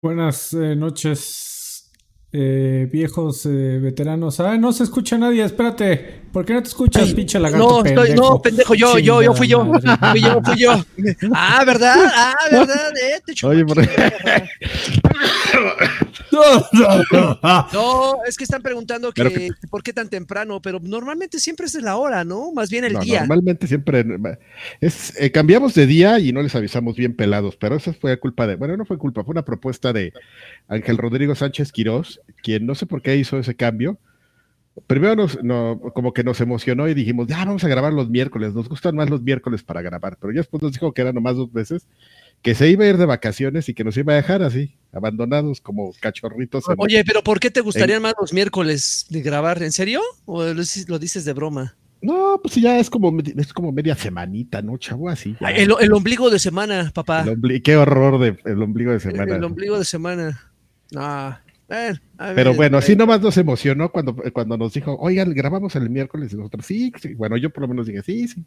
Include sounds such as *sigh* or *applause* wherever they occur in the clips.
Buenas eh, noches, eh, viejos eh, veteranos. Ah, no se escucha nadie, espérate. ¿Por qué no te escuchas, pinche lagarto? No, estoy, no, pendejo, yo, yo, yo fui yo. *laughs* Fui yo, fui yo. Ah, ¿verdad? Ah, ¿verdad? Eh, te. Oye, por- *laughs* No, es que están preguntando que, por qué tan temprano, pero normalmente siempre es de la hora, ¿no? Más bien el No, día. Normalmente siempre es, eh, cambiamos de día y no les avisamos bien pelados, pero eso fue culpa de, bueno, no fue culpa, fue una propuesta de Ángel Rodrigo Sánchez Quirós, quien no sé por qué hizo ese cambio. Primero nos, no, como que nos emocionó y dijimos, ya vamos a grabar los miércoles, nos gustan más los miércoles para grabar, pero ya después nos dijo que eran nomás dos veces, que se iba a ir de vacaciones y que nos iba a dejar así, abandonados como cachorritos. Oye, pero ¿por qué te gustarían más los miércoles de grabar? ¿En serio? ¿O lo dices, lo dices de broma? No, pues ya es como, es como media semanita, ¿no, chavo? Así. ya. El, el ombligo de semana, papá. El ombli- qué horror de el ombligo de semana. El ombligo de semana. Ah, ver, Pero bueno, eh, sí nomás nos emocionó cuando, cuando nos dijo, oigan, grabamos el miércoles y nosotros, sí, sí. Bueno, yo por lo menos dije, sí, sí.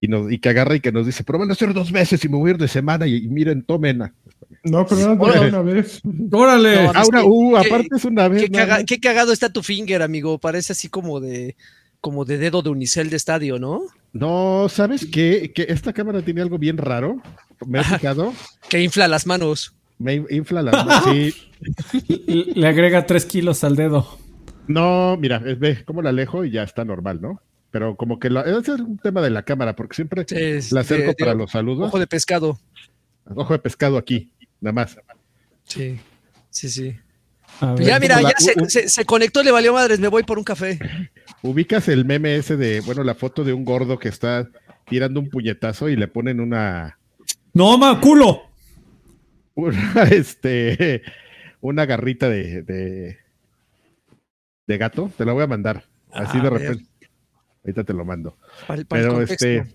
Y, nos, y que agarra y que nos dice, pero van a ser dos veces y me voy a ir de semana y, y miren, tomen. a-". No, pero no una vez. *laughs* ¡Órale! No, Ah, es una, que- uh, que- aparte es una vez. Qué, caga- qué cagado está tu finger, amigo. Parece así como de como de dedo de unicel de estadio, ¿no? No, ¿sabes qué? Que esta cámara tiene algo bien raro. Me he fijado. Que infla las manos. Me in- infla las manos. Sí. *laughs* Le agrega tres kilos al dedo. No, mira, ve cómo la alejo y ya está normal, ¿no? Pero como que la- ese es un tema de la cámara, porque siempre es la acerco de- de para los saludos. Ojo de pescado. Ojo de pescado aquí, nada más. Sí, sí, sí. Pues ya, mira, la- ya se- se conectó, le valió madres, me voy por un café. Ubicas el meme ese de, bueno, la foto de un gordo que está tirando un puñetazo y le ponen una, ¡No, ma, culo! Una, *laughs* este, una garrita de, de, de gato. Te la voy a mandar. Así A de ver. repente. Ahorita te lo mando. Para el- para el Pero contexto. este,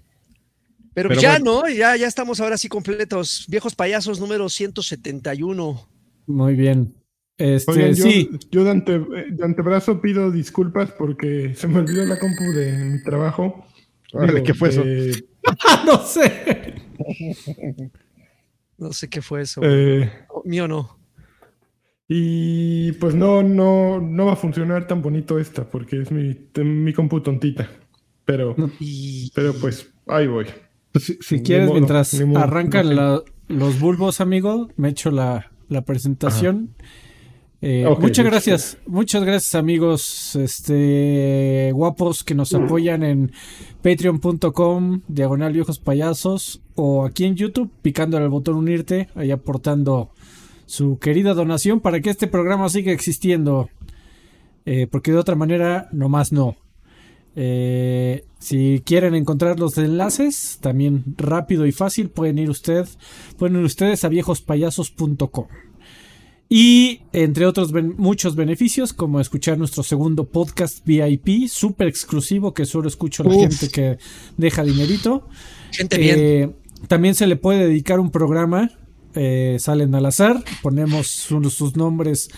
Pero, pero ya, bueno. ¿no? Ya, ya estamos ahora sí completos. Viejos payasos número 171. Muy bien. Este, Oigan, yo, sí. yo de, ante- de antebrazo pido disculpas porque se me olvidó la compu de mi trabajo. Órale, ¿qué fue eso? de- *laughs* no sé. *laughs* No sé qué fue eso. eh, Mío no. y pues no, no, no va a funcionar tan bonito esta porque es mi, mi compu tontita. Pero, Y, pero pues ahí voy. Pues, si, si Ni quieres, modo, mientras arrancan no sé. la- los bulbos, amigo, me echo la, la presentación. Eh, muchas gracias, muchas gracias amigos este guapos que nos apoyan en patreon.com diagonal viejos payasos o aquí en YouTube picando el botón unirte, ahí aportando su querida donación para que este programa siga existiendo. Eh, porque de otra manera, nomás no. Eh, si quieren encontrar los enlaces, también rápido y fácil, pueden ir usted, pueden ir ustedes a viejospayasos.com. Y entre otros ben- muchos beneficios, como escuchar nuestro segundo podcast VIP, súper exclusivo, que solo escucho a la Uf. gente que deja dinerito. gente bien. Eh, también se le puede dedicar un programa. eh, salen al azar. Ponemos su- sus nombres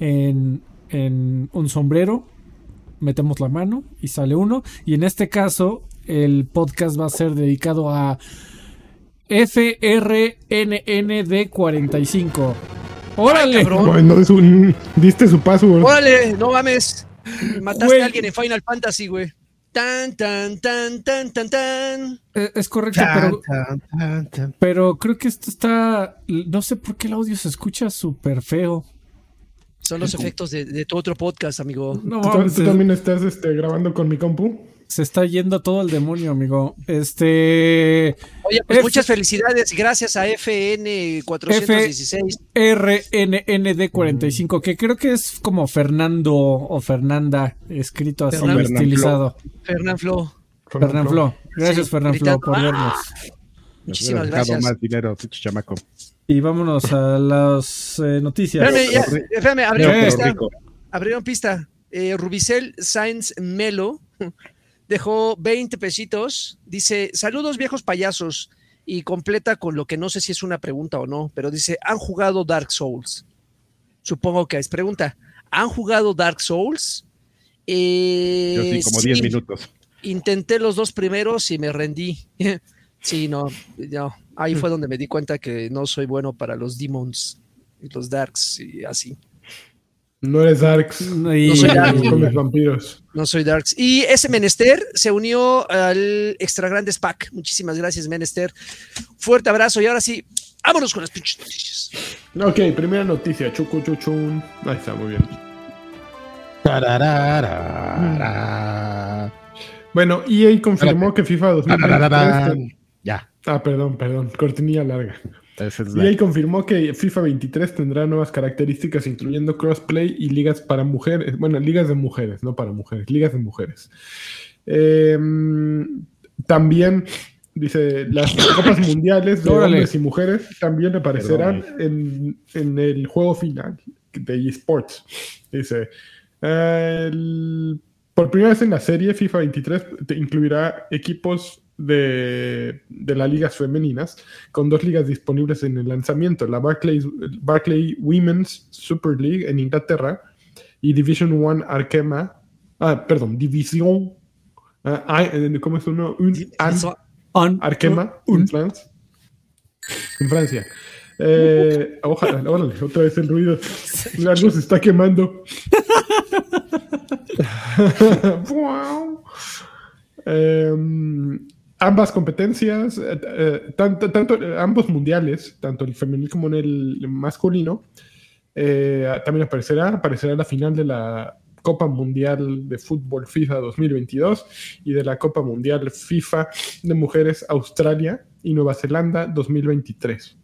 en, en un sombrero. Metemos la mano y sale uno. Y en este caso, el podcast va a ser dedicado a FRNND45. ¡Órale! cabrón. Bueno, es un, diste su password. Órale, no mames. Mataste Güey. a alguien en Final Fantasy, güey. Tan, tan, tan, tan, tan, tan. Eh, es correcto, pero, pero creo que esto está. No sé por qué el audio se escucha súper feo. Son los efectos de, de tu otro podcast, amigo. No ¿Tú, tú también estás este, grabando con mi compu? Se está yendo todo el demonio, amigo. Este. Oye, pues F- muchas felicidades. Gracias a FN416. RNND45, que creo que es como Fernando o Fernanda, escrito así, estilizado. Fernán Flo. Fernán Flo. Gracias, Sí, Fernán Flo, gritando, por ¡ah! vernos. Muchísimas Nos hubiera dejado gracias. más dinero, chamaco. Y vámonos a las eh, noticias. Espérame, ya, espérame, abrieron pista. Abrieron pista. Eh, Rubicel Sainz Melo dejó 20 pesitos. Dice: Saludos, viejos payasos. Y completa con lo que no sé si es una pregunta o no, pero dice: ¿Han jugado Dark Souls? Supongo que es pregunta. ¿Han jugado Dark Souls? Eh, Yo sí, como 10 sí. minutos. Intenté los dos primeros y me rendí. *laughs* sí, no, no. Ahí fue donde me di cuenta que no soy bueno para los demons. y los Darks y así. No eres Darks. Y- No soy Darks. Comes vampiros. No soy Darks. Y ese Menester se unió al Extra Grandes Pack. Muchísimas gracias, Menester. Fuerte abrazo y ahora sí, vámonos con las pinches noticias. Ok, primera noticia. Chucu chuchun. Ahí está, muy bien. Bueno, EA confirmó que FIFA 2023. Tararara. ten- Ya, Ah, perdón, perdón. Cortinilla larga. EA confirmó que FIFA 23 tendrá nuevas características, incluyendo crossplay y ligas para mujeres. Bueno, ligas de mujeres, no para mujeres, ligas de mujeres. Eh, también, dice, las *laughs* copas mundiales de Órale. hombres y mujeres también aparecerán en, en el juego final de eSports. Dice, el- por primera vez en la serie, FIFA 23 te incluirá equipos de, de las ligas femeninas, con dos ligas disponibles en el lanzamiento, la Barclays, Barclay Women's Super League en Inglaterra y Division One Arkema, ah, perdón, Division, ah, ah, eh, ¿cómo es uno? Un, an, Arkema, en Francia. En Francia. Eh, ojalá, órale, otra vez el ruido. Algo se está quemando. *laughs* *laughs* Wow. Ambas competencias, eh, eh, tanto, tanto, eh, ambos mundiales, tanto el femenil como en el masculino, eh, también aparecerá, aparecerá la final de la Copa Mundial de Fútbol FIFA 2022 y de la Copa Mundial FIFA de Mujeres Australia y Nueva Zelanda 2023.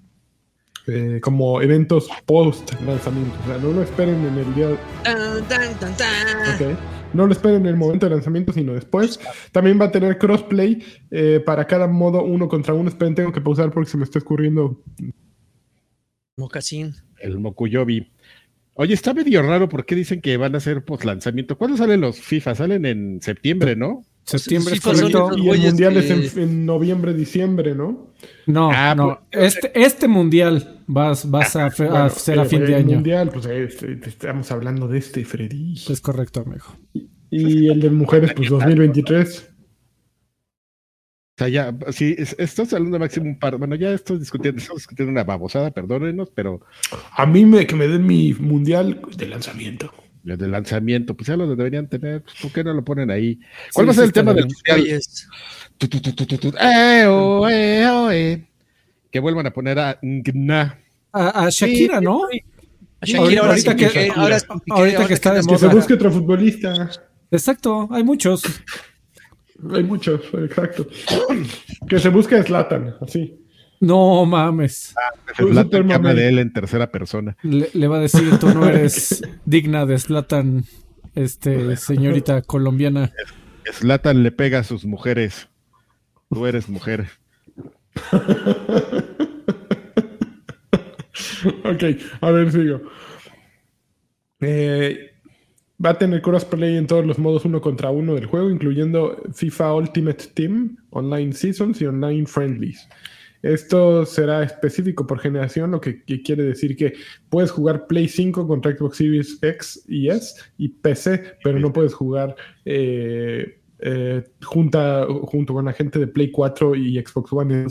Eh, como eventos post lanzamiento. O sea, no lo esperen en el día Tan, tan, tan, tan. No lo esperen en el momento de lanzamiento, sino después. También va a tener crossplay eh, para cada modo uno contra uno. Esperen, tengo que pausar porque se me está escurriendo. Mocasín. el Mokuyobi. Oye, está medio raro porque dicen que van a hacer post lanzamiento. ¿Cuándo salen los FIFA? Salen en septiembre, ¿no? Septiembre es FIFA son correcto. Y el mundial que- es en, en noviembre, diciembre, ¿no? No, Ah, no. Este, este mundial vas, vas a, fe- a Bueno, ser a fin de el año. mundial, pues eh, este, estamos hablando de este, Freddy. Es correcto, amigo. Y el de mujeres, pues 2023. O sea, ya, sí, es- estás hablando máximo un par. Bueno, ya estoy discutiendo, estamos discutiendo una babosada, perdónenos, pero A mí me, que me den mi mundial de lanzamiento. el de lanzamiento, pues ya lo deberían tener. pues, ¿Por qué no lo ponen ahí? ¿Cuál Sí, va a ser el tema del mundial? Güeyes. Tu, tu, tu, tu, tu, tu, eh, oh, eh, oh, eh. Que vuelvan a poner a Ngna. A, a Shakira, ¿no? A Shakira, ahora ahorita sí, que- ahora Piqué, ahorita que está de es Que se busque otro futbolista. Exacto, hay muchos. Hay muchos, exacto. Que se busque a Zlatan, así. No mames. Que Superman. habla de él en tercera persona. Le, le va a decir, tú no eres *laughs* digna de Slatan, este, señorita colombiana. Slatan le pega a sus mujeres. Tú eres mujer. *laughs* Ok, a ver, sigo. Eh, va a tener crossplay en todos los modos uno contra uno del juego, incluyendo FIFA Ultimate Team, Online Seasons y Online Friendlies. Esto será específico por generación, lo que, que quiere decir que puedes jugar Play 5 contra Xbox Series X y S y PC, pero no puedes jugar eh, eh, junta, junto con la gente de Play 4 y Xbox One.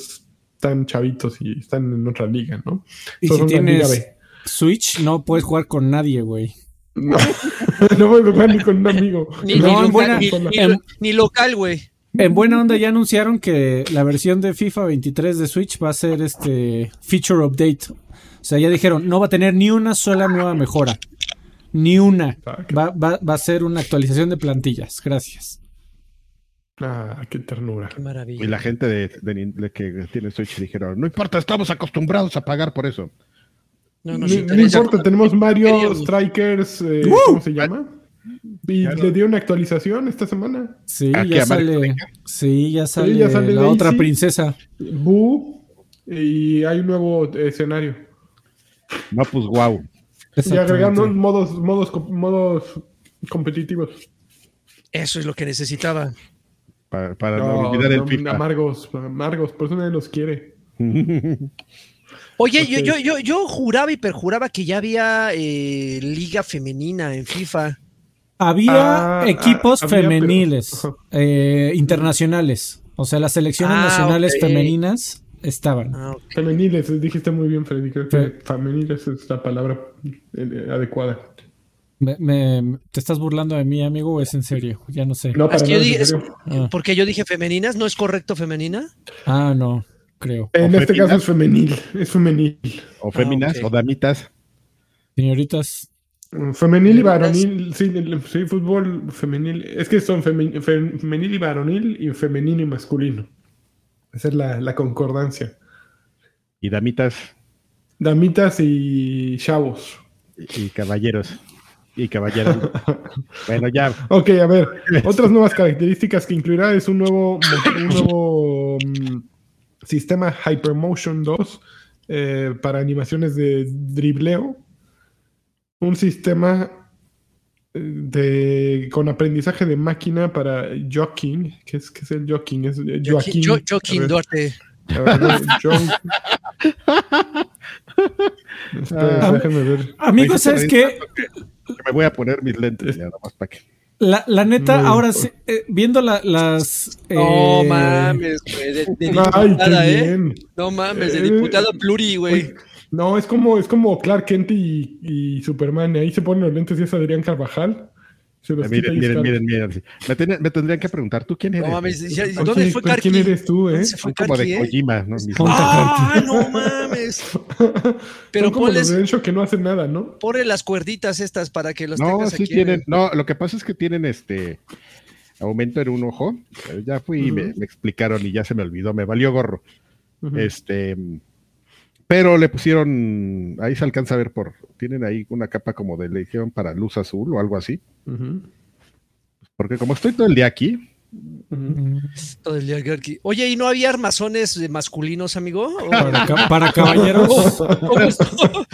Están chavitos y están en otra liga, ¿no? Y Son si tienes Switch, no puedes jugar con nadie, güey. No, *laughs* a jugar ni con un amigo. Ni, No, ni en local, buena- ni- ni- en- ni local, güey. En buena onda ya anunciaron que la versión de FIFA 23 de Switch va a ser este feature update. O sea, ya dijeron, no va a tener ni una sola nueva mejora. Ni una. Ah, Va, va, va a ser una actualización de plantillas. Gracias. Ah, qué ternura. Qué maravilla. Y la gente de, de Nin- de que tiene Switch dijeron, no importa, estamos acostumbrados a pagar por eso. No No, no interesa. importa, tenemos Mario. Strikers, eh, ¡Uh! ¿cómo se llama? Y Claro. le dio una actualización esta semana. Sí, ¿A qué, ya sale. Sí, ya sale, ya sale la Daisy. otra princesa. Boo. Y hay un nuevo escenario. No, pues wow. Y agregando modos, modos, modos competitivos. Eso es lo que necesitaba. Para, para no, No, olvidar el no, FIFA. amargos, amargos, por eso nadie los quiere. *laughs* Oye, yo, yo, yo, yo juraba y perjuraba que ya había eh, liga femenina en FIFA. Había Ah, equipos ah, había, pero- femeniles, *laughs* eh, internacionales. O sea, las selecciones Ah, nacionales femeninas estaban. Ah. Femeniles, dijiste muy bien, Freddy. Creo que Fe- femeniles es la palabra eh, adecuada. Me- me- ¿Te estás burlando de mí, amigo, o es en serio? Ya no sé. No, Es que yo dije-. Ah, Porque yo dije femeninas, ¿no es correcto femenina? ah, no, creo. En ¿O este caso es femenil. Es femenil. O féminas, ok. o damitas. Señoritas, Mm, Femenil y varonil. Sí, sí, fútbol femenil. Es que son femen- fe- femenil y varonil y femenino y masculino. Esa es la, la concordancia. Y damitas Damitas y chavos. y y caballeros. Y caballeros. bueno, ya. *laughs* Ok, a ver. Otras nuevas características que incluirá es un nuevo, un nuevo mm, sistema Hypermotion 2 eh, para animaciones de dribleo. Un sistema eh, de, con aprendizaje de máquina para jockeying. ¿Qué es, qué es el jockeying? Es eh, Joaquín. Jo- A Joaquín ver, Duarte. a ver, no, *laughs* jo- *laughs* Espera, Ah. déjenme ver. amigo, Oye, ¿sabes qué? Me voy a poner mis lentes ya, nada más para que. La, la neta, Muy ahora sí, eh, viendo la- las... No eh, mames, güey. De, diputada, ¿eh? No mames, de Eh, diputado pluri, güey. No, es como, es como Clark Kent y, y Superman. Ahí se ponen los lentes y es Adrián Carvajal. Se los quita Miren, miren, miren, miren. sí. Me, ten- me tendrían que preguntar, ¿tú quién eres? No mames, ya- Oye, ¿dónde fue ¿quién Karki? eres tú, eh? ¿Dónde se fue como de eh? Kojima, ¿no? ¡Ah, no mames! *laughs* Pero Son como los ponles, de hecho que no hacen nada, ¿no? ponle las cuerditas estas para que los No, tengas sí aquí. tienen. eh. No, lo que pasa es que tienen este aumento en un ojo. pero Ya fui y me, explicaron y ya se me olvidó, me valió gorro. Este, pero le pusieron, ahí se alcanza a ver por, tienen ahí una capa como de, le dijeron para luz azul o algo así. Porque como estoy todo el día aquí, Todo el día Karki. Oye, ¿y no había armazones masculinos, amigo? ¿O- Para, ca- para caballeros. *laughs* ¿Cómo estuvo,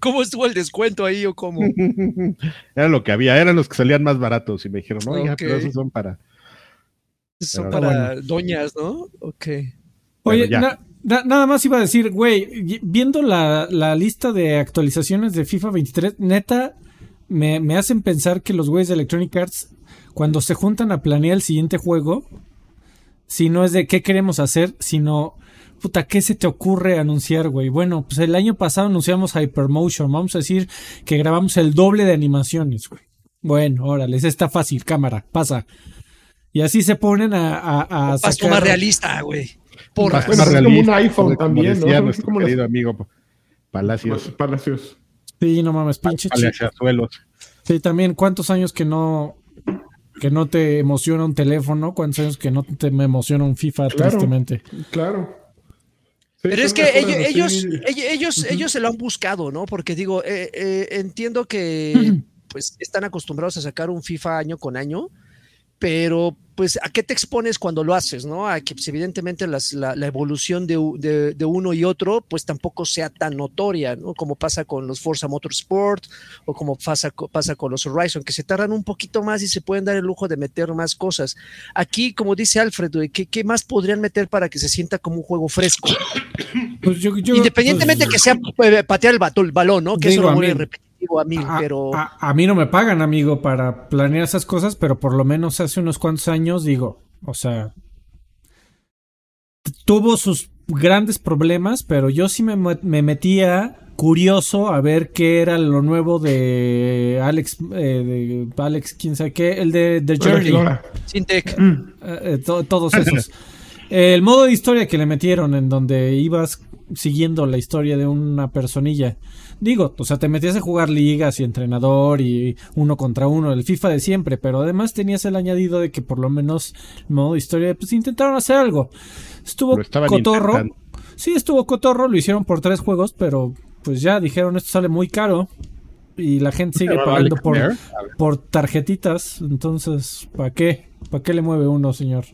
cómo estuvo el descuento ahí o cómo? *laughs* era lo que había, eran los que salían más baratos y me dijeron, oiga, Ok. pero esos son para. Son Pero para doñas, ¿no? Ok. Oye, Bueno, ya. Na- na- nada más iba a decir, güey, viendo la, la lista de actualizaciones de FIFA 23, neta, me, me hacen pensar que los güeyes de Electronic Arts, cuando se juntan a planear el siguiente juego, si no es de qué queremos hacer, sino, puta, ¿qué se te ocurre anunciar, güey? Bueno, pues el año pasado anunciamos Hypermotion, vamos a decir que grabamos el doble de animaciones, güey. Bueno, órale, está fácil, cámara, pasa. Y así se ponen a, a, a sacar- más realista, güey. Porra. Más- Bueno, como un iPhone como también, ¿no? decía nuestro como las- querido amigo Palacios. Palacios. Sí, no mames, pinche. Palaciazuelos. Sí, también, ¿cuántos años que no que no te emociona un teléfono? ¿Cuántos años que no te me emociona un FIFA, Claro. tristemente? Claro. Sí, Pero es que ellos, ellos, ellos se lo han buscado, ¿no? Porque digo, eh, eh, entiendo que pues están acostumbrados a sacar un FIFA año con año, pero pues a qué te expones cuando lo haces, ¿no? A que pues, evidentemente las- la, la evolución de, de- de uno y otro pues tampoco sea tan notoria, ¿no? Como pasa con los Forza Motorsport o como pasa, pasa con los Horizon, que se tardan un poquito más y se pueden dar el lujo de meter más cosas. Aquí, como dice Alfred, güey, ¿qué, qué más podrían meter para que se sienta como un juego fresco? Pues yo, yo- Independientemente pues, que sea eh, patear el, bato- el balón, ¿no? Que Digo, eso a lo vuelve mí- a mí, a, pero a- a mí no me pagan, amigo, para planear esas cosas, pero por lo menos hace unos cuantos años, digo, o sea, tuvo sus grandes problemas, pero yo sí me, metía curioso a ver qué era lo nuevo de Alex, eh, de Alex, quién sabe qué, el de The Journey. Sintec. Mm. Eh, eh, to- todos esos. El modo de historia que le metieron en donde ibas siguiendo la historia de una personilla. Digo, o sea, te metías a jugar ligas y entrenador y uno contra uno, el FIFA de siempre, pero además tenías el añadido de que por lo menos modo historia, pues intentaron hacer algo. Estuvo cotorro. intentando. Sí, estuvo cotorro, lo hicieron por tres juegos, pero pues ya dijeron esto sale muy caro y la gente sigue pagando por, por tarjetitas, entonces, ¿para qué? ¿Para qué le mueve uno, señor?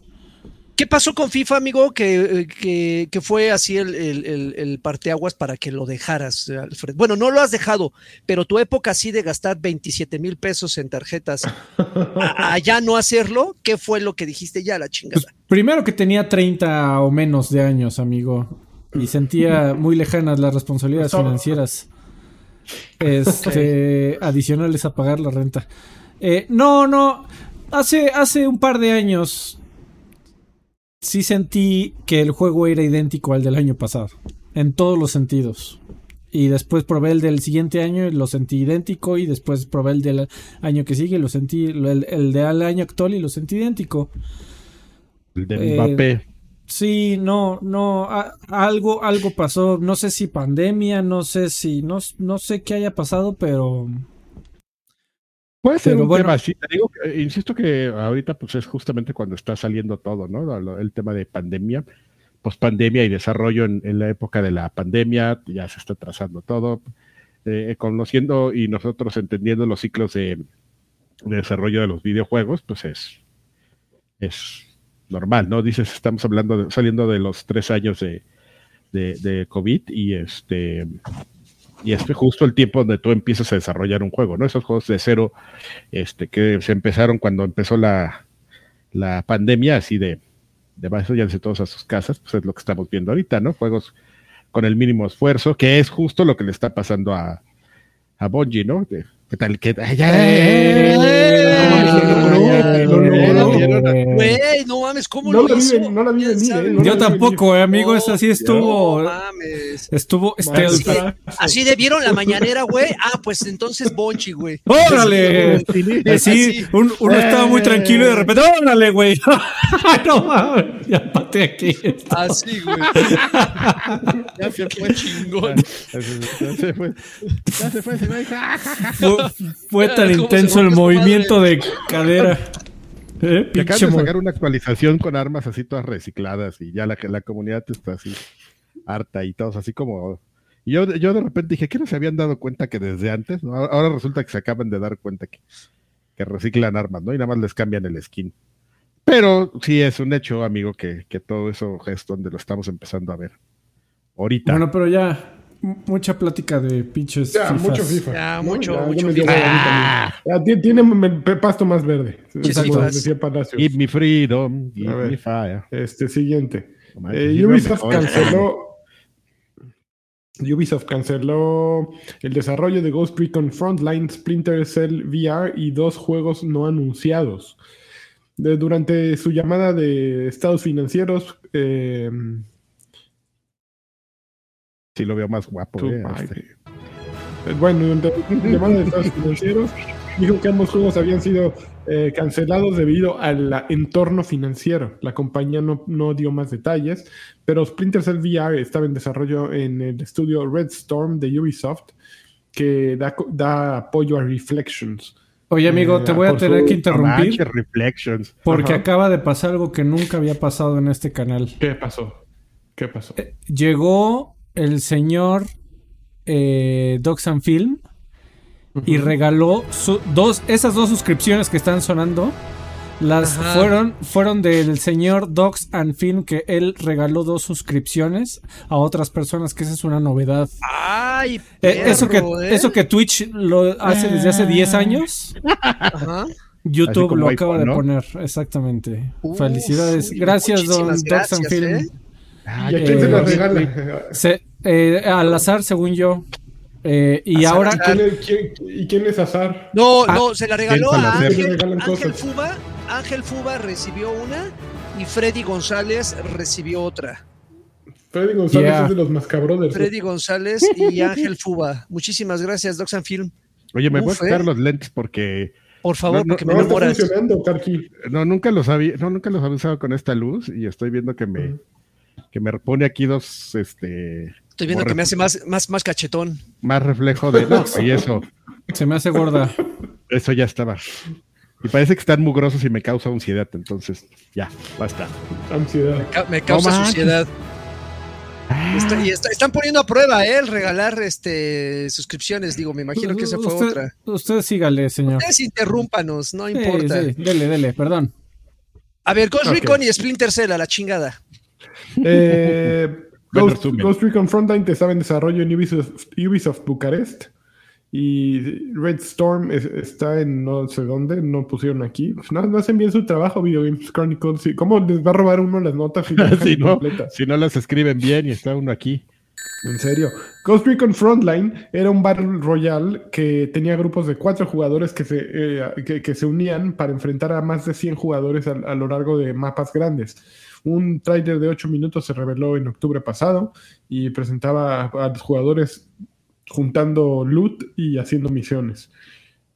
¿Qué pasó con FIFA, amigo? Que, eh, que, que fue así el, el, el- el parteaguas para que lo dejaras, eh, Alfred. Bueno, no lo has dejado, pero tu época así de gastar 27 mil pesos en tarjetas, a, a ya no hacerlo, ¿qué fue lo que dijiste ya la chingada? Pues primero que tenía 30 o menos de años, amigo. Y sentía muy lejanas las responsabilidades Eso. financieras. *laughs* Este, adicionales a pagar la renta. Eh, no, no. Hace, hace un par de años. Sí sentí que el juego era idéntico al del año pasado, en todos los sentidos. Y después probé el del siguiente año y lo sentí idéntico. Y después probé el del año que sigue y lo sentí. El, el del año actual y lo sentí idéntico. El de Mbappé. Eh, sí, no, no. a- algo, algo pasó. No sé si pandemia, no sé si. No, no sé qué haya pasado, pero. Puede ser Pero un bueno. tema así. Te digo, que- insisto que ahorita pues es justamente cuando está saliendo todo, ¿no? El tema de pandemia, pospandemia y desarrollo en, en la época de la pandemia, ya se está trazando todo. Eh, conociendo y nosotros entendiendo los ciclos de, de desarrollo de los videojuegos, pues es, es normal, ¿no? Dices, estamos hablando de, saliendo de los tres años de, de, de COVID y este y es justo el tiempo donde tú empiezas a desarrollar un juego, ¿no? Esos juegos de cero, este, que se empezaron cuando empezó la, la pandemia, así de, de váyanse todos a sus casas, pues es lo que estamos viendo ahorita, ¿no? Juegos con el mínimo esfuerzo, que es justo lo que le está pasando a, a Bungie, ¿no? ¿Qué tal? ¿Qué tal? Ya, Güey, no mames, ¿cómo No lo la hizo? no la vi ¿Quién venir? ¿eh? No Yo vi tampoco, eh, amigo. No, Esa sí No estuvo. mames. Estuvo Así, stealth. así de vieron la mañanera, güey. Ah, pues entonces Bonchi, güey. ¡Órale! Así, Así. un- uno estaba muy tranquilo y de repente, ¡órale, güey! no mames, ya pateé aquí. Así, güey. Ya se fue chingón. Ya se fue. Ya se fue, se fue. *laughs* Fue, tan ¿Cómo intenso el movimiento de cadera. *laughs* Eh, Y acaban de sacar una actualización con armas así todas recicladas y ya la, la comunidad está así harta y todos así como... Y yo, yo de repente dije, ¿qué no se habían dado cuenta que desde antes? ¿no? Ahora- resulta que se acaban de dar cuenta que, que reciclan armas, ¿no? Y nada más les cambian el skin. Pero sí es un hecho, amigo, que, que todo eso es donde lo estamos empezando a ver. Ahorita. Bueno, pero ya, mucha plática de pinches. Ya, fifas. mucho FIFA. Ya, ¿no? mucho, dio FIFA. Ah. Ya, ti- tiene pasto más verde. Decía Palacios. Give me freedom, give ver. me fire. Este siguiente. Eh, Ubisoft canceló. Ubisoft canceló el desarrollo de Ghost Recon Frontline, Splinter Cell VR y dos juegos no anunciados. De- durante su llamada de estados financieros, eh, Sí lo veo más guapo. eh, este. eh, bueno, su llamada de estados financieros, dijo que ambos juegos habían sido eh, cancelados debido al entorno financiero. La compañía no, no dio más detalles, pero Splinter Cell VR estaba en desarrollo en el estudio Red Storm de Ubisoft, que da, da apoyo a Reflections. Oye, amigo, Eh, te voy a por tener que interrumpir Reflections. porque Ajá. acaba de pasar algo que nunca había pasado en este canal. ¿Qué pasó? ¿Qué pasó? Llegó el señor eh, Docs and Film y regaló su- dos, esas dos suscripciones que están sonando. Las Ajá. fueron, fueron del señor Docs and Film que él regaló dos suscripciones a otras personas, que esa es una novedad. Ay, Eh, eso, que, ¿eh? eso que Twitch lo hace desde hace 10 años, Ajá. Así YouTube lo iPhone, acaba de ¿no? poner, exactamente. Felicidades. uy, Gracias, don muchísimas Docs and gracias, Film. ¿Eh? Ah, ¿Y a quién se eh, las regala? Se- eh, al azar, según yo. Eh, y Azar, ahora, azar. ¿Quién es- quién- ¿Y quién es Azar? No, Ah, no, se la regaló a. Ángel, Ángel. Fuba. Ángel Fuba recibió una y Freddy González recibió otra. Freddy González Yeah. es de los Mascabrothers. Freddy González y *laughs* Ángel Fuba. Muchísimas gracias, Doxan Film. Oye, me voy a quitar eh. los lentes porque Por favor, No, no, porque me No, está enamoras. funcionando, no nunca los había, no, nunca los había usado con esta luz y estoy viendo que me que me pone aquí dos este Estoy viendo que me hace más, más, más cachetón. más reflejo de no, y eso, se me hace gorda. eso ya estaba. Y parece que están mugrosos y me causa ansiedad, entonces ya, basta. Ansiedad. Ca- Me causa manches. suciedad. Está- y está- están poniendo a prueba, ¿eh? El regalar este, suscripciones. Digo, me imagino que esa fue usted, otra. Usted sígale, señor. Ustedes interrúmpanos, no Sí, importa. sí, dele, dele, perdón. A ver, Ghost Ok. Recon y Splinter Cell a la chingada. Eh, *laughs* Ghost. Ghost Recon Frontline estaba en desarrollo en Ubisoft, Ubisoft Bucarest. Y Red Storm es- está en no sé dónde, no pusieron aquí. Pues no, no hacen bien su trabajo, Video Games Chronicles. Sí, ¿Cómo les va a robar uno las notas si, *laughs* no, si no las escriben bien y está uno aquí. En serio. Ghost Recon Frontline era un Battle Royale que tenía grupos de cuatro jugadores que se, eh, que, que se unían para enfrentar a más de 100 jugadores a, a lo largo de mapas grandes. Un tráiler de 8 minutos se reveló en octubre pasado y presentaba a los jugadores juntando loot y haciendo misiones.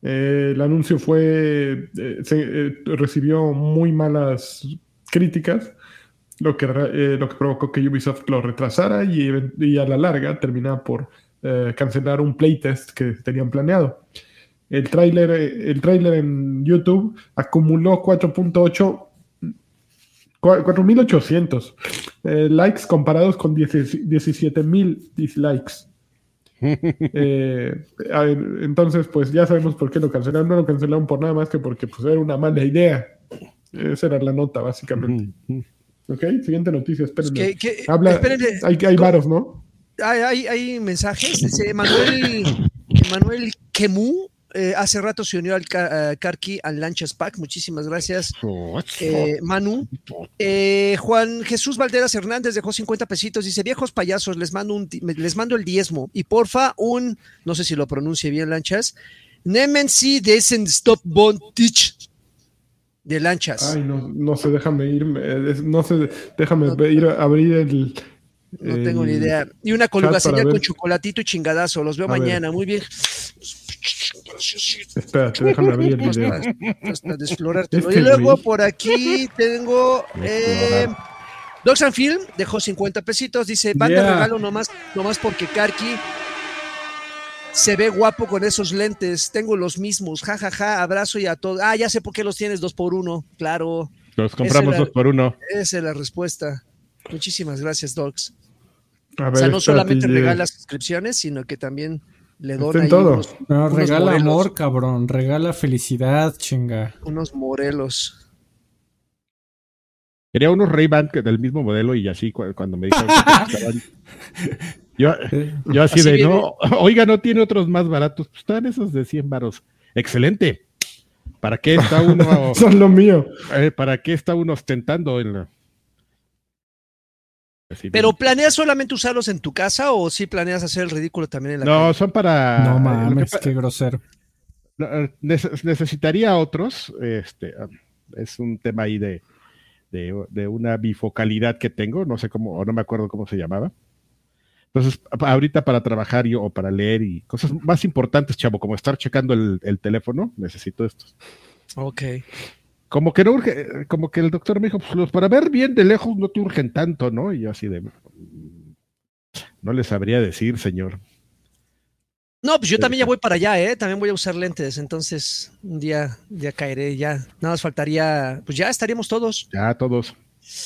Eh, el anuncio fue eh, eh, recibió muy malas críticas, lo que, lo que provocó que Ubisoft lo retrasara y, a la larga terminaba por cancelar un playtest que tenían planeado. El tráiler el tráiler en YouTube acumuló 4.8 4.800 eh, likes comparados con 17.000 dislikes. *laughs* Eh, ver, entonces, pues ya sabemos por qué lo cancelaron. No lo cancelaron por nada más que porque pues, era una mala idea. Esa era la nota, básicamente. Ok, siguiente noticia, espérenme. ¿Qué- qué- Habla, espérenme. hay, hay varos, ¿no? Hay, hay, hay mensajes. Dice Manuel, Manuel Kemu eh, hace rato se unió al Ca- a Karki al Lanchas Pack. Muchísimas gracias, eh, Manu. Eh, Juan Jesús Valderas Hernández dejó 50 pesitos. Dice: Viejos payasos, les mando, un, les mando el diezmo. Y porfa, un, no sé si lo pronuncie bien, Lanchas. Nemen si desen stop bon tich de Lanchas. Ay, no, no sé, déjame ir. es- No sé, déjame No- ir a abrir el. No tengo ni idea. Y una coluga para señal ver. con chocolatito y chingadazo. Los veo A ver. mañana. Muy bien. Espérate, déjame abrir el video. hasta. Este y luego por aquí tengo eh, Dogs and Film, dejó 50 pesitos, dice, banda Yeah. regalo nomás, nomás porque Karki se ve guapo con esos lentes, tengo los mismos, jajaja, ja, ja, abrazo y a todos. Ah, ya sé por qué los tienes dos por uno, claro, Los compramos dos por uno. esa es la respuesta. Muchísimas gracias, Dogs. Ver, o sea, no solamente ya- regala suscripciones, sino que también le en ahí todo. unos, No, unos regala morelos. amor, cabrón. Regala felicidad, chinga. unos morelos. Quería unos Ray-Ban que- del mismo modelo y así cu- cuando me dijeron que estaban- *laughs* yo, yo así, Así de, viene. no, oiga, no tiene otros más baratos. Pues están esos de 100 varos. Excelente. ¿Para qué está uno, *laughs* Son lo mío. eh, para qué está uno ostentando en la... Así ¿Pero planeas solamente usarlos en tu casa o sí planeas hacer el ridículo también en la no, calle? son para... no mames, qué grosero. eh, neces- necesitaría otros. Este, ah, es un tema ahí de, de, de una bifocalidad que tengo, no sé cómo, o no me acuerdo cómo se llamaba. Entonces, ahorita para trabajar yo, o para leer y cosas más importantes, chavo, como estar checando el, el teléfono, necesito estos. Ok. Como que no urge, eh, como que el doctor me dijo, pues los para ver bien de lejos no te urgen tanto, ¿no? Y yo así de, mm, no les sabría decir, señor. No, pues yo también ya voy para allá, ¿eh? También voy a usar lentes, entonces un día ya caeré, ya. Nada más faltaría, pues ya estaríamos todos. Ya todos.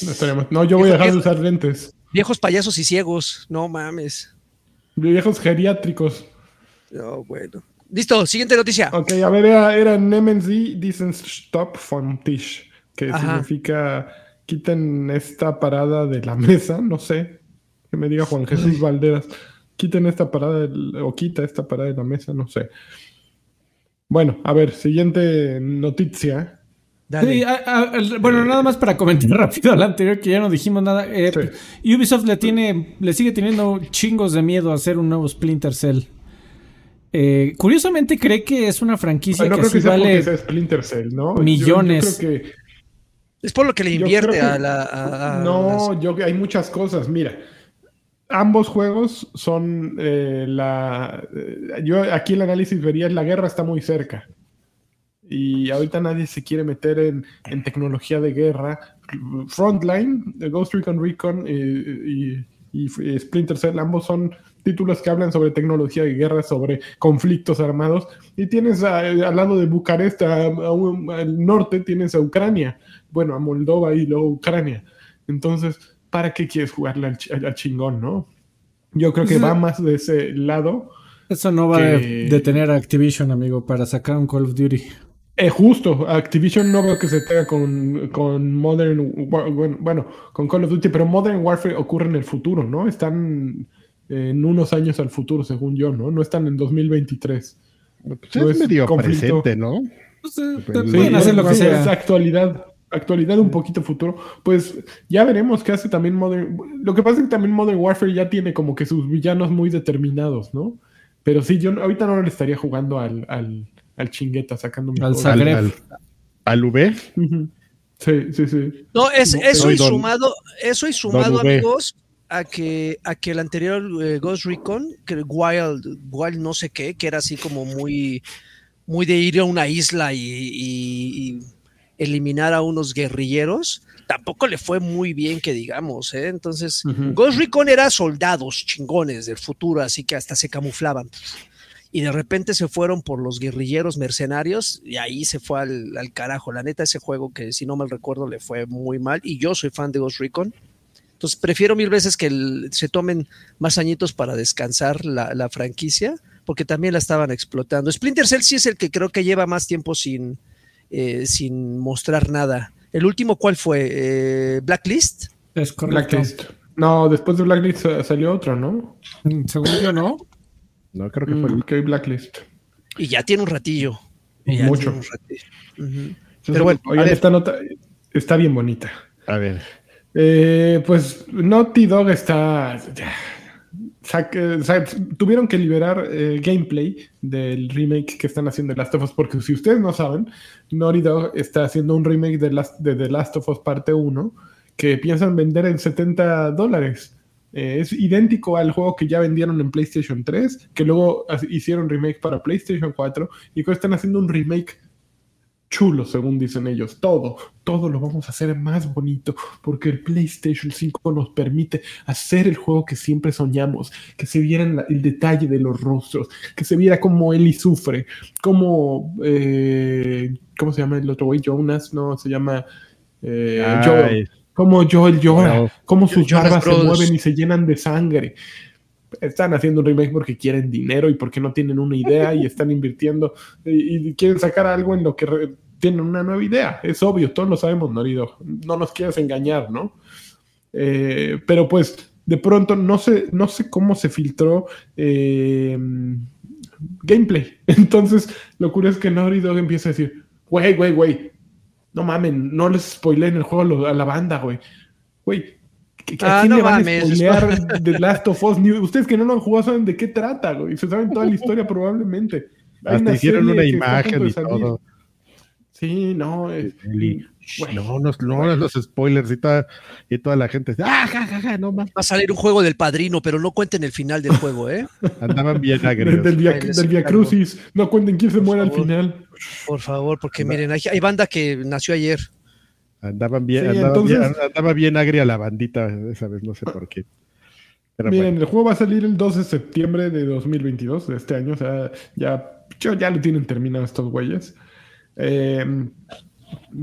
No, estaríamos- no, yo voy a dejar de usar lentes. Viejos payasos y ciegos. No mames. Viejos geriátricos. No, bueno. Listo, siguiente noticia. Ok, a ver, era, era Nemenz dicen stop von Tisch, que Ajá. significa quiten esta parada de la mesa, no sé, que me diga Juan Jesús Valderas, quiten esta parada del- o quita esta parada de la mesa, no sé. Bueno, a ver, siguiente noticia. Dale. Sí, a- a- el- bueno, nada más para comentar *laughs* rápido al anterior que ya no dijimos nada. Eh, Ubisoft le tiene, le sigue teniendo chingos de miedo a hacer un nuevo Splinter Cell. Eh, curiosamente cree que es una franquicia no que creo sí vale. sea Splinter Cell, ¿no? Yo- millones. Yo, creo que Es por lo que le invierte que- a la. a- a No, las- yo hay muchas cosas. Mira, ambos juegos son eh, la. eh, yo aquí el análisis vería la guerra está muy cerca. Y ahorita nadie se quiere meter en, en tecnología de guerra. Frontline, Ghost Recon Recon y, y- y Splinter Cell, ambos son títulos que hablan sobre tecnología de guerra, sobre conflictos armados. Y tienes a- al lado de Bucarest, a- a un- al norte, tienes a Ucrania bueno, a Moldova y luego Ucrania. Entonces, ¿para qué quieres jugarle al, ch- al chingón, no? Yo creo que Pues, va eh, más de ese lado. Eso no va que- a detener a Activision, amigo, para sacar un Call of Duty. Eh, justo, Activision no veo que se tenga con, con Modern, bueno, bueno, con Call of Duty, pero Modern Warfare ocurre en el futuro, ¿no? Están en unos años al futuro, según yo, ¿no? No están en 2023. Pues No es es medio conflicto. presente, ¿no? Pues, eh, Sí, pueden Sí, hacer lo que sí, Es sea. actualidad. Actualidad un poquito futuro. Pues ya veremos qué hace también Modern. Lo que pasa es que también Modern Warfare ya tiene como que sus villanos muy determinados, ¿no? Pero sí, yo ahorita no le estaría jugando al, al, al chingueta, sacando mi Al. Zagreb. Al, al, al V. Ujú. Sí, sí, sí. No, es, eso y Don- sumado, eso y sumado, amigos, a que, a que el anterior eh, Ghost Recon, que Wild, Wild no sé qué, que era así como muy, muy de ir a una isla y, y- y eliminar a unos guerrilleros, tampoco le fue muy bien que digamos, ¿eh? Entonces. Ghost Recon era soldados chingones del futuro, así que hasta se camuflaban. Y de repente se fueron por los guerrilleros mercenarios y ahí se fue al, al carajo. La neta, ese juego que si no mal recuerdo le fue muy mal. Y yo soy fan de Ghost Recon. Entonces prefiero mil veces que el- se tomen más añitos para descansar la, la franquicia, porque también la estaban explotando. Splinter Cell sí es el que creo que lleva más tiempo sin, eh, sin mostrar nada. ¿El último cuál fue? Eh, ¿Blacklist? Es correcto. Blacklist. No, después de Blacklist eh, salió otro, ¿no? Mm, Según yo, ¿no? No, creo que fue Mm, el ok, Blacklist. Y ya tiene un ratillo. Y ya Mucho. tiene un ratillo. Ujú. Entonces, Pero bueno, oigan, esta nota está bien bonita. A ver. Eh, pues Naughty Dog está. sa- tuvieron que liberar eh, gameplay del remake que están haciendo de Last of Us, porque si ustedes no saben, Naughty Dog está haciendo un remake de, Last- The Last of Us parte 1 que piensan vender en 70 dólares. Eh, es idéntico al juego que ya vendieron en PlayStation 3, que luego hicieron remake para PlayStation 4 y que están haciendo un remake chulo, según dicen ellos. Todo, todo lo vamos a hacer más bonito porque el PlayStation 5 nos permite hacer el juego que siempre soñamos, que se viera la- el detalle de los rostros, que se viera cómo Ellie sufre, cómo, eh, ¿cómo se llama el otro güey? Jonas, no, se llama eh, Joel. Cómo Joel llora, Bueno. cómo sus barbas se mueven y se llenan de sangre. Están haciendo un remake porque quieren dinero y porque no tienen una idea y están invirtiendo y, y quieren sacar algo en lo que re- tienen una nueva idea. Es obvio, todos lo sabemos, Norido. No nos quieras engañar, ¿no? Eh, pero pues de pronto no sé, no sé cómo se filtró eh, gameplay. *laughs* Entonces, lo curioso es que Naughty Dog empieza a decir, güey, güey, güey, no mamen, no les spoileen el juego a lo- a la banda, güey. Güey, ¿qué- ¿a Ah, quién no le van mames. a spoilear *laughs* The Last of Us? Ni- ustedes que no lo han jugado saben de qué trata, güey. Se saben toda la *laughs* historia probablemente. Hasta una hicieron una imagen y salir. todo. Sí, no. es- Eli, güey. No, no, no, los spoilers y toda, y toda la gente. Ah, ja, ja, ja, no más. Va a salir un juego del padrino, pero no cuenten el final del juego, ¿eh? *laughs* Andaban bien agrios. del via, del. Crucis. No cuenten quién se muere al final. Por favor, porque miren, hay, hay banda que nació ayer. Andaban bien, Sí, andaba, entonces- bien andaba bien agria la bandita esa vez, no sé por qué. Pero Miren, bueno, el juego va a salir el 2 de septiembre de 2022, de este año. O sea, ya, ya, ya lo tienen terminado estos güeyes. Eh,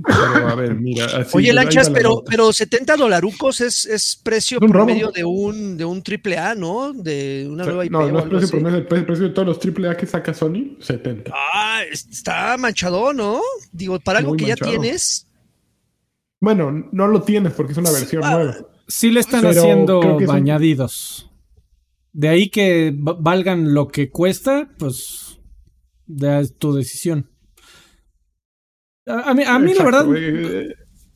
pero a ver, mira. así, Oye, Lanchas, la pero, nota. pero 70 dolarucos es, es precio un robo. promedio de un, de un triple A, ¿no? De una O sea, nueva IP no, no es precio así. promedio, el pre- precio de todos los AAA que saca Sony, 70. Ah, está manchado, ¿no? Digo, para algo Muy que manchado. ya tienes. Bueno, no lo tienes porque es una versión Ah, nueva. Sí le están Pero haciendo un- añadidos. De ahí que va- valgan lo que cuesta, pues ya es tu decisión. A, a mí, a mí la verdad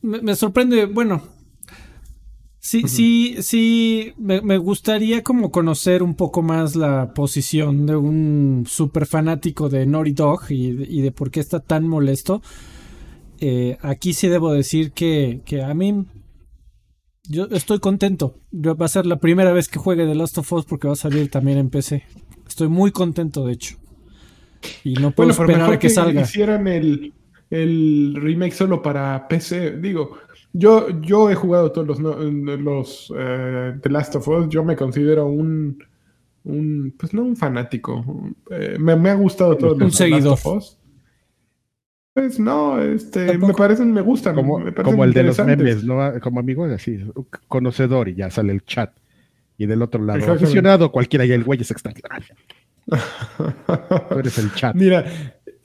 me, me sorprende, bueno, sí, sí, sí, me, me gustaría como conocer un poco más la posición de un super fanático de Naughty Dog y, de- y de por qué está tan molesto. Eh, aquí sí debo decir que, que a mí yo estoy contento. Yo- Va a ser la primera vez que juegue The Last of Us porque va a salir también en PC. Estoy muy contento, de hecho. Y no puedo Bueno, esperar a que, salga. hicieran el, el remake solo para PC. Digo, yo, yo he jugado todos los, no- los eh, The Last of Us. Yo me considero un, un pues no un fanático. Eh, me, me ha gustado todo Un los The Last seguidor. of Us. Pues no, este, Tampoco. me parecen, me gustan. como, me parecen como el de los memes, ¿no? Como amigo, así, conocedor y ya sale el chat. Y del otro lado, aficionado, cualquiera, y el güey es extraño. *laughs* Tú eres el chat. Mira,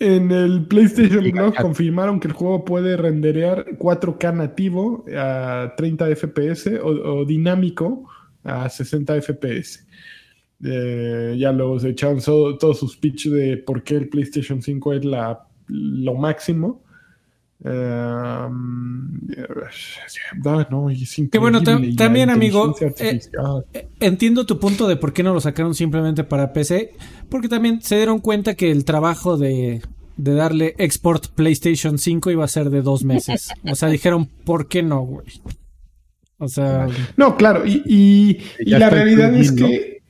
en el PlayStation Blog confirmaron que el juego puede renderear 4K nativo a 30 FPS o, o dinámico a 60 FPS. Eh, ya luego se echaron so- todo su speech de por qué el PlayStation 5 es la, lo máximo. Eh, no, no, es Que bueno, también, amigo, eh, artificial. Entiendo tu punto de por qué no lo sacaron simplemente para PC, porque también se dieron cuenta que el trabajo de, de darle export PlayStation 5 iba a ser de dos meses. O sea, dijeron, ¿por qué no, güey? O sea, No, claro, y, y- la realidad es que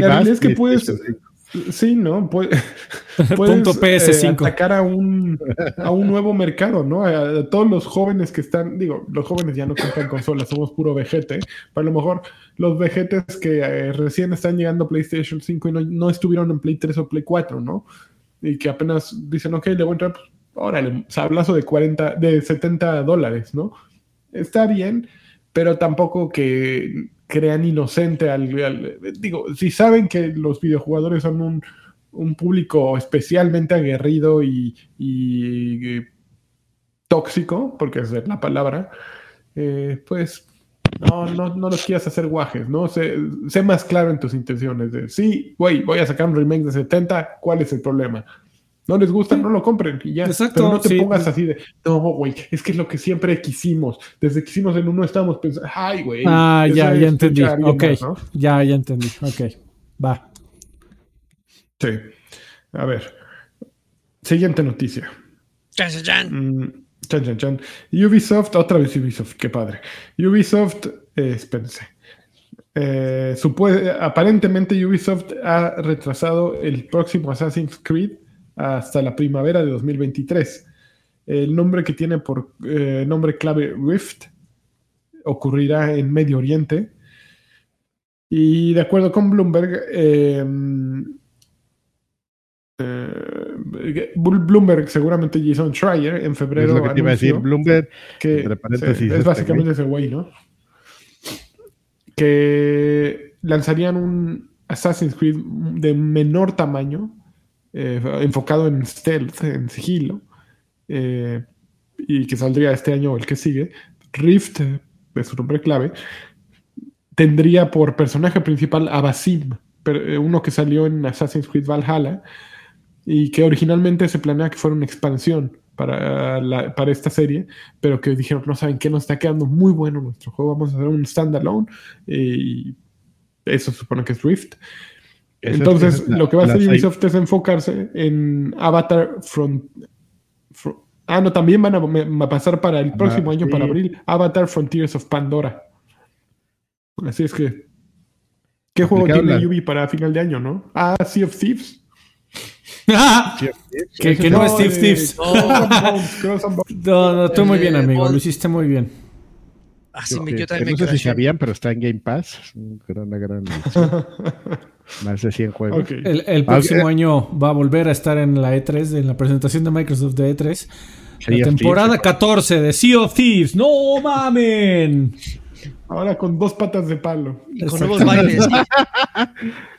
La realidad es que puedes, sí, ¿no? *laughs* Puede- Punto puedes eh, PS5. atacar a un, a un nuevo mercado, ¿no? A, a todos los jóvenes que están, digo, los jóvenes ya no compran consolas, somos puro vejete, pero a lo mejor los vejetes que eh, recién están llegando a PlayStation 5 y no, no estuvieron en Play 3 o Play 4, ¿no? Y que apenas dicen, ok, le voy a entrar, pues, órale, sablazo de 40, de 70 dólares, ¿no? Está bien, pero tampoco que crean inocente al, Digo, si saben que los videojugadores son un, un público especialmente aguerrido y, y, eh, tóxico, porque es la palabra, eh, pues no, no, no los quieras hacer guajes, ¿no? Sé, sé más claro en tus intenciones. De, sí, güey, voy a sacar un remake de 70, ¿cuál es el problema? No les gusta, no lo compren y ya. Exacto, Pero no te sí. pongas así de, no, güey, es que es lo que siempre quisimos. Desde que hicimos el uno estábamos pensando, ay, güey. ah, ya, ya entendí. Ok, más, ¿no? ya, ya entendí. Ok, va. Sí. A ver. Siguiente noticia. Chan, chan, chan. Mm, chan, chan, chan. Ubisoft, otra vez Ubisoft, qué padre. Ubisoft, eh, espérense. Eh, aparentemente Ubisoft ha retrasado el próximo Assassin's Creed hasta la primavera de 2023. El nombre que tiene por eh, nombre clave Rift ocurrirá en Medio Oriente. Y de acuerdo con Bloomberg, eh, eh, Bloomberg, seguramente Jason Schreier, en Es febrero lo que te iba a decir, Bloomberg. que entre paréntesis, sí, este es básicamente ese güey, ¿no? Que lanzarían un Assassin's Creed de menor tamaño, eh, enfocado en stealth, en sigilo, eh, y que saldría este año o el que sigue. Rift, eh, es su nombre clave, tendría por personaje principal a Basim, uno que salió en Assassin's Creed Valhalla y que originalmente se planea que fuera una expansión para, para esta serie, pero que dijeron, no saben qué, nos está quedando muy bueno nuestro juego, vamos a hacer un standalone y eso supone que es Rift. Entonces, esa es la- lo que va a hacer Ubisoft es enfocarse en Avatar Front... Fro- ah, no, también van a, me- a pasar para el Ah, próximo año, sí. para abril, Avatar Frontiers of Pandora. Así es que... ¿Qué juego tiene la- Ubi para final de año, no? Ah, Sea of Thieves. *laughs* que, que no es Steve Thieves. *laughs* No, no, tú muy bien, amigo. Lo hiciste muy bien. Así que- me, yo que también no me sé si sabían, pero está en Game Pass. Es un gran- Una gran. *laughs* Más de 100 juegos. El, el próximo año va a volver a estar en la E3, en la presentación de Microsoft de E3. Sea La temporada Thieves. 14 de Sea of Thieves. ¡No mamen! Ahora con dos patas de palo. Y con nuevos bailes.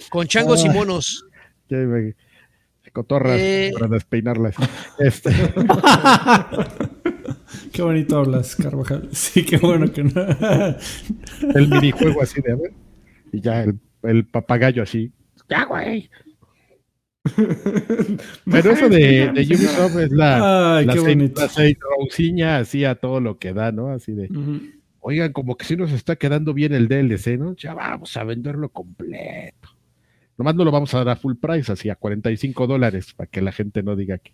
con changos y monos. Me- Cotorras Eh. para despeinarlas. Este, *laughs* Qué bonito hablas, Carvajal. *laughs* Sí, qué bueno que no. el minijuego así de a ver. Y ya el, el papagayo así. Ya, güey. Pero eso de, de Ubisoft es la, Ay, la, qué bonito. la Rosiña así a todo lo que da, ¿no? Así de, oigan, como que sí nos está quedando bien el DLC, ¿no? Ya vamos a venderlo completo. Nomás no lo vamos a dar a full price, así a 45 dólares, para que la gente no diga que,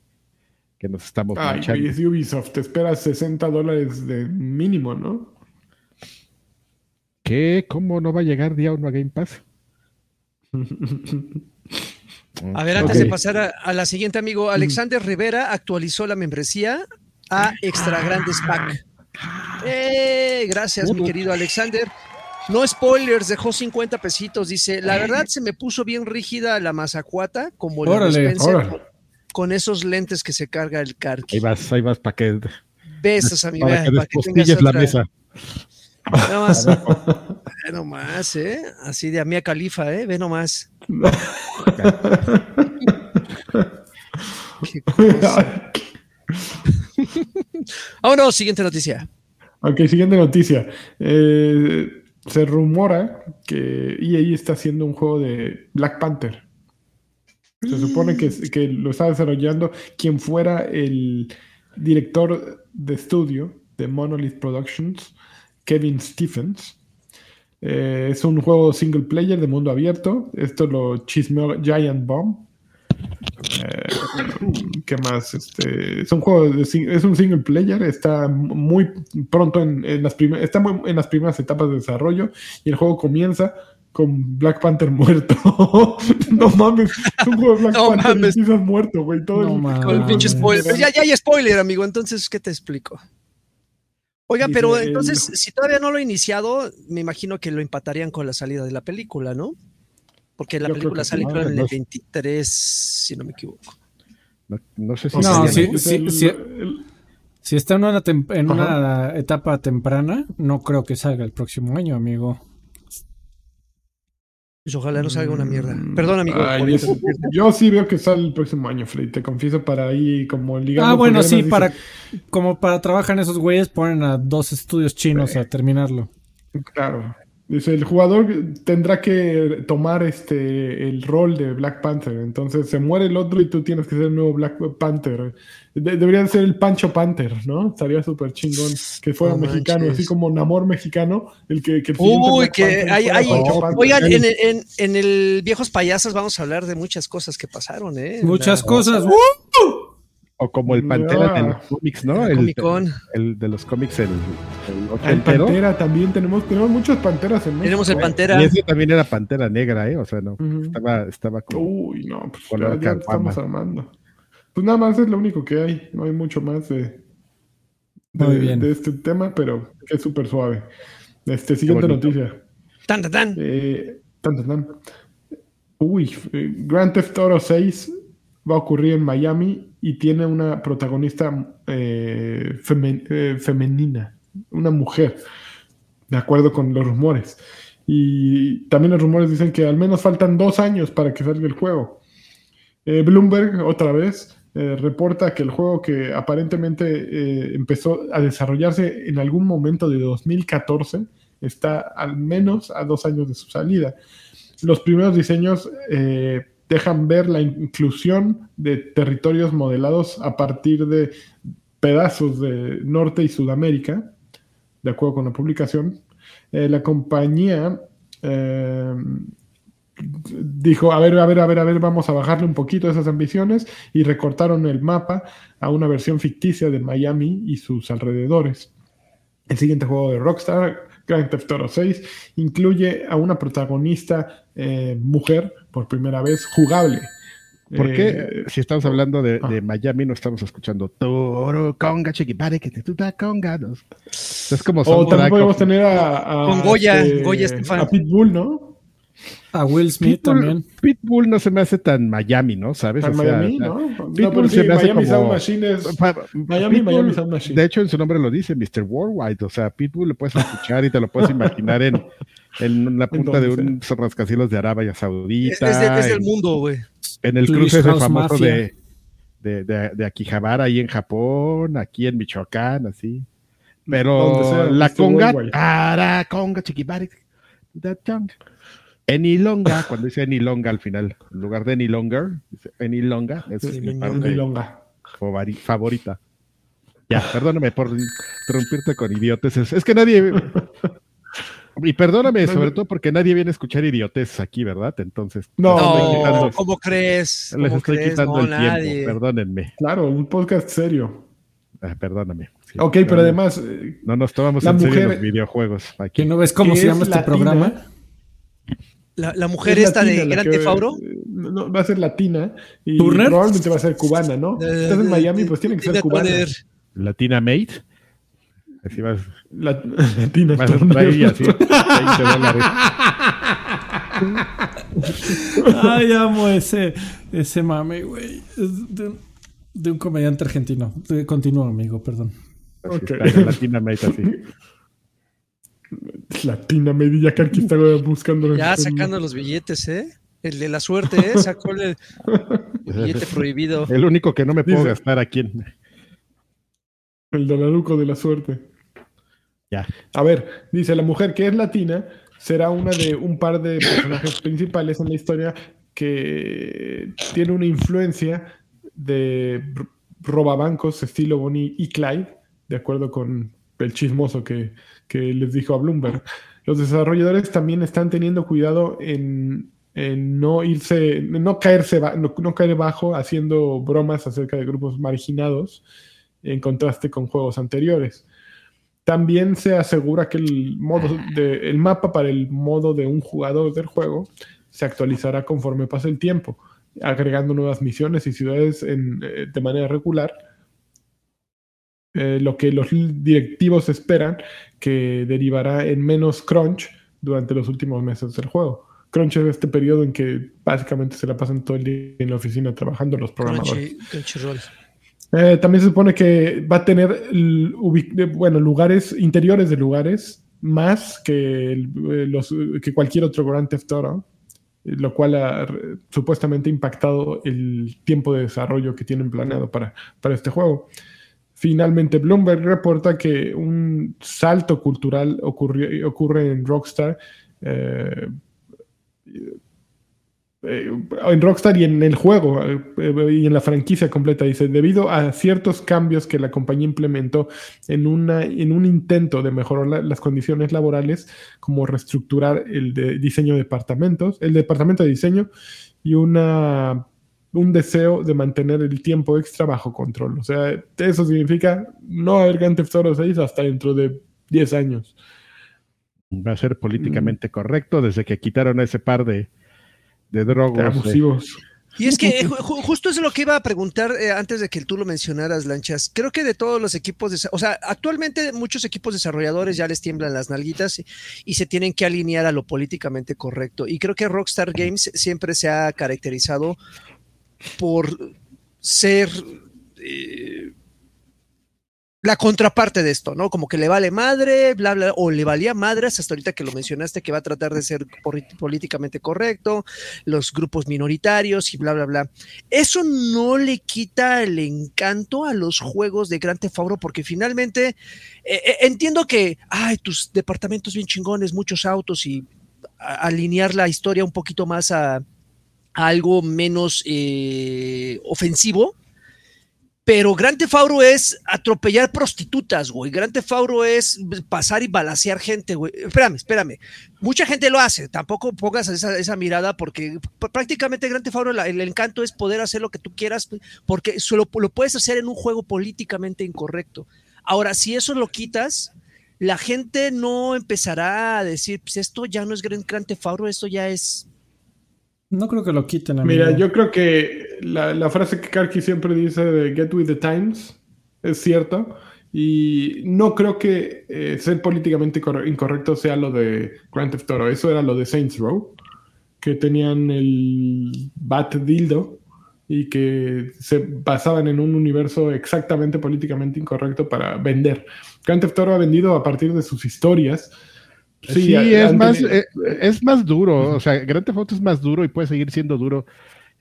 que nos estamos Ay, manchando. es Ubisoft. Te esperas 60 dólares de mínimo, ¿no? ¿Qué? ¿Cómo no va a llegar día uno a Game Pass? A ver, antes de pasar a, a la siguiente, amigo, Alexander Rivera actualizó la membresía a Extra Grandes Pack. ¡Eh! Gracias, mi querido Alexander. No spoilers, dejó 50 pesitos. Dice: La verdad se me puso bien rígida la mazacuata, como la Órale, Spencer, órale. Con, esos lentes que se carga el Ahí carqui. vas, ahí vas para que, Besos, amigo. para que para que tengas despostilles la otra- mesa. Ve nomás, ve nomás, ¿eh? Así de a Mía Califa, ¿eh? Ve nomás. *laughs* Qué cosa. Vámonos, siguiente noticia. ok, siguiente noticia. Eh, se rumora que EA está haciendo un juego de Black Panther. Se supone que, lo está desarrollando quien fuera el director de estudio de Monolith Productions, Kevin Stephens. Eh, es un juego single player de mundo abierto. Esto lo chismeó Giant Bomb. Eh, ¿Qué más? Este, es un juego, de es un single player, está muy pronto en, en las está muy- en las primeras etapas de desarrollo y el juego comienza con Black Panther muerto. *laughs* no mames, es un juego de Black No Panther mames. y muerto, güey. Todo No el, mames. Con el pinche spoiler. Ya, ya hay spoiler, amigo. Entonces, ¿qué te explico? Oiga, Dice pero el- entonces, si todavía no lo he iniciado, me imagino que lo empatarían con la salida de la película, ¿no? Porque la Yo película sale sí. creo, en No, el no. 23, si no me equivoco. No, no sé si. No, sí. Es el- sí. el- Si está en una etapa temprana, no creo que salga el próximo año, amigo. Pues ojalá no salga una mierda. Mm, Perdón, amigo. ay, yo sí veo que sale el próximo año, Freddy. Te confieso para ahí como ligando. Ah, bueno, sí, para como para trabajar en esos güeyes ponen a dos estudios chinos a terminarlo. Claro. Dice, el jugador tendrá que tomar este el rol de Black Panther. Entonces se muere el otro y tú tienes que ser el nuevo Black Panther. De- debería ser el Pancho Panther, ¿no? Estaría súper chingón que fuera No mexicano, manches. así como Namor mexicano, el que, que el Uy, Black que hay, hay- Panther. oigan, en, el- en, en el Viejos Payasos vamos a hablar de muchas cosas que pasaron, ¿eh? Muchas La- cosas. ¡uh! O como el Pantera de los cómics, ¿no? El El, Comic Con. el de los cómics, el, el El. Pantera también tenemos, tenemos muchas panteras en México. Tenemos el ¿eh? Pantera. Y ese también era Pantera Negra, ¿eh? O sea, no. Estaba, estaba como. Uy, no, pues Color ya, estamos armando. Pues nada más es lo único que hay. No hay mucho más de, de, Muy bien. de este tema, pero que es súper suave. Este, siguiente noticia. Tan, tan, tan. Eh, tan, tan, tan. Uy, eh, Grand Theft Auto 6 va a ocurrir en Miami y tiene una protagonista eh, eh, femenina, una mujer, de acuerdo con los rumores. Y también los rumores dicen que al menos faltan dos años para que salga el juego. Eh, Bloomberg, otra vez, reporta que el juego que aparentemente empezó a desarrollarse en algún momento de 2014 está al menos a dos años de su salida. Los primeros diseños dejan ver la inclusión de territorios modelados a partir de pedazos de Norte y Sudamérica, de acuerdo con la publicación. Eh, la compañía eh, dijo, a ver, a ver, a ver, a ver, vamos a bajarle un poquito esas ambiciones y recortaron el mapa a una versión ficticia de Miami y sus alrededores. El siguiente juego de Rockstar, Grand Theft Auto 6, incluye a una protagonista eh, mujer por primera vez jugable. ¿Por qué, Eh, si estamos hablando de, ah. de Miami, no estamos escuchando Toro, conga, chiquipare, que te tuta, conga? no? Es como o también podemos tener a, a, Con Goya, este, Goya Estefan. a Pitbull, ¿no? A Will Smith Pitbull, también. Pitbull no se me hace tan Miami, ¿no? ¿Sabes? A O sea, Miami, ¿no? No, Pitbull pero se me hace Miami como- Sound Machine es... Pa- Miami, Pitbull, Miami Sound Machine. De hecho, en su nombre lo dice, Mr. Worldwide. O sea, Pitbull lo puedes escuchar y te lo puedes imaginar en, en la punta de un rascacielos de Arabia Saudita. es es en- mundo, güey. En el cruce ese famoso de, de, de, de Akihabara ahí en Japón, aquí en Michoacán, así. Pero sea, la conga, para conga, chiquibari, that tongue. Any longa, *laughs* cuando dice any longa al final, en lugar de any longer, dice any longa, esa es mi parte favorita. Ya, perdóname por interrumpirte con idiotes. Es que nadie. Y perdóname, sobre todo porque nadie viene a escuchar idiotes aquí, ¿verdad? Entonces, No, ¿cómo crees? les ¿Cómo estoy crees? quitando No, el nadie. tiempo. Perdónenme. Claro, un podcast serio. Ah, perdóname. Sí, Ok, pero además, eh, No nos tomamos la en serio mujer- los videojuegos. Aquí. ¿Que no ves cómo se es llama este latina, programa? La, la mujer es esta latina de Gran Auto. eh, no, va a ser latina y ¿Turner? probablemente va a ser cubana, ¿no? Eh, Estás en Miami, pues tiene que ser cubana. Latina Mate. Vas, La- latina. vas a Turner. traer y así. 20 dólares. Ay, amo ese, ese mame, güey. De, un- de un comediante argentino. De- Continúa, amigo, perdón. Latina Mate así. Latina Media, que aquí está buscando. Ya sacando los billetes, ¿eh? El de la suerte, ¿eh? Sacó el billete prohibido. El único que no me puedo Dice- gastar aquí en. El dolaruco de la suerte. A ver, dice la mujer que es latina será una de un par de personajes principales en la historia que tiene una influencia de robabancos estilo Bonnie y Clyde, de acuerdo con el chismoso que, que les dijo a Bloomberg. Los desarrolladores también están teniendo cuidado en en no irse, no caerse, no, caer bajo haciendo bromas acerca de grupos marginados en contraste con juegos anteriores. También se asegura que el, modo de, el mapa para el modo de un jugador del juego se actualizará conforme pase el tiempo, agregando nuevas misiones y ciudades eh, de manera regular, eh, lo que los directivos esperan que derivará en menos crunch durante los últimos meses del juego. Crunch es este periodo en que básicamente se la pasan todo el día en la oficina trabajando los programadores. Eh, también se supone que va a tener bueno, lugares interiores de lugares más que, los, que cualquier otro Grand Theft Auto, lo cual ha supuestamente impactado el tiempo de desarrollo que tienen planeado para, para este juego. Finalmente, Bloomberg reporta que un salto cultural ocurre en Rockstar eh, eh, en Rockstar y en el juego eh, y en la franquicia completa. Dice, debido a ciertos cambios que la compañía implementó en, una, en un intento de mejorar las condiciones laborales, como reestructurar el diseño de departamentos, el departamento de diseño y una, un deseo de mantener el tiempo extra bajo control. O sea, eso significa no haber Grand Theft Auto 6 hasta dentro de 10 años. Va a ser políticamente correcto desde que quitaron ese par de de drogos. abusivos. Y es que *laughs* justo es lo que iba a preguntar eh, antes de que tú lo mencionaras, Lanchas. Creo que de todos los equipos, de, o sea, actualmente muchos equipos desarrolladores ya les tiemblan las nalguitas y, se tienen que alinear a lo políticamente correcto. Y creo que Rockstar Games siempre se ha caracterizado por ser eh, la contraparte de esto, ¿no? Como que le vale madre, bla, bla, o le valía madres hasta ahorita que lo mencionaste, que va a tratar de ser políticamente correcto, los grupos minoritarios y bla, bla, bla. Eso no le quita el encanto a los juegos de Grand Theft Auto, porque finalmente eh, eh, entiendo que, ay, tus departamentos bien chingones, muchos autos y alinear la historia un poquito más a, algo menos eh, ofensivo pero Gran Tefauro es atropellar prostitutas, güey. Gran Tefauro es pasar y balasear gente, güey. Espérame, espérame. Mucha gente lo hace. Tampoco pongas esa, mirada porque prácticamente Gran Tefauro el, encanto es poder hacer lo que tú quieras porque solo lo puedes hacer en un juego políticamente incorrecto. Ahora, si eso lo quitas, la gente no empezará a decir, pues esto ya no es Gran, Gran Tefauro, esto ya es no creo que lo quiten. Mira, yo creo que la, frase que Karki siempre dice de Get with the Times es cierto. Y no creo que eh, ser políticamente incorrecto sea lo de Grand Theft Auto. Eso era lo de Saints Row, que tenían el Bat Dildo y que se basaban en un universo exactamente políticamente incorrecto para vender. Grand Theft Auto ha vendido a partir de sus historias Sí, es, más, eh, es más duro, o sea, Grand Theft Auto es más duro y puede seguir siendo duro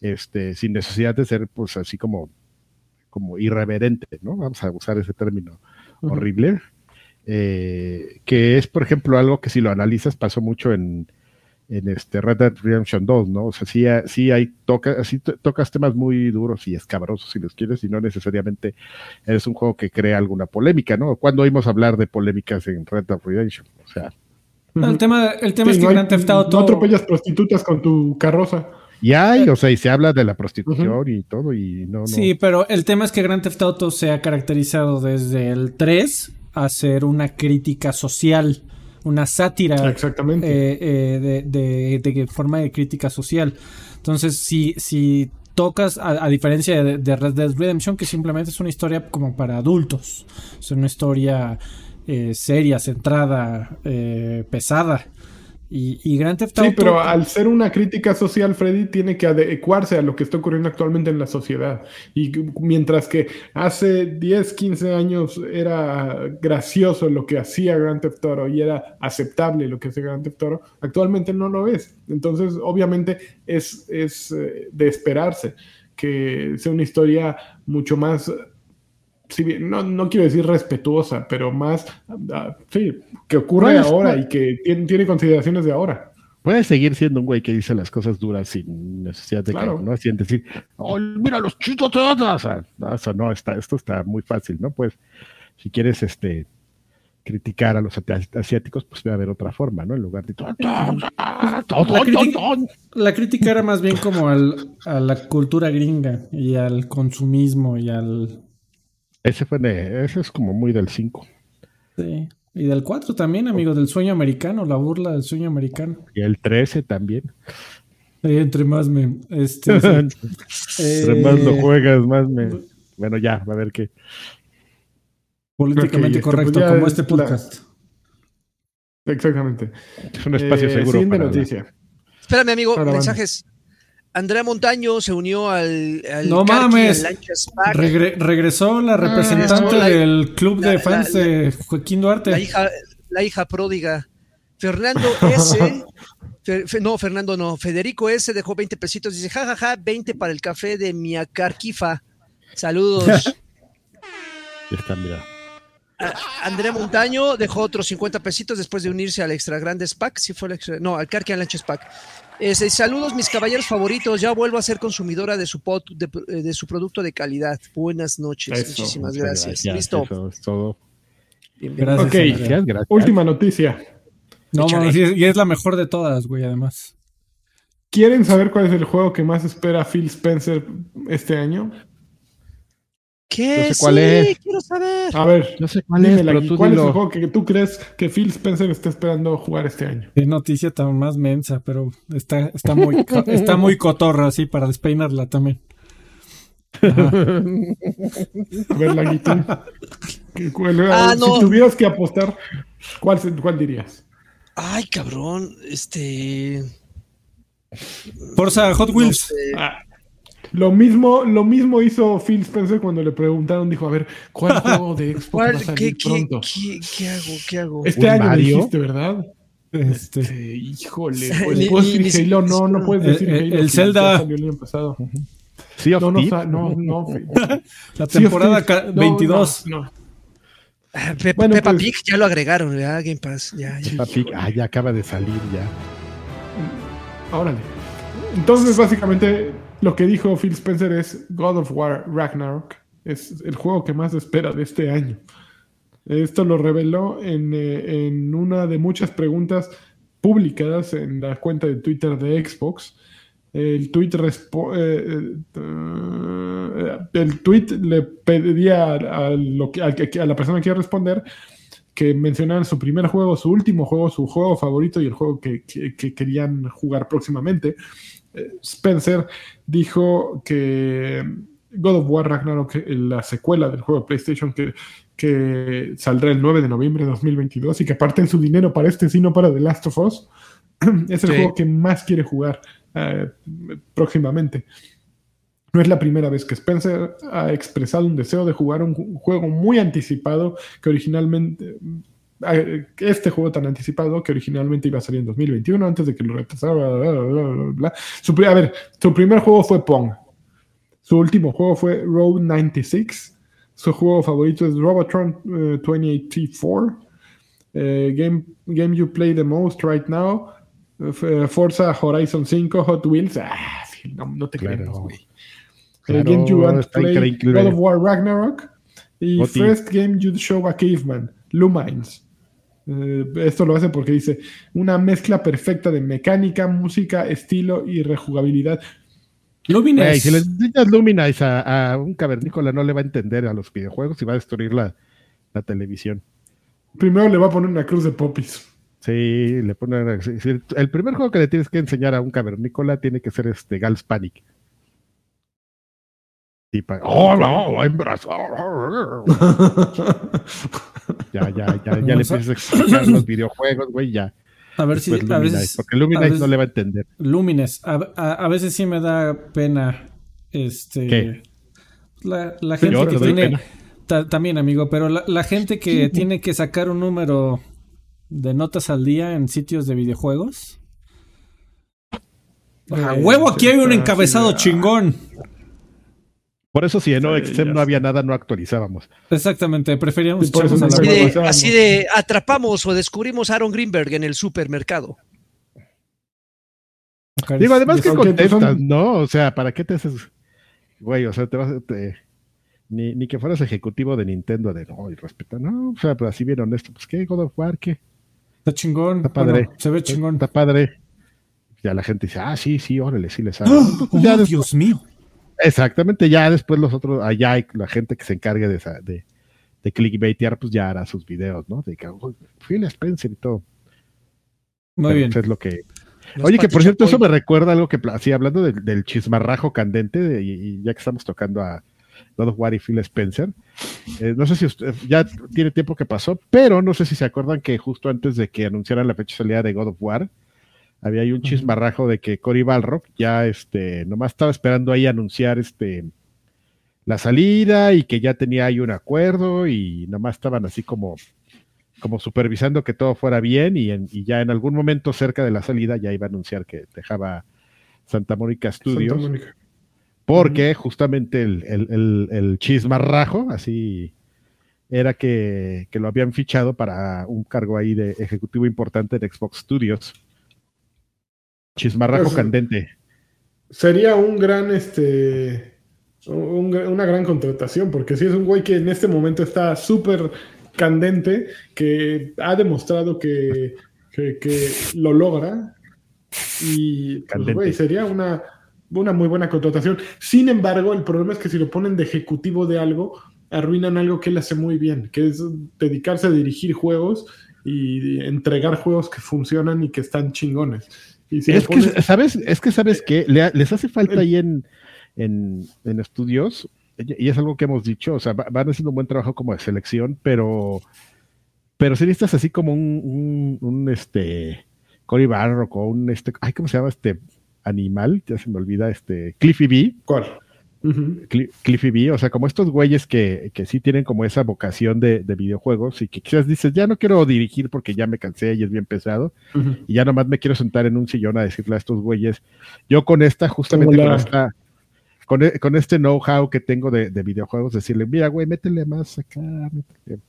este, sin necesidad de ser pues así como, como irreverente, ¿no? Vamos a usar ese término horrible, eh, que es, por ejemplo, algo que si lo analizas pasó mucho en, en este Red Dead Redemption 2, ¿no? O sea, sí, sí hay toca, sí tocas temas muy duros y escabrosos si los quieres y no necesariamente es un juego que crea alguna polémica, ¿no? Cuando oímos hablar de polémicas en Red Dead Redemption? O sea, el tema, el tema es que Grand Theft Auto... No atropellas prostitutas con tu carroza. Y hay, o sea, y se habla de la prostitución y todo, y no, Sí, pero el tema es que Grand Theft Auto se ha caracterizado desde el 3 a ser una crítica social, una sátira. Exactamente. Eh, eh, de, de, forma de crítica social. Entonces, si, si tocas, a, diferencia de, de, Red Dead Redemption, que simplemente es una historia como para adultos, es una historia eh, seria, centrada, eh, pesada. Y, y Grand Theft Sí, pero al ser una crítica social, Freddy tiene que adecuarse a lo que está ocurriendo actualmente en la sociedad. Y mientras que hace 10, 15 años era gracioso lo que hacía Grand Theft Auto y era aceptable lo que hacía Grand Theft Auto, actualmente no lo es. Entonces, obviamente, es, es eh, de esperarse que sea una historia mucho más no, no, quiero decir respetuosa, pero más, ah, sí, que ocurre ahora y que tiene, consideraciones de ahora. Puede seguir siendo un güey que dice las cosas duras sin necesidad de que, ¿no? Sin decir, oh, mira los chitos O sea, no, está, esto está muy fácil, ¿no? Pues, si quieres, este, criticar a los asiáticos, pues debe haber otra forma, ¿no? En lugar de... La crítica, la crítica era más bien como al, a la cultura gringa y al consumismo y al... Ese fue de, ese es como muy del 5. Sí. Y del 4 también, amigo, del sueño americano, la burla del sueño americano. Y el 13 también. Sí, entre más me... Este, *laughs* sí. entre más lo juegas, más me... Bueno, ya, a ver qué. Políticamente correcto, esto, pues, ya como es este la- podcast. Exactamente. Es un espacio Eh, seguro para la- noticia. Espérame, amigo, Ahora van. Andrea Montaño se unió al, al No Karki, mames. al. Regre- regresó la representante regresó la- del club la- de fans la- de Joaquín Duarte. la hija, la hija pródiga. Fernando S. *laughs* No, Fernando no. Federico S. dejó 20 pesitos. Dice, jajaja, 20 para el café de Miacarquifa. Saludos. *laughs* Ya está, mira. *laughs* A- Andrea Montaño dejó otros 50 pesitos después de unirse al Extra Grandes Pack. Sí fue el extra- no, al Carquian Lanches Pack. Ese, saludos, mis caballeros favoritos. Ya vuelvo a ser consumidora de su, pot- de, de su producto de calidad. Buenas noches. Eso, Muchísimas gracias. gracias, Listo. Eso es todo. Gracias. Ok. Andrea. Gracias, gracias. Última noticia. No, mames, y es- y es la mejor de todas, güey, además. ¿Quieren saber cuál es el juego que más espera Phil Spencer este año? ¿Qué? No sé cuál Sí, es. quiero saber. A ver, No sé cuál es, pero tú ¿cuál es el juego que tú crees que Phil Spencer está esperando jugar este año? Qué noticia tan más mensa, pero está, está, muy, está muy cotorra, así, para despeinarla también. Ajá. A ver, Laguitín. ¿Qué- cuál- Ah, no. Si tuvieras que apostar, ¿cuál, cuál dirías? Ay, cabrón. Este. Forza Hot no Wheels. sé. Ah, Lo mismo, lo mismo hizo Phil Spencer cuando le preguntaron, dijo, a ver, ¿cuál *laughs* juego de Xbox va a ¿Cuál? salir ¿Qué, qué, pronto? qué, qué hago? ¿Qué hago? Este ¿Un año Mario? dijiste, ¿verdad? Este, Este, híjole, pues, ¿puedes ni- decir ni- Halo? No, no puedes El- decir el- Halo. el Zelda. salió el año pasado. Sea of No, no, no, *laughs* no. la Sea of temporada Thieves. ca- No, 22. no, no. Ah, Pe- Bueno, Peppa pues- Pig ya lo agregaron, ¿verdad? Game Pass. Ya, ya. Peppa Pig. Ah, ya acaba de salir ya. Órale. Entonces, básicamente, lo que dijo Phil Spencer es God of War Ragnarok. Es el juego que más espera de este año. Esto lo reveló en, eh, en una de muchas preguntas publicadas en la cuenta de Twitter de Xbox. El tweet, eh, eh, el tweet le pedía a, a lo que- a la persona que quiere responder que mencionaran su primer juego, su último juego, su juego favorito y el juego que- que querían jugar próximamente. Spencer dijo que God of War Ragnarok, eh, la secuela del juego de PlayStation que, que saldrá el 9 de noviembre de 2022 y que aparten su dinero para este, sino para The Last of Us, *clears throat* es el Sí. juego que más quiere jugar eh, próximamente. No es la primera vez que Spencer ha expresado un deseo de jugar un ju- juego muy anticipado que originalmente este juego tan anticipado que originalmente iba a salir en 2021 antes de que lo retrasara. bla, bla, bla. Su, a ver, su primer juego fue Pong. Su último juego fue Road 96. Su juego favorito es Robotron eh, 2084. Eh, game, game you play the most right now. eh, Forza Horizon 5, Hot Wheels. Ah, no, no te Claro. creemos, güey. Claro, el game you want to está play. God of War Ragnarok. Y. First Game You'd Show a Caveman, Lumines. Eh, esto lo hace porque dice una mezcla perfecta de mecánica, música, estilo y rejugabilidad. Lumines. Si le enseñas Luminize a, a un cavernícola, no le va a entender a los videojuegos y va a destruir la, la televisión. Primero le va a poner una cruz de popis. Sí, le ponen. el primer juego que le tienes que enseñar a un cavernícola tiene que ser este Gals Panic. Y pa- ¡Oh, no! hembras! Ya, ya, ya, ya le empiezas a explicar los videojuegos, güey, ya. a ver si a Luminize, veces, porque Luminize a veces- no le va a entender. Lumines. A, a- a veces sí me da pena. Este. ¿Qué? La, la gente yo que tiene. ta- también, amigo, pero la, la gente que tiene que sacar un número de notas al día en sitios de videojuegos. A huevo, aquí hay un encabezado chingón. Por eso, si en Sí, OXM no había nada, no actualizábamos. Exactamente, preferíamos Sí, por eso no Así de, así atrapamos o descubrimos a Aaron Greenberg en el supermercado. Digo, además que contestas, son- ¿no? O sea, ¿para qué te haces? Güey, o sea, te vas a. te- Ni, ni que fueras ejecutivo de Nintendo de no, y respeta, no, o sea, pues así bien honesto, pues qué, God of War, qué, Está chingón. Está padre. Bueno, se ve chingón. está padre. Ya la gente dice, ah, sí, sí, órale, sí le *gasps* sabe. ¡Oh, Entonces, ya después- Dios mío! Exactamente, ya después los otros, allá hay la gente que se encargue de, esa- de, de clickbaitear, pues ya hará sus videos, ¿no? De que, oh, Phil Spencer y todo. Muy Pero, bien. pues, es lo que, Los Oye, que por cierto, eso me recuerda algo que, así hablando del, del chismarrajo candente, de- y, y ya que estamos tocando a God of War y Phil Spencer, eh, no sé si usted, ya tiene tiempo que pasó, pero no sé si se acuerdan que justo antes de que anunciaran la fecha de salida de God of War, había ahí un chismarrajo de que Cory Balrock ya este, nomás estaba esperando ahí anunciar este la salida y que ya tenía ahí un acuerdo y nomás estaban así como como supervisando que todo fuera bien y, en- y ya en algún momento cerca de la salida ya iba a anunciar que dejaba Santa Mónica Studios, Santa Mónica. porque justamente el, el, el- el chismarrajo, así era que, que lo habían fichado para un cargo ahí de ejecutivo importante en Xbox Studios. Chismarrajo Pues, candente. Sería un gran, este, un una gran contratación, porque si es un güey que en este momento está súper candente, que ha demostrado que, que- que lo logra, y pues, güey, sería una, una muy buena contratación. Sin embargo, el problema es que si lo ponen de ejecutivo de algo, arruinan algo que él hace muy bien, que es dedicarse a dirigir juegos y entregar juegos que funcionan y que están chingones. Y si le es que, ¿sabes? Es que, ¿sabes que Les hace falta ahí en, en, en estudios, y es algo que hemos dicho, o sea, va- van haciendo un buen trabajo como de selección, pero, pero si necesitas así como un, un, un, este, Cory Barrock o un, este, ay, ¿cómo se llama este animal? Ya se me olvida, este, Cliffy B. ¿Cuál? Cli- Cliffy B, o sea, como estos güeyes que, que sí tienen como esa vocación de, de videojuegos y que quizás dices, ya no quiero dirigir porque ya me cansé y es bien pesado, y ya nomás me quiero sentar en un sillón a decirle a estos güeyes, yo con esta, justamente con esta, con, e- con este know-how que tengo de, de videojuegos, decirle, mira, güey, métele más acá, métele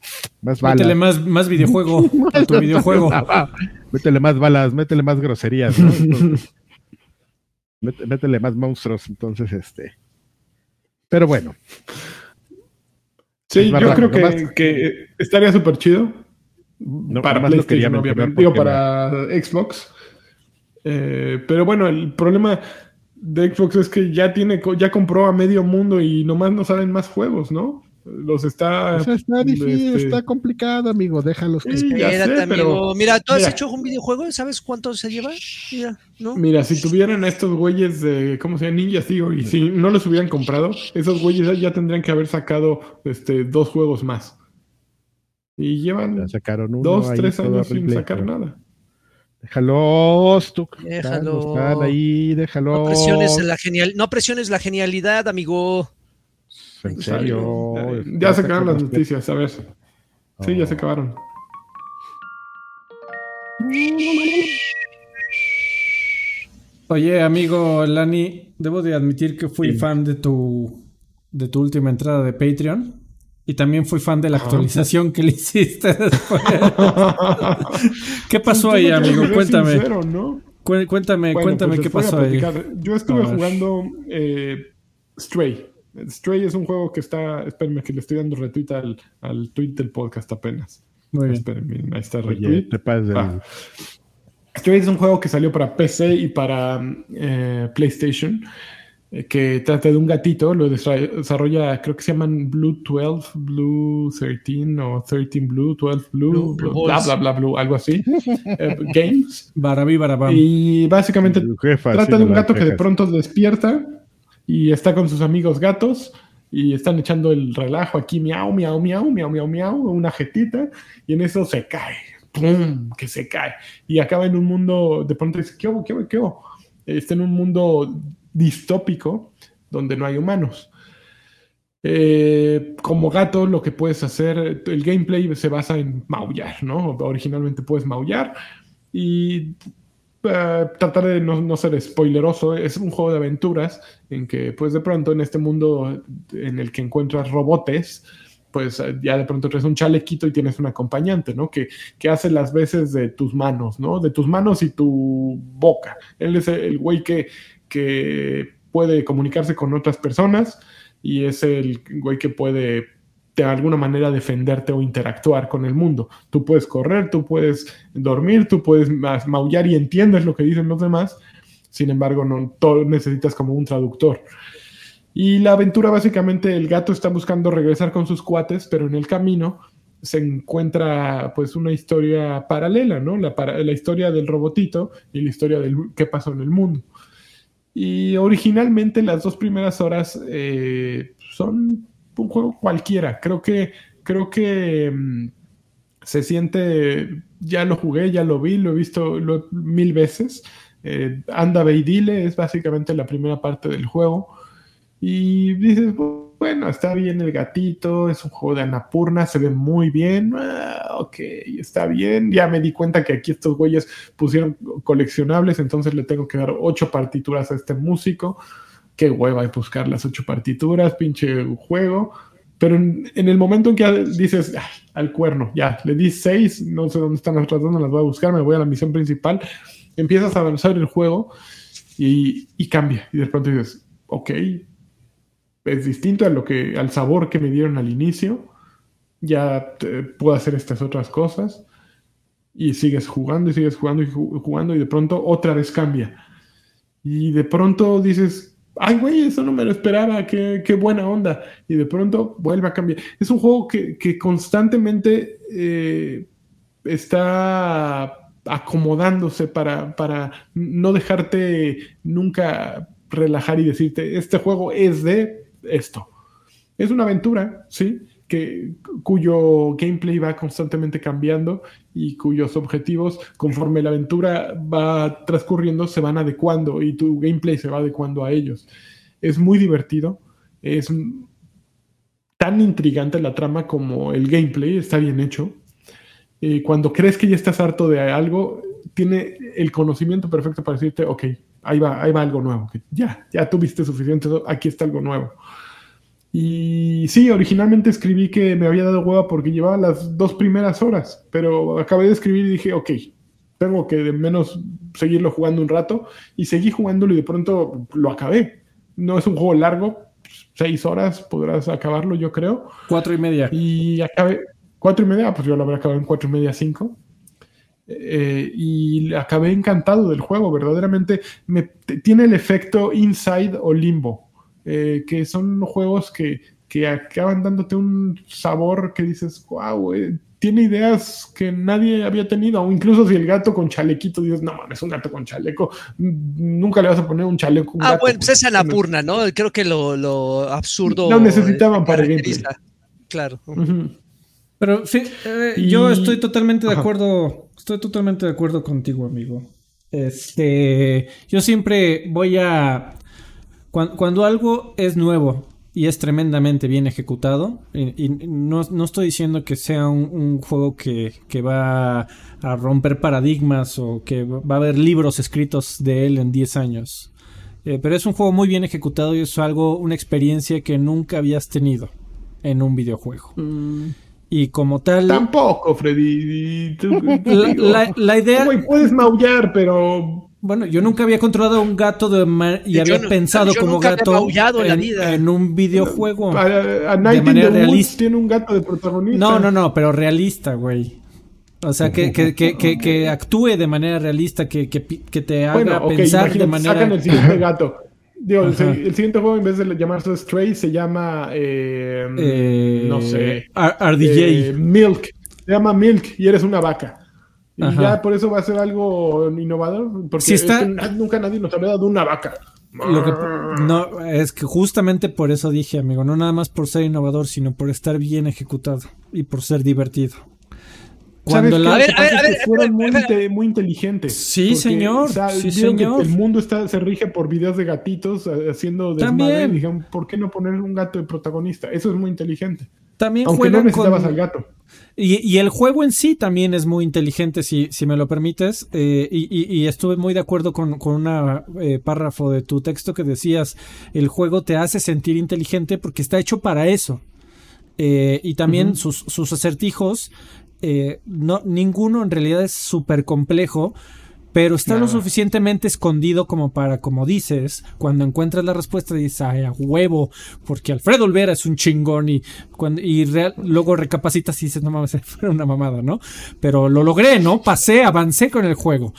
más balas. Métele más, más videojuego *laughs* a tu videojuego. *laughs* métele más balas, métele más groserías, ¿no? *laughs* Entonces, mét- métele más monstruos, entonces, este. Pero bueno, Sí, yo creo que, estaría súper chido no, para PlayStation, obviamente. Digo, para Xbox. Eh, pero bueno, el problema de Xbox es que ya tiene, ya compró a medio mundo y nomás no salen más juegos, ¿no? Los está. O sea, está difícil, este, está complicado, amigo, déjalos que Sí, Espérate, sé, amigo. pero- Mira, ¿tú has mira. hecho un videojuego? ¿Sabes cuánto se lleva? Mira, ¿no? Mira, si tuvieran a estos güeyes de, ¿cómo se llama? Ninja Theory, y si no los hubieran comprado, esos güeyes ya- tendrían que haber sacado este, dos juegos más. Y llevan Ya sacaron uno dos, ahí tres años sin sacar pero nada. Déjalos, tú. Déjalo. Están ahí, déjalos. No presiones la genial, no presiones la genialidad, amigo. En serio. Ya se acabaron las noticias, a ver. Sí, ya se acabaron. Oye, amigo Lani, debo de admitir que fui Sí. fan de tu de tu última entrada de Patreon y también fui fan de la actualización que le hiciste *laughs* después. ¿Qué pasó ahí, amigo? Cuéntame. sincero, ¿no? Cué- Cuéntame, Bueno, cuéntame pues qué pasó ahí. Yo estuve jugando eh, Stray. Stray es un juego que está. Espérenme, que le estoy dando retweet al, al tweet del podcast apenas. Muy bien. Espérenme, ahí está el Oye, retweet. te pases del- Ah. Stray es un juego que salió para PC y para eh, PlayStation, eh, que trata de un gatito, lo desarrolla, creo que se llaman Blue 12, Blue 13 o 13 Blue, 12 Blue, Blue- Blue bla, bla, bla, Blue, algo así. *laughs* eh, games. Barabí, barabam. Y básicamente jefa, trata sí, de un gato que de pronto despierta y está con sus amigos gatos y están echando el relajo aquí, miau, miau, miau, miau, miau, miau, una jetita y en eso se cae, ¡pum! que se cae y acaba en un mundo, de pronto dice, ¿qué hubo, qué hubo, qué hubo? Está en un mundo distópico donde no hay humanos. Eh, como gato, lo que puedes hacer, el gameplay se basa en maullar, ¿no? Originalmente puedes maullar y eh, tratar de no, no ser spoileroso. Es un juego de aventuras en que, pues de pronto, en este mundo en el que encuentras robotes, pues eh, ya de pronto traes un chalequito y tienes un acompañante, ¿no? Que, que hace las veces de tus manos, ¿no? De tus manos y tu boca. Él es el güey que, que puede comunicarse con otras personas y es el güey que puede de alguna manera defenderte o interactuar con el mundo. Tú puedes correr, tú puedes dormir, tú puedes maullar y entiendes lo que dicen los demás, sin embargo, no todo necesitas como un traductor. Y la aventura básicamente el gato está buscando regresar con sus cuates, pero en el camino se encuentra pues una historia paralela, ¿no? La, la historia del robotito y la historia del qué pasó en el mundo. Y originalmente las dos primeras horas eh, son un juego cualquiera. Creo que, creo que mm, se siente, ya lo jugué, ya lo vi, lo he visto mil veces. Eh, anda, ve y dile, es básicamente la primera parte del juego. Y dices, bueno, está bien el gatito, es un juego de Anapurna, se ve muy bien, ah, ok, está bien. Ya me di cuenta que aquí estos güeyes pusieron coleccionables, entonces le tengo que dar ocho partituras a este músico. Qué hueva y buscar las ocho partituras, pinche juego. Pero en, el momento en que dices, al cuerno, ya, le di seis, no sé dónde están las otras dos, no las voy a buscar, me voy a la misión principal, empiezas a avanzar el juego y, y cambia. Y de pronto dices, ok, es distinto a lo que, al sabor que me dieron al inicio. Ya puedo hacer estas otras cosas. Y sigues jugando y sigues jugando y jugando y de pronto otra vez cambia. Y de pronto dices, ay, güey, eso no me lo esperaba, qué, qué, buena onda. Y de pronto vuelve a cambiar. Es un juego que, que constantemente eh, está acomodándose para, para no dejarte nunca relajar y decirte, este juego es de esto. Es una aventura, ¿sí? Que, cuyo gameplay va constantemente cambiando y cuyos objetivos, conforme la aventura va transcurriendo, se van adecuando y tu gameplay se va adecuando a ellos. Es muy divertido, es tan intrigante la trama como el gameplay, está bien hecho. Eh, cuando crees que ya estás harto de algo, tiene el conocimiento perfecto para decirte, ok, ahí va, ahí va algo nuevo. Ya, ya tuviste suficiente, aquí está algo nuevo. Y sí, originalmente escribí que me había dado hueva porque llevaba las dos primeras horas, pero acabé de escribir y dije, ok, tengo que de menos seguirlo jugando un rato y seguí jugándolo y de pronto lo acabé. No es un juego largo, seis horas podrás acabarlo, yo creo. Cuatro y media. Y acabé, cuatro y media, pues yo lo habré acabado en cuatro y media, cinco. Eh, y acabé encantado del juego, verdaderamente me, tiene el efecto Inside o Limbo, eh, que son juegos que, que, acaban dándote un sabor que dices, wow, eh, tiene ideas que nadie había tenido, o incluso si el gato con chalequito dices, no mames, un gato con chaleco, nunca le vas a poner un chaleco. ah, bueno, pues es Anapurna, ¿no? Creo que lo, lo absurdo. No necesitaban para el gameplay. Claro. Pero sí, yo estoy totalmente de acuerdo Estoy totalmente de acuerdo contigo, amigo. Este, yo siempre voy a cuando, algo es nuevo y es tremendamente bien ejecutado, y, no, estoy diciendo que sea un, juego que, va a romper paradigmas o que va a haber libros escritos de él en 10 años. Eh, pero es un juego muy bien ejecutado y es algo, una experiencia que nunca habías tenido en un videojuego. Mm. Y como tal. Tampoco, Freddy. la, idea. puedes maullar, pero. Bueno, yo nunca había controlado a un gato de y había pensado como gato en, un videojuego. A, de manera realista. tiene un gato de protagonista. No, no, no, pero realista, güey. O sea, que, que, que, que, actúe de manera realista, que, que, te haga pensar de manera. Sacan el siguiente *laughs* gato. Digo, el, siguiente juego, en vez de llamarse Stray, se llama. Eh, eh, no sé. RDJ. Eh, Milk. Se llama Milk y eres una vaca. Y ya por eso va a ser algo innovador. Porque nunca nadie nos había dado una vaca. no, es que justamente por eso dije, amigo, no nada más por ser innovador, sino por estar bien ejecutado y por ser divertido. Cuando la... fueron muy, muy, inteligentes. Sí, señor. sí, señor. el mundo está, se rige por videos de gatitos eh, haciendo desmadre. Y dijeron, ¿por qué no poner un gato de protagonista? Eso es muy inteligente. También Aunque no necesitabas al gato. Y, el juego en sí también es muy inteligente, si, si me lo permites. Eh, y, estuve muy de acuerdo con, con un eh, párrafo de tu texto que decías, el juego te hace sentir inteligente porque está hecho para eso. y también sus, sus, acertijos eh, no, ninguno en realidad es súper complejo, pero está lo suficientemente escondido como para, como dices, cuando encuentras la respuesta dices, ay, a huevo, porque Alfredo Olvera es un chingón y, cuando, y real- luego recapacitas y dices, no mames, *laughs* fue una mamada, ¿no? Pero lo logré, ¿no? Pasé, avancé con el juego.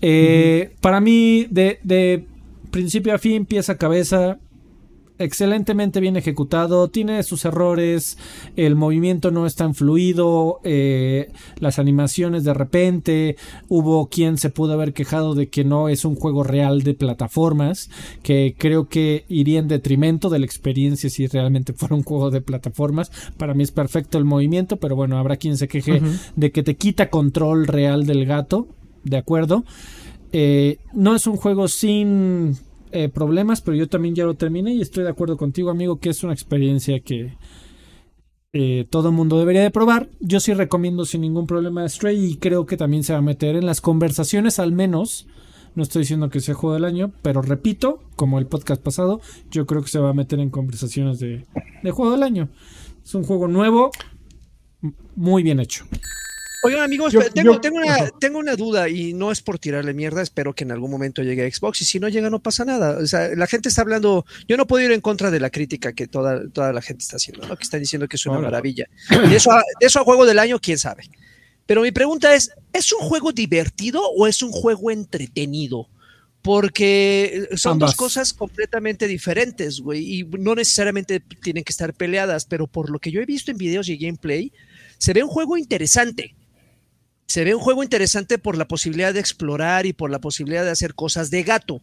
Eh, Para mí, de, de principio a fin, pieza a cabeza, excelentemente bien ejecutado, tiene sus errores, el movimiento no es tan fluido, eh, las animaciones de repente, hubo quien se pudo haber quejado de que no es un juego real de plataformas, que creo que iría en detrimento de la experiencia si realmente *laughs* fuera un juego de plataformas. Para mí es perfecto el movimiento, pero bueno, habrá quien se queje de que te quita control real del gato, ¿de acuerdo? Eh, no es un juego sin eh, problemas, pero yo también ya lo terminé y estoy de acuerdo contigo, amigo, que es una experiencia que eh, todo mundo debería de probar. Yo sí recomiendo sin ningún problema Stray y creo que también se va a meter en las conversaciones al menos. No estoy diciendo que sea juego del año, pero repito, como el podcast pasado, yo creo que se va a meter en conversaciones de, juego del año. Es un juego nuevo, muy bien hecho. Oigan, amigos, Yo- tengo, yo- tengo, una, Ajá. tengo una duda y no es por tirarle mierda, espero que en algún momento llegue a Xbox y si no llega no pasa nada. O sea, la gente está hablando, yo no puedo ir en contra de la crítica que toda, toda la gente está haciendo, ¿no? que están diciendo que es una maravilla. De eso, a, de eso a juego del año, quién sabe. Pero mi pregunta es, ¿es un juego divertido o es un juego entretenido? Porque son Ambas. dos cosas completamente diferentes, güey, y no necesariamente tienen que estar peleadas, pero por lo que yo he visto en videos y gameplay, se ve un juego interesante. Se ve un juego interesante por la posibilidad de explorar y por la posibilidad de hacer cosas de gato.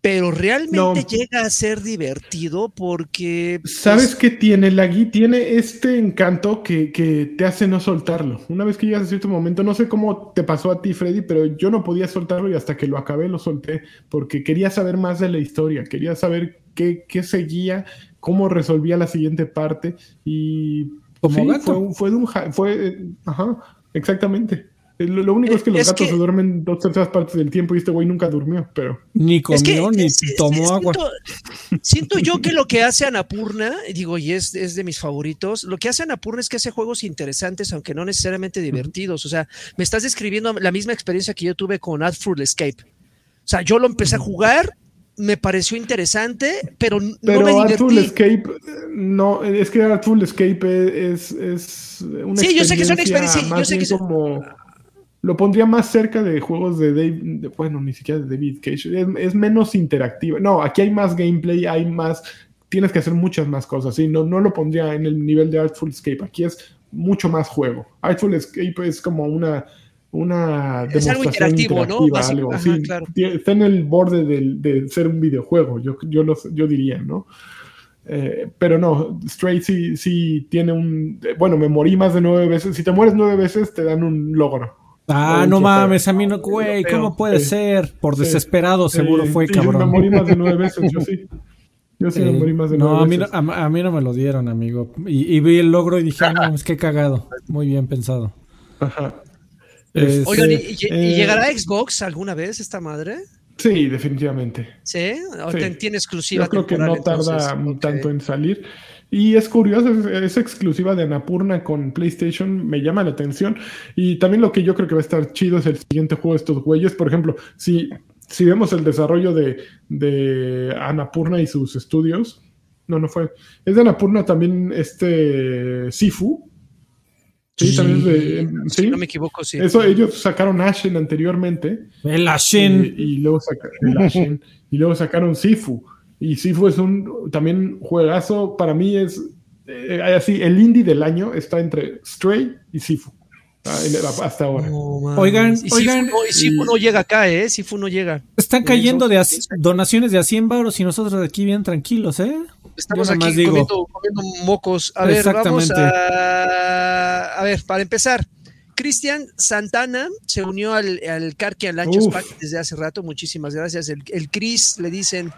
Pero realmente No. llega a ser divertido porque. pues, ¿Sabes qué tiene Lagui? Tiene este encanto que, que te hace no soltarlo. Una vez que llegas a cierto momento, no sé cómo te pasó a ti, Freddy, pero yo no podía soltarlo y hasta que lo acabé lo solté porque quería saber más de la historia, quería saber qué, qué seguía, cómo resolvía la siguiente parte y Como sí, gato. fue, fue de un fue, eh, ajá, exactamente. Lo, lo único es que los Es gatos que- se duermen dos terceras partes del tiempo y este güey nunca durmió, pero Ni comió Es que, ni es- tomó es- agua. Siento, siento yo que lo que hace Anapurna, digo, y es, es de mis favoritos, lo que hace Anapurna es que hace juegos interesantes, aunque no necesariamente divertidos. O sea, me estás describiendo la misma experiencia que yo tuve con Adfruit Escape. O sea, yo lo empecé a jugar, me pareció interesante, pero, Pero no me Artful divertí. Escape, no, es que Artful Escape es, es una Sí, yo sé que es una experiencia, yo sé que como lo pondría más cerca de juegos de David, de- bueno, ni siquiera de David Cage, es, es menos interactiva. No, aquí hay más gameplay, hay más, tienes que hacer muchas más cosas, sí, no, no lo pondría en el nivel de Artful Escape, aquí es mucho más juego. Artful Escape es como una una Es algo interactivo, ¿no? algo, ajá, sí, claro. tie- está en el borde del- de ser un videojuego, yo, yo, lo- yo diría, ¿no? Eh, pero no, Stray sí, sí tiene un... Bueno, me morí más de nueve veces. Si te mueres nueve veces, te dan un logro. Ah, no mames, a mí no, güey, Europeo. ¿cómo puede ser? Por desesperado seguro Eh, fue, sí, Yo me cabrón. morí más de nueve veces, yo sí. *laughs* Yo sí me morí más de no, nueve a mí no, a, a mí no me lo dieron, amigo. Y, y vi el logro y dije, "Ah, no, es que cagado. Muy bien pensado. Ajá. Este, Oigan, ¿y, y- y eh, llegará a Xbox alguna vez esta madre? Sí, definitivamente. ¿Sí? ¿O Sí. te- tiene exclusiva Yo creo que no tarda entonces? Tanto en salir. Y es curioso, es, es exclusiva de Anapurna con PlayStation, me llama la atención. Y también lo que yo creo que va a estar chido es el siguiente juego de estos güeyes. Por ejemplo, si, si vemos el desarrollo de, de Anapurna y sus estudios, no, no fue. Es de Anapurna también este Sifu. Sí, también es de. Si Sí, no me equivoco, sí. eso ellos sacaron Ashen anteriormente. el Ashen. Y, y luego saca- el Ashen, y luego sacaron Sifu. Y Sifu es un también juegazo. Para mí es eh, así, el indie del año está entre Stray y Sifu. Ah, Hasta ahora. Mames. Oigan, y Sifu oigan, no, y Sifu no llega acá, ¿eh? Sifu no llega. Están cayendo de donaciones de a 100 baros y nosotros de aquí bien tranquilos, ¿eh? Estamos aquí comiendo, comiendo mocos. A ver, vamos Exactamente. a... A ver, para empezar. Cristian Santana se unió al, al Carquian Lanchas. Pack desde hace rato. Muchísimas gracias. El, el Chris le dicen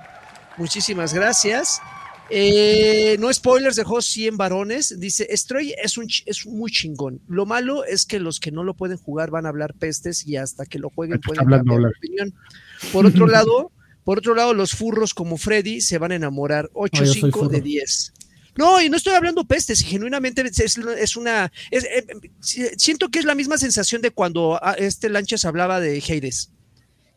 muchísimas gracias. Eh, no spoilers, dejó 100 varones. Dice, Stray es, un, es muy chingón. Lo malo es que los que no lo pueden jugar van a hablar pestes y hasta que lo jueguen Está pueden hablando cambiar de opinión. Por otro *laughs* lado, por otro lado, los furros como Freddy se van a enamorar. 8, Oh, yo soy 5 de furro. 10. No, y no estoy hablando pestes, genuinamente es, una... es- eh, si- siento que es la misma sensación de cuando ah, este Lanchas hablaba de Hades.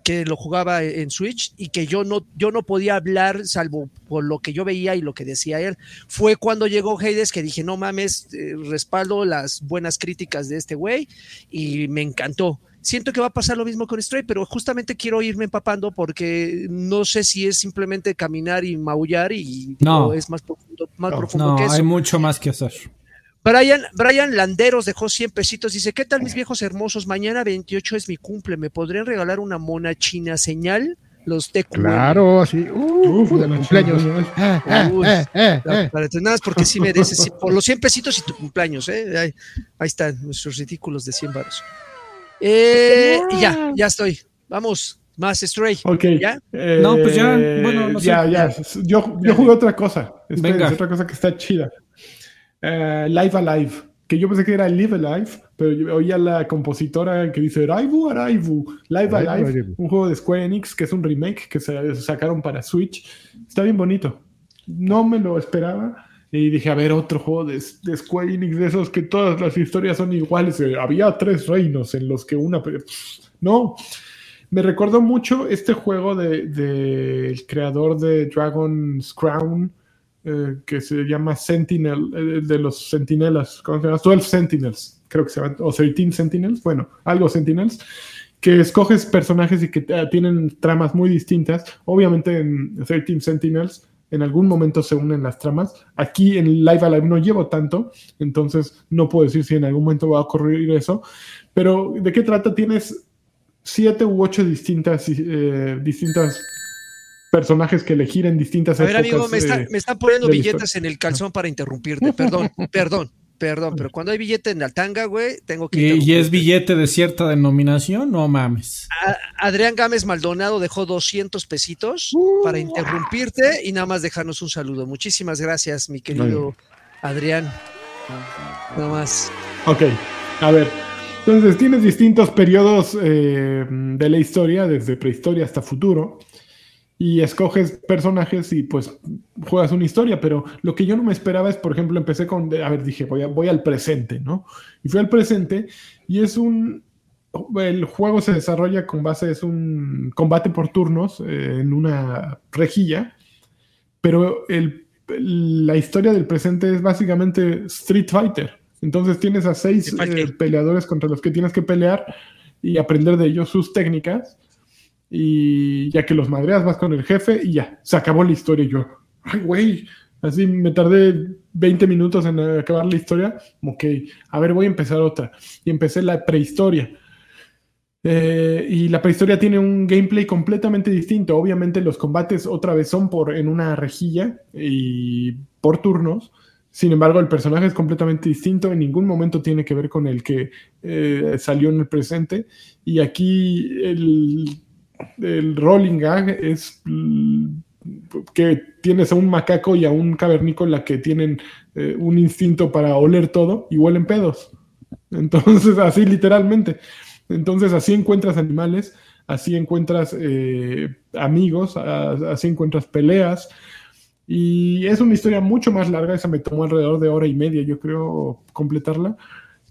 que lo jugaba en Switch y que yo no, yo no podía hablar salvo por lo que yo veía y lo que decía él. Fue cuando llegó Hades que dije, no mames, eh, respaldo las buenas críticas de este güey y me encantó. Siento que va a pasar lo mismo con Stray, pero justamente quiero irme empapando porque no sé si es simplemente caminar y maullar y no. es más profundo, más profundo que eso. Hay mucho más que hacer. Brian, Brian Landeros dejó 100 pesitos. Dice: ¿Qué tal, mis viejos hermosos? Mañana 28 es mi cumple. ¿Me podrían regalar una mona china señal? Los TQM. Claro, así. Uh, de cumpleaños. Ah, ah, ah, para nada porque sí mereces. por los 100 pesitos y tu cumpleaños, ¿eh? Ahí, ahí están nuestros ridículos de 100 baros. Eh, y ya, ya estoy. Vamos, más Stray. Ok. ¿Ya? Eh, No, pues ya, bueno, no sé. ya, ya. Yo, yo jugué otra cosa. Esperen, Venga. es otra cosa que está chida. Eh, Live Alive. Que yo pensé que era Live Alive, pero yo oía a la compositora que dice Araivu, Araivu. Live Live Alive, Alive. un juego de Square Enix que es un remake que se sacaron para Switch. Está bien bonito. No me lo esperaba. Y dije, a ver, otro juego de, de Square Enix, de esos que todas las historias son iguales. Eh, Había tres reinos en los que una... No, me recordó mucho este juego del de, el creador de Dragon's Crown, eh, que se llama Sentinel, eh, de los Sentinelas, ¿cómo se llama? 12 Sentinels, creo que se llama, o 13 Sentinels, bueno, algo Sentinels, que escoges personajes y que eh, tienen tramas muy distintas. Obviamente en 13 Sentinels en algún momento se unen las tramas. Aquí en Live Alive no llevo tanto, entonces no puedo decir si en algún momento va a ocurrir eso. Pero ¿de qué trata? Tienes siete u ocho distintas, eh, distintas personajes que elegir en distintas A ver, épocas. amigo, me, está- eh, me están poniendo billetes en el calzón para interrumpirte. Perdón, *laughs* perdón, perdón, pero cuando hay billete en la tanga, güey, tengo que ¿Y, y es billete de cierta denominación? No mames. A- Adrián Gámez Maldonado dejó 200 pesitos para interrumpirte y nada más dejarnos un saludo. Muchísimas gracias, mi querido Adrián. Nada más. Ok, a ver. Entonces tienes distintos periodos eh, de la historia, desde prehistoria hasta futuro, y escoges personajes y pues juegas una historia, pero lo que yo no me esperaba es, por ejemplo, empecé con, a ver, dije, voy, a- voy al presente, ¿no? Y fui al presente y es un, el juego se desarrolla con base, es un combate por turnos eh, en una rejilla, pero el, la historia del presente es básicamente Street Fighter. Entonces tienes a seis eh, peleadores contra los que tienes que pelear y aprender de ellos sus técnicas. Y ya que los madreas, vas con el jefe y ya, se acabó la historia. Y yo, ay, güey, así me tardé 20 minutos en acabar la historia. Ok, a ver, voy a empezar otra. Y empecé la prehistoria. Eh, y la prehistoria tiene un gameplay completamente distinto. Obviamente los combates otra vez son por en una rejilla y por turnos. Sin embargo, el personaje es completamente distinto. En ningún momento tiene que ver con el que eh, salió en el presente. Y aquí el, el rolling gag es mm, que tienes a un macaco y a un cavernícola que tienen eh, un instinto para oler todo y huelen pedos. Entonces, *laughs* así literalmente. Entonces, así encuentras animales, así encuentras eh, amigos, así encuentras peleas. Y es una historia mucho más larga, esa me tomó alrededor de hora y media, yo creo, completarla.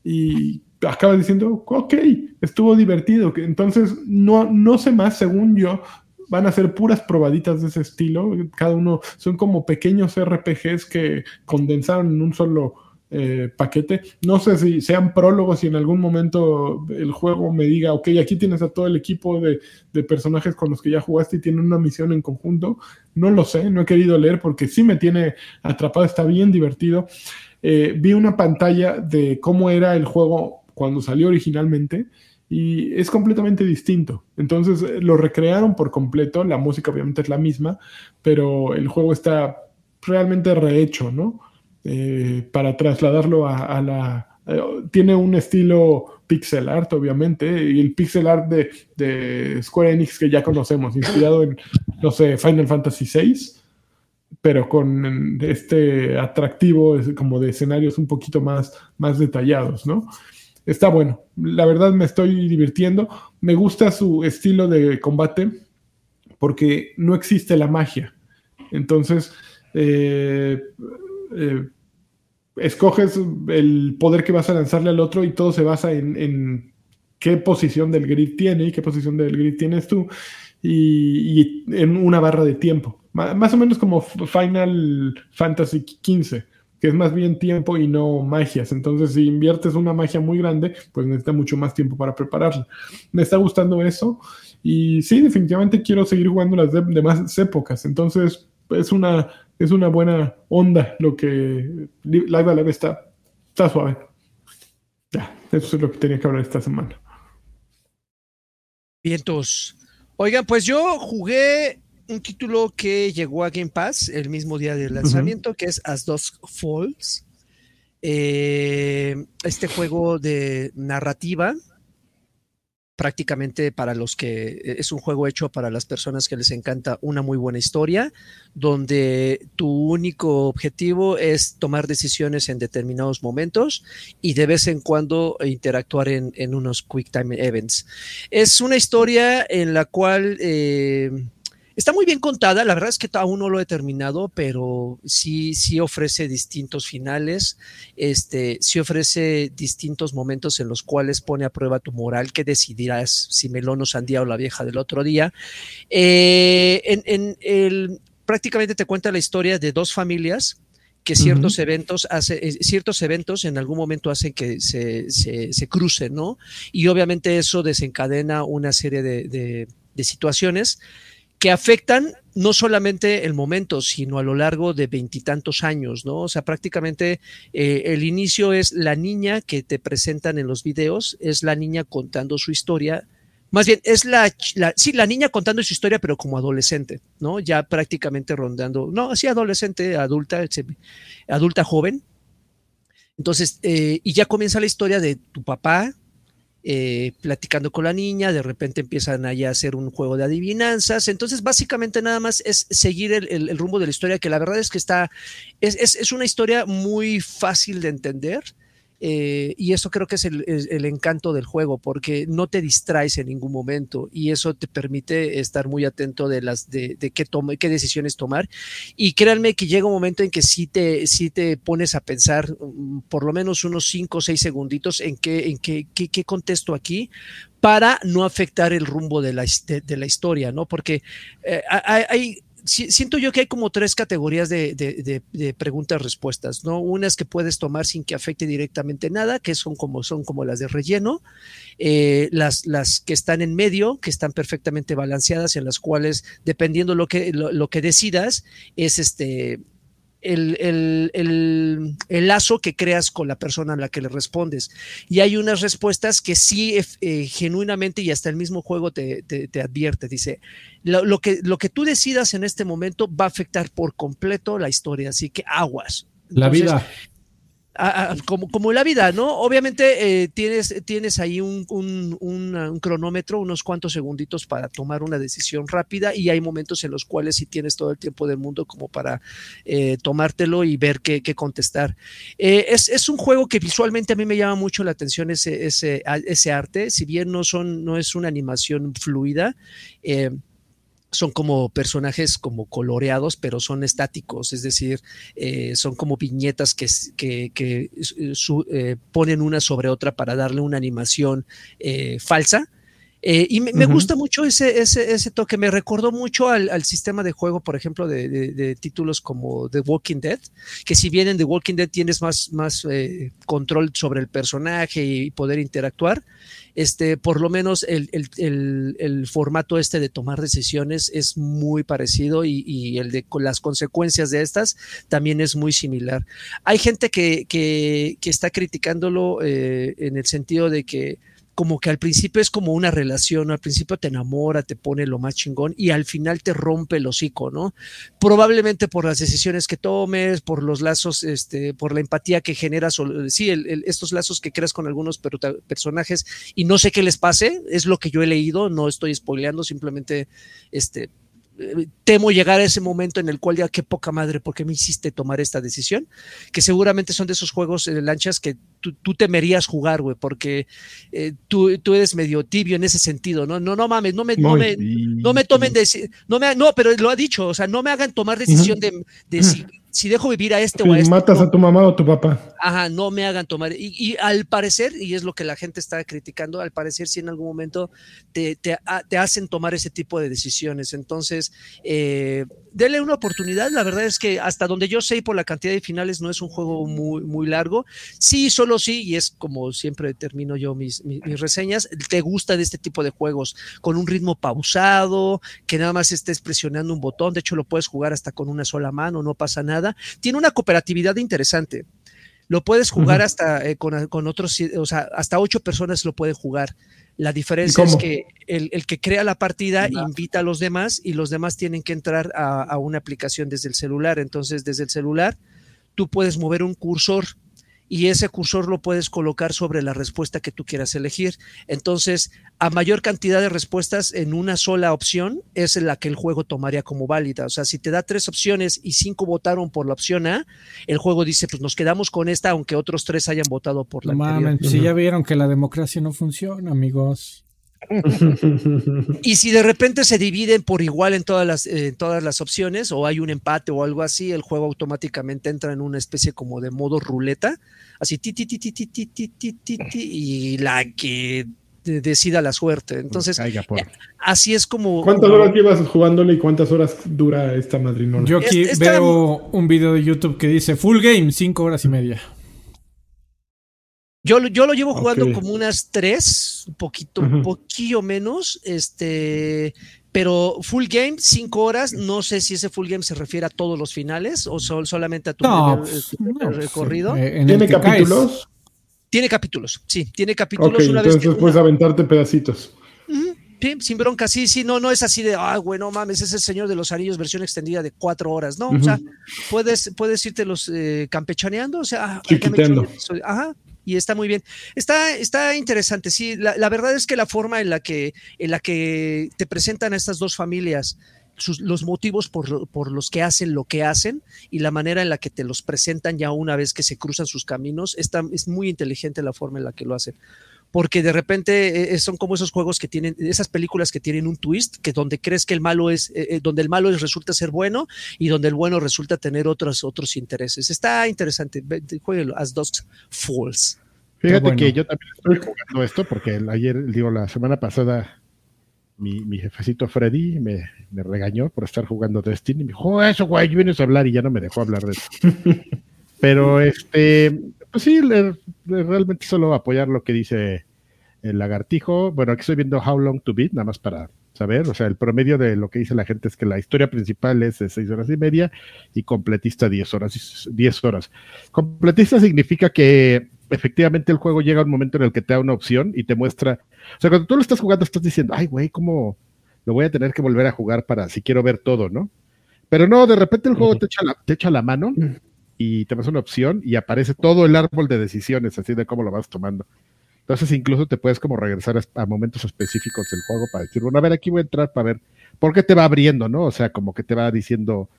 Y acaba diciendo, ok, estuvo divertido. Entonces, no, no sé más, según yo, van a ser puras probaditas de ese estilo. Cada uno son como pequeños RPGs que condensaron en un solo eh, paquete. No sé si sean prólogos y en algún momento el juego me diga, ok, aquí tienes a todo el equipo de, de personajes con los que ya jugaste y tienen una misión en conjunto. No lo sé, no he querido leer porque sí me tiene atrapado, está bien divertido. Eh, vi una pantalla de cómo era el juego cuando salió originalmente y es completamente distinto. Entonces eh, lo recrearon por completo, la música obviamente es la misma, pero el juego está realmente rehecho, ¿no? Eh, para trasladarlo a, la... eh, tiene un estilo pixel art, obviamente, y el pixel art de, de Square Enix que ya conocemos, inspirado en, no sé, Final Fantasy VI, pero con este atractivo como de escenarios un poquito más, más detallados, ¿no? Está bueno. La verdad me estoy divirtiendo. Me gusta su estilo de combate porque no existe la magia. Entonces, eh, eh, escoges el poder que vas a lanzarle al otro y todo se basa en, en qué posición del grid tiene y qué posición del grid tienes tú, y, en una barra de tiempo. Más o menos como Final Fantasy XV, que es más bien tiempo y no magias. Entonces, si inviertes una magia muy grande, pues necesita mucho más tiempo para prepararla. Me está gustando eso. Y sí, definitivamente quiero seguir jugando las demás épocas. Entonces, es una, es una buena onda lo que Live a Live está, está suave. Ya, eso es lo que tenía que hablar esta semana. Vientos. Oigan, pues yo jugué un título que llegó a Game Pass el mismo día del lanzamiento, que es As Dusk Falls. Eh, este juego de narrativa prácticamente para los que eh, es un juego hecho para las personas que les encanta una muy buena historia, donde tu único objetivo es tomar decisiones en determinados momentos y de vez en cuando interactuar en, unos quick time events. Es una historia en la cual... Eh, Está muy bien contada, la verdad es que aún no lo he terminado, pero sí, sí ofrece distintos finales, este, sí ofrece distintos momentos en los cuales pone a prueba tu moral, que decidirás si melón o sandía o la vieja del otro día. Eh, en, el, prácticamente te cuenta la historia de dos familias que ciertos eventos hace, eh, ciertos eventos en algún momento hacen que se, se, crucen, ¿no? Y obviamente eso desencadena una serie de, de situaciones que afectan no solamente el momento, sino a lo largo de veintitantos años, ¿no? O sea, prácticamente eh, el inicio es la niña que te presentan en los videos, es la niña contando su historia. Más bien, es la, sí, la niña contando su historia, pero como adolescente, ¿no? Ya prácticamente rondando, no, así adolescente, adulta, adulta joven. Entonces, eh, y ya comienza la historia de tu papá, eh, platicando con la niña, de repente empiezan allá a hacer un juego de adivinanzas, entonces básicamente nada más es seguir el, rumbo de la historia, que la verdad es que está, es, es una historia muy fácil de entender, eh, y eso creo que es el, encanto del juego, porque no te distraes en ningún momento y eso te permite estar muy atento de las de, qué, qué decisiones tomar. Y créanme que llega un momento en que sí te, sí te pones a pensar mm, por lo menos unos 5 o 6 segunditos en qué, en qué, qué, contesto aquí para no afectar el rumbo de la, de, la historia, ¿no? Porque eh, hay siento yo que hay como tres categorías de, preguntas-respuestas, ¿no? Unas que puedes tomar sin que afecte directamente nada, que son como, son como las de relleno, eh, las, las que están en medio, que están perfectamente balanceadas, en las cuales, dependiendo lo que, lo que decidas, es este el, lazo que creas con la persona a la que le respondes. Y hay unas respuestas que sí, eh, genuinamente, y hasta el mismo juego te, advierte, dice, lo, que, lo que tú decidas en este momento va a afectar por completo la historia, así que aguas. la vida como, como la vida, ¿no? Obviamente eh, tienes, tienes ahí un, un, cronómetro, unos cuantos segunditos para tomar una decisión rápida y hay momentos en los cuales sí tienes todo el tiempo del mundo como para eh, tomártelo y ver qué, qué contestar. Eh, es, es, un juego que visualmente a mí me llama mucho la atención ese, ese, ese arte, si bien no, son, no es una animación fluida son como personajes como coloreados, pero son estáticos, es decir, eh, son como viñetas que, que, eh, ponen una sobre otra para darle una animación eh, falsa eh, y me, gusta mucho ese, ese, ese, toque, me recordó mucho al, al sistema de juego, por ejemplo, de, de, títulos como The Walking Dead, que si bien en The Walking Dead tienes más, más eh, control sobre el personaje y poder interactuar, este, por lo menos el, el, el, formato este de tomar decisiones es muy parecido y, y, el de las consecuencias de estas también es muy similar. Hay gente que, que, que está criticándolo eh, en el sentido de que como que al principio es como una relación, al principio te enamora, te pone lo más chingón y al final te rompe el hocico, ¿no? Probablemente por las decisiones que tomes, por los lazos, este, por la empatía que generas, sí, estos lazos que creas con algunos personajes y no sé qué les pase, es lo que yo he leído, no estoy spoileando, simplemente, este, temo llegar a ese momento en el cual ya qué poca madre, ¿por qué me hiciste tomar esta decisión? Que seguramente son de esos juegos de lanchas que tú, temerías jugar, güey, porque eh, tú, tú, eres medio tibio en ese sentido, ¿no? No, no mames, no me, no me, no me tomen, de, no me, no, pero lo ha dicho, o sea, no me hagan tomar decisión de, de si si dejo vivir a este o a este. Matas a tu mamá o tu papá. Ajá, no me hagan tomar. Y, al parecer, y es lo que la gente está criticando, al parecer si en algún momento te, te, hacen tomar ese tipo de decisiones. Entonces, eh, denle una oportunidad. La verdad es que hasta donde yo sé, por la cantidad de finales, no es un juego muy, muy largo. Sí, solo sí, y es como siempre termino yo mis, mis, mis reseñas, te gusta de este tipo de juegos, con un ritmo pausado, que nada más estés presionando un botón. De hecho, lo puedes jugar hasta con una sola mano, no pasa nada tiene una cooperatividad interesante. Lo puedes jugar hasta eh, con, otros, o sea, hasta ocho personas lo pueden jugar. La diferencia es que el, que crea la partida invita a los demás y los demás tienen que entrar a, una aplicación desde el celular. Entonces, desde el celular, tú puedes mover un cursor y ese cursor lo puedes colocar sobre la respuesta que tú quieras elegir. Entonces, a mayor cantidad de respuestas en una sola opción es la que el juego tomaría como válida. O sea, si te da tres opciones y cinco votaron por la opción A, el juego dice, pues nos quedamos con esta, aunque otros tres hayan votado por la no si ya vieron que la democracia no funciona, amigos. Y si de repente se dividen por igual en todas las, todas las opciones o hay un empate o algo así, el juego automáticamente entra en una especie como de modo ruleta, así ti ti ti ti ti ti ti ti ti, y la que decida la suerte. Entonces, así es como. ¿Cuántas horas llevas jugándole y cuántas horas dura esta madrina? Yo aquí veo un video de YouTube que dice full game, cinco horas y media. Yo, yo lo llevo jugando como unas tres, un poquito, un poquillo menos, este, pero full game, cinco horas, no sé si ese full game se refiere a todos los finales o solamente a tu pues, pues, recorrido. Eh, ¿Tiene capítulos? Tiene capítulos, sí, tiene capítulos. Okay, una entonces vez puedes aventarte pedacitos. Sí, sin bronca, sí, sí, no, no es así de, ah, bueno, mames, es el Señor de los Anillos versión extendida de cuatro horas, ¿no? O sea, puedes, puedes irte los eh, campechaneando, o sea, ah, ajá, y está muy bien. Está, está interesante, sí. La, verdad es que la forma en la que, en la que te presentan a estas dos familias, los motivos por, por, los que hacen lo que hacen y la manera en la que te los presentan ya una vez que se cruzan sus caminos, está, es muy inteligente la forma en la que lo hacen porque de repente eh, son como esos juegos que tienen, esas películas que tienen un twist, que donde crees que el malo es, eh, eh, donde el malo resulta ser bueno y donde el bueno resulta tener otros, otros intereses. Está interesante, jueguelo, As Dusk Falls. Fíjate que yo también estoy jugando esto porque ayer, digo, la semana pasada mi, mi jefecito Freddy me, me, regañó por estar jugando Destiny. Me dijo, oh, eso, güey, vienes a hablar y ya no me dejó hablar de eso. *laughs* Pero este, pues sí, realmente solo apoyar lo que dice el lagartijo. Bueno, aquí estoy viendo How Long to Beat, nada más para saber. O sea, el promedio de lo que dice la gente es que la historia principal es de seis horas y media y completista diez horas. Diez horas. Completista significa que efectivamente el juego llega a un momento en el que te da una opción y te muestra. O sea, cuando tú lo estás jugando, estás diciendo, ay, güey, ¿cómo lo voy a tener que volver a jugar para si quiero ver todo, ¿no? Pero no, de repente el juego te echa la, te echa la mano y te das una opción y aparece todo el árbol de decisiones, así de cómo lo vas tomando. Entonces incluso te puedes como regresar a, momentos específicos del juego para decir, bueno, a ver, aquí voy a entrar para ver por qué te va abriendo, ¿no? O sea, como que te va diciendo,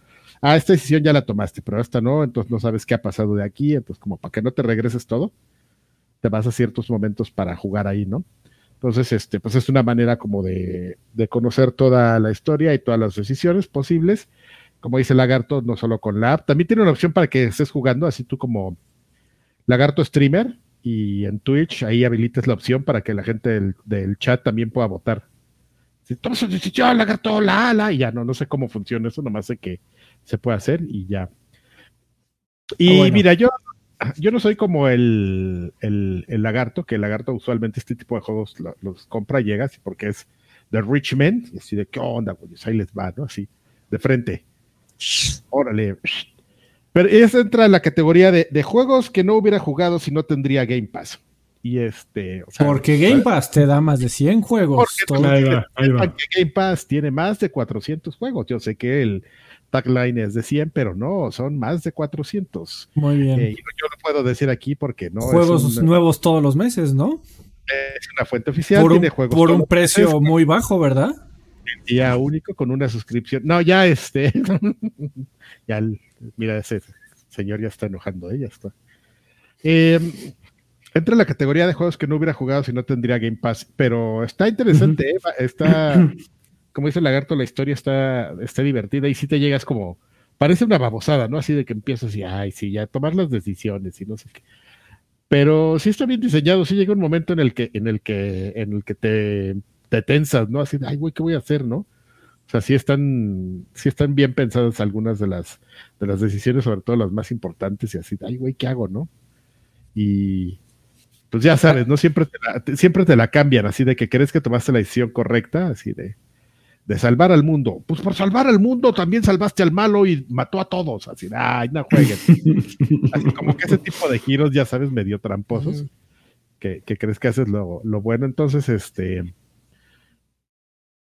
ah, esta decisión ya la tomaste, pero esta no, entonces no sabes qué ha pasado de aquí, entonces como para que no te regreses todo, te vas a ciertos momentos para jugar ahí, ¿no? Entonces, este, pues es una manera como de, de conocer toda la historia y todas las decisiones posibles como dice Lagarto, no solo con la app. También tiene una opción para que estés jugando, así tú como Lagarto Streamer, y en Twitch ahí habilites la opción para que la gente del, chat también pueda votar. Si toma su decisión, Lagarto, la, la, y ya no, no sé cómo funciona eso, nomás sé que se puede hacer y ya. Y ah, mira, yo, yo no soy como el, el, lagarto, que el lagarto usualmente este tipo de juegos los compra y llega, porque es de rich men, y así de qué onda, pues ahí les va, ¿no? Así, de frente. Órale. Pero esa entra en la categoría de, juegos que no hubiera jugado si no tendría Game Pass. Y este. porque Game Pass te da más de 100 juegos. Game Pass tiene más de 400 juegos. Yo sé que el tagline es de 100, pero no, son más de 400. Muy bien. Eh, yo no puedo decir aquí porque no. Juegos nuevos todos los meses, ¿no? Es una fuente oficial. Por un, juegos por un precio muy bajo, ¿verdad? Día único con una suscripción. No, ya este, *laughs* ya, mira, ese señor ya está enojando, ¿eh? ya está. Em, entra en la categoría de juegos que no hubiera jugado si no tendría Game Pass, pero está interesante, ¿eh? está, *clears throat* como dice el lagarto, la historia está, está divertida y si te llegas como, parece una babosada, ¿no? Así de que empiezas y, ay, sí, ya tomar las decisiones y no sé qué. Pero sí está bien diseñado, sí llega un momento en el que, en el que, en el que te, te tensas, ¿no? Así de, ay, güey, ¿qué voy a hacer, no? O sea, sí están, sí están bien pensadas algunas de las, de las decisiones, sobre todo las más importantes, y así, ay, güey, ¿qué hago, no? Y pues ya sabes, ¿no? Siempre te, la, siempre te la cambian, así de que crees que tomaste la decisión correcta, así de, de salvar al mundo. Pues por salvar al mundo también salvaste al malo y mató a todos. Así, ay, no jueguen. *laughs* así como que ese tipo de giros, ya sabes, medio tramposos, que, que, crees que haces lo, lo, bueno. Entonces, este.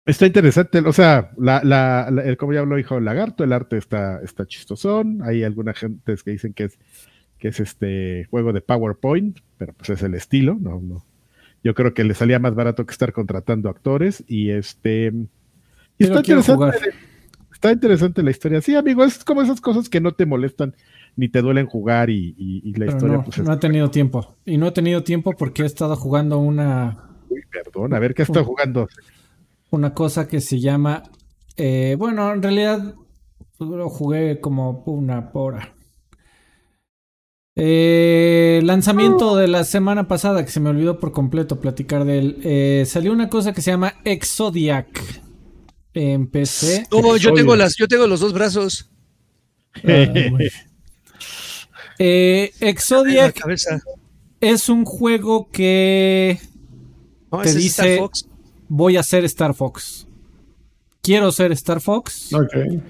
Está interesante, o sea, la, la, la, el, como ya habló hijo Lagarto, el arte está, está chistosón. Hay alguna gente que dicen que es, que es este juego de PowerPoint, pero pues es el estilo, no, no. Yo creo que le salía más barato que estar contratando actores y este y está interesante, está interesante la historia. Sí, amigo, es como esas cosas que no te molestan ni te duelen jugar y, y, y la Pero historia. no, pues, no he tenido tiempo. Y no he tenido tiempo porque he estado jugando una. Uy, perdón, a ver qué está jugando. Una cosa que se llama. Eh, bueno, en realidad lo jugué como una hora. Eh, lanzamiento de la semana pasada que se me olvidó por completo platicar de él. Eh, salió una cosa que se llama Exodiac en PC. No, yo tengo las, yo tengo los dos brazos. Eh, Exodiac es un juego que no, te dice voy a ser Star Fox. Quiero ser Star Fox. Okay.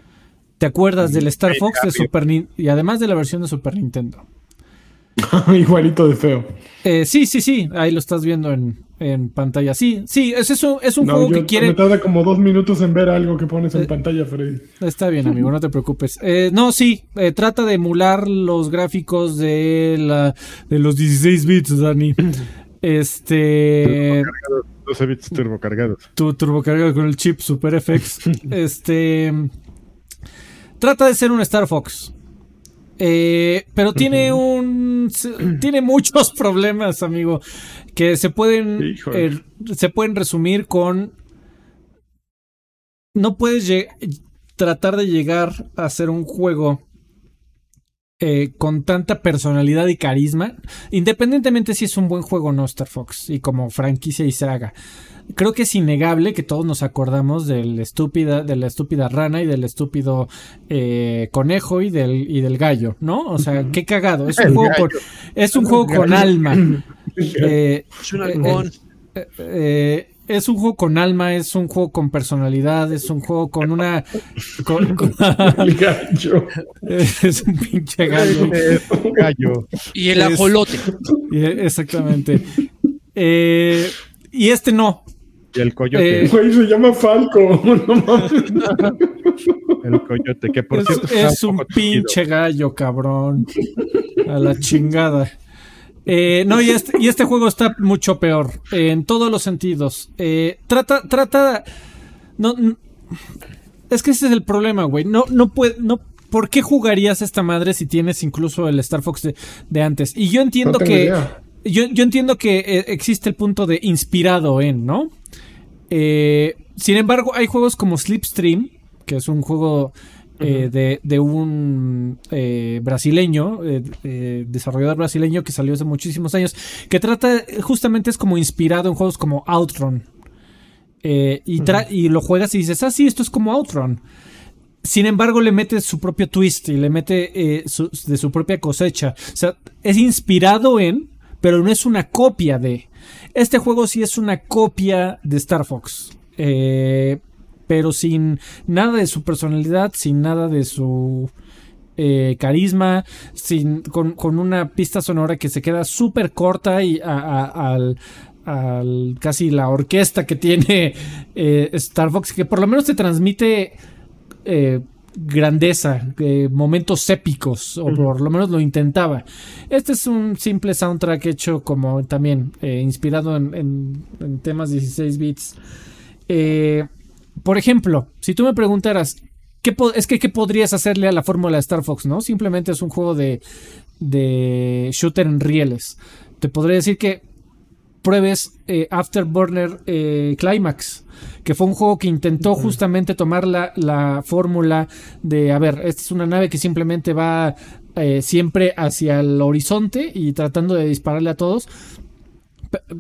¿Te acuerdas del Star Fox de Super Nintendo? Y además de la versión de Super Nintendo. *laughs* Igualito de feo. Eh, sí, sí, sí. Ahí lo estás viendo en, en pantalla. Sí, sí, es, eso, es un no, juego yo, que quiere. Me tarda como dos minutos en ver algo que pones en eh, pantalla, Freddy. Está bien, amigo, no te *laughs* preocupes. Eh, no, sí, eh, trata de emular los gráficos de, la, de los 16 bits, Dani. *laughs* Este. 12 bits turbocargados. Tu turbocargado con el chip Super FX. *laughs* este. Trata de ser un Star Fox. Eh, pero tiene un. Tiene muchos *laughs* problemas, amigo. Que se pueden. Eh, se pueden resumir con. No puedes tratar de llegar a hacer un juego. Eh, con tanta personalidad y carisma. Independientemente si es un buen juego o no, Star Fox. Y como franquicia y saga creo que es innegable que todos nos acordamos del estúpida, de la estúpida rana y del estúpido eh, conejo y del, y del gallo, ¿no? O sea, qué cagado. Es un juego con, es un juego con alma. *laughs* Eh, es un halcón. Eh, eh, es un juego con alma, es un juego con personalidad, es un juego con una. Con, *laughs* con, el gallo. *laughs* Es un pinche gallo. gallo. Y el ajolote. Es, exactamente. Eh, y este no. Y el coyote. Eh, Güey, se llama Falco. *laughs* No mames. el coyote, que por es, cierto. Es un, un pinche gallo, cabrón. A la chingada. Eh, no, y este, y este, juego está mucho peor. Eh, en todos los sentidos. Eh, trata, trata. No, no, es que ese es el problema, güey. No, no puede. No, ¿Por qué jugarías esta madre si tienes incluso el Star Fox de, de antes? Y yo entiendo no que. Yo, yo, entiendo que eh, existe el punto de inspirado en, ¿no? Eh, sin embargo, hay juegos como Slipstream, que es un juego eh, de, de, un eh, brasileño, eh, desarrollador brasileño que salió hace muchísimos años, que trata, justamente es como inspirado en juegos como Outrun. Y, y, lo juegas y dices, ah, sí, esto es como Outrun. Sin embargo, le mete su propio twist y le mete su, de su propia cosecha. O sea, es inspirado en, pero no es una copia de. Este juego sí es una copia de Star Fox. Eh, pero sin nada de su personalidad, sin nada de su eh, carisma, sin, con, con, una pista sonora que se queda súper corta y a, a, al, al, casi la orquesta que tiene *laughs* eh, Star Fox, que por lo menos te transmite eh, grandeza, eh, momentos épicos, o por lo menos lo intentaba. Este es un simple soundtrack hecho como también eh, inspirado en, en, en, temas 16 bits. Eh, por ejemplo, si tú me preguntaras, ¿qué es que qué podrías hacerle a la fórmula de Star Fox, no? Simplemente es un juego de, de shooter en rieles. te podría decir que pruebes eh, Afterburner eh, Climax, que fue un juego que intentó justamente tomar la, la fórmula de, a ver, esta es una nave que simplemente va eh, siempre hacia el horizonte y tratando de dispararle a todos.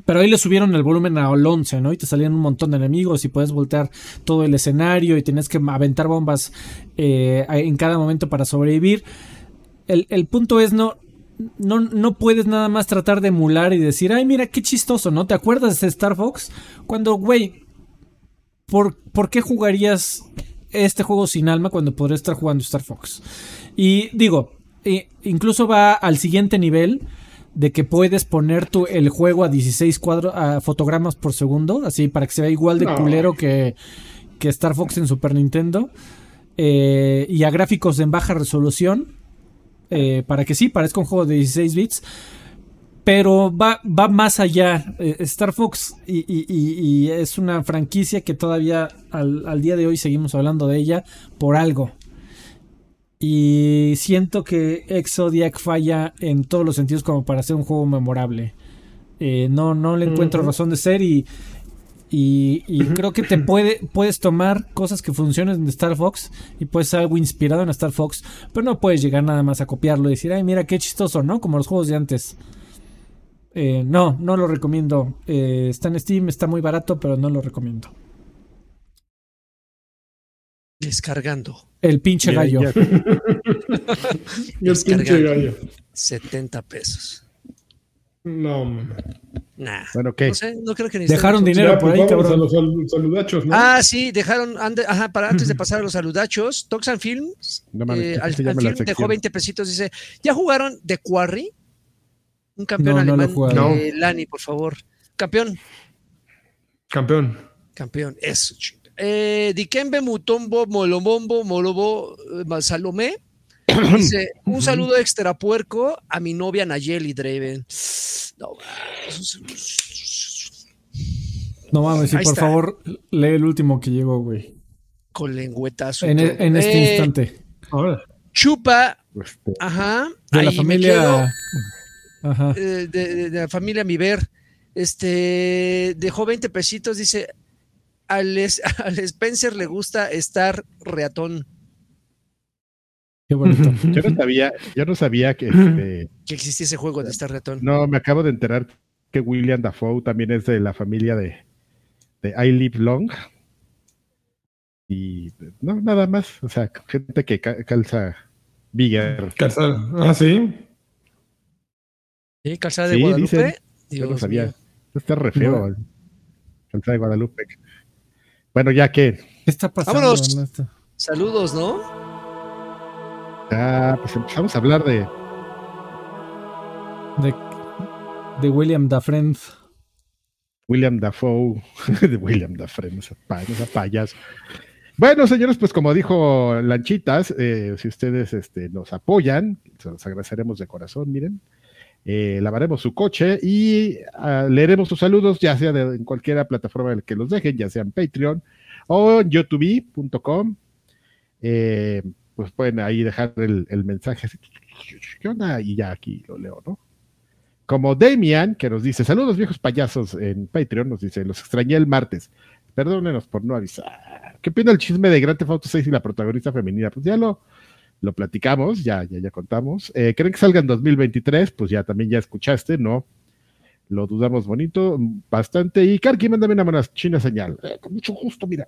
Pero ahí le subieron el volumen a 11, ¿no? Y te salían un montón de enemigos y puedes voltear todo el escenario y tienes que aventar bombas en cada momento para sobrevivir. El, punto es no, no, no puedes nada más tratar de emular y decir, ay, mira qué chistoso, ¿no? ¿Te acuerdas de Star Fox? Cuando, güey, ¿por, ¿por qué jugarías este juego sin alma cuando podrías estar jugando Star Fox? Y digo, incluso va al siguiente nivel de que puedes poner tu, el juego a 16 cuadros, a fotogramas por segundo, así para que se vea igual de culero que, que Star Fox en Super Nintendo. Eh, y a gráficos en baja resolución eh, para que sí, parezca un juego de 16 bits. Pero va, va más allá. Eh, Star Fox y, es una franquicia que todavía al, día de hoy seguimos hablando de ella por algo. Y siento que Exodiac falla en todos los sentidos como para ser un juego memorable. Eh, no, no le encuentro razón de ser y y, creo que te puede, puedes tomar cosas que funcionen en Star Fox y puedes ser algo inspirado en Star Fox, pero no puedes llegar nada más a copiarlo y decir, ay, mira qué chistoso, ¿no? Como los juegos de antes. Eh, no, no lo recomiendo. Eh, está en Steam, está muy barato, pero no lo recomiendo. Descargando. El pinche gallo. *laughs* el pinche gallo. 70 pesos. No, Nah. Bueno, ¿qué? No sé, no creo que ni Dejaron dinero por pues ahí, cabrón. A los saludachos, ¿no? Ah, sí, dejaron. Ajá, para antes de *clears throat* pasar a los saludachos, Toxan Films. No mames, eh, ¿qué al, al film dejó sección? 20 pesitos. Dice: ¿Ya jugaron The Quarry? Un campeón alemán. eh, Lani, por favor. Campeón. Campeón. Campeón. Eso. ching- Eh, Dikembe Mutombo Molomombo Molobo eh, Salomé. *clears throat* Dice: Un saludo extra puerco a mi novia Nayeli Draven. No. No mames, y por está. favor, lee el último que llegó, güey. con lengüetazo. y En, este Eh, instante. Ahora. Chupa, Este, ajá. De la familia. Ajá. eh, de, de- de la familia Miver. Este dejó 20 pesitos, dice. Al, es- *laughs* al Spencer le gusta estar reatón. Qué bonito. *laughs* yo no sabía, yo no sabía que este, Que existía ese juego de estar reatón. no, me acabo de enterar que William Dafoe también es de la familia de, de I Live Long. Y no, nada más. O sea, gente que ca- calza Bigger. Calzada. Ah, sí. ¿Sí? Calzada de Sí, Guadalupe. dicen. Yo no sabía. mío. Está re feo. el Calza de Guadalupe. Bueno, ya que, ¿Qué está pasando? Vámonos. Saludos, ¿no? ya pues empezamos a hablar de De, de William Dafren. William Dafoe, *laughs* de William Dafoe, esa, esa payaso. Bueno, señores, pues como dijo Lanchitas, eh, si ustedes este, nos apoyan, se los agradeceremos de corazón, miren. Eh, lavaremos su coche y ah, leeremos sus saludos, ya sea de, en cualquier plataforma en la que los dejen, ya sea en Patreon o en youtube.com. Eh, pues pueden ahí dejar el, el mensaje. así, ¿Qué? Y ya aquí lo leo, ¿no? Como Damian, que nos dice, saludos viejos payasos en Patreon, nos dice, los extrañé el martes. Perdónenos por no avisar. ¿Qué opina el chisme de Grand Theft Auto 6 y la protagonista femenina? Pues ya lo, lo platicamos, ya, ya, ya contamos. Eh, ¿Creen que salga en 2023? Pues ya también ya escuchaste, ¿no? Lo dudamos bonito, bastante. Y Karki, mándame una buena china señal. Eh, con mucho gusto, mira.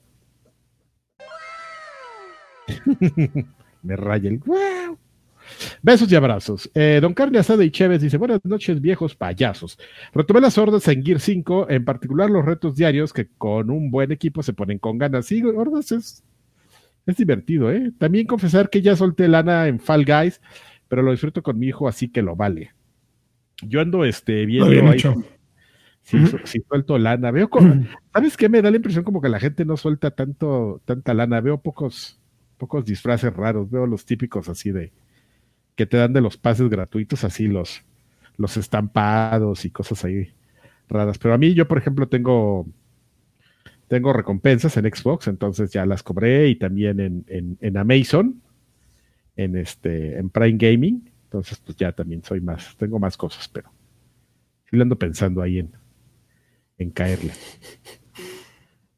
*laughs* Me raya el wow. Besos y abrazos. Eh, don Carne Asada y Chévez dice: Buenas noches, viejos payasos. Retomé las hordas en Gear 5, en particular los retos diarios que con un buen equipo se ponen con ganas. Sí, hordas es, es divertido, ¿eh? También confesar que ya solté lana en Fall Guys, pero lo disfruto con mi hijo, así que lo vale. Yo ando este, viendo bien ahí si, Ujú. si suelto lana. Veo como, ¿sabes qué? Me da la impresión como que la gente no suelta tanto, tanta lana. Veo pocos, pocos disfraces raros. Veo los típicos así de que te dan de los pases gratuitos, así los, los estampados y cosas ahí raras. Pero a mí, yo, por ejemplo, tengo, tengo recompensas en Xbox, entonces ya las cobré y también en, en, en Amazon, en este, en Prime Gaming. Entonces, pues ya también soy más, tengo más cosas, pero Sí, lo ando pensando ahí en, en caerle. *laughs*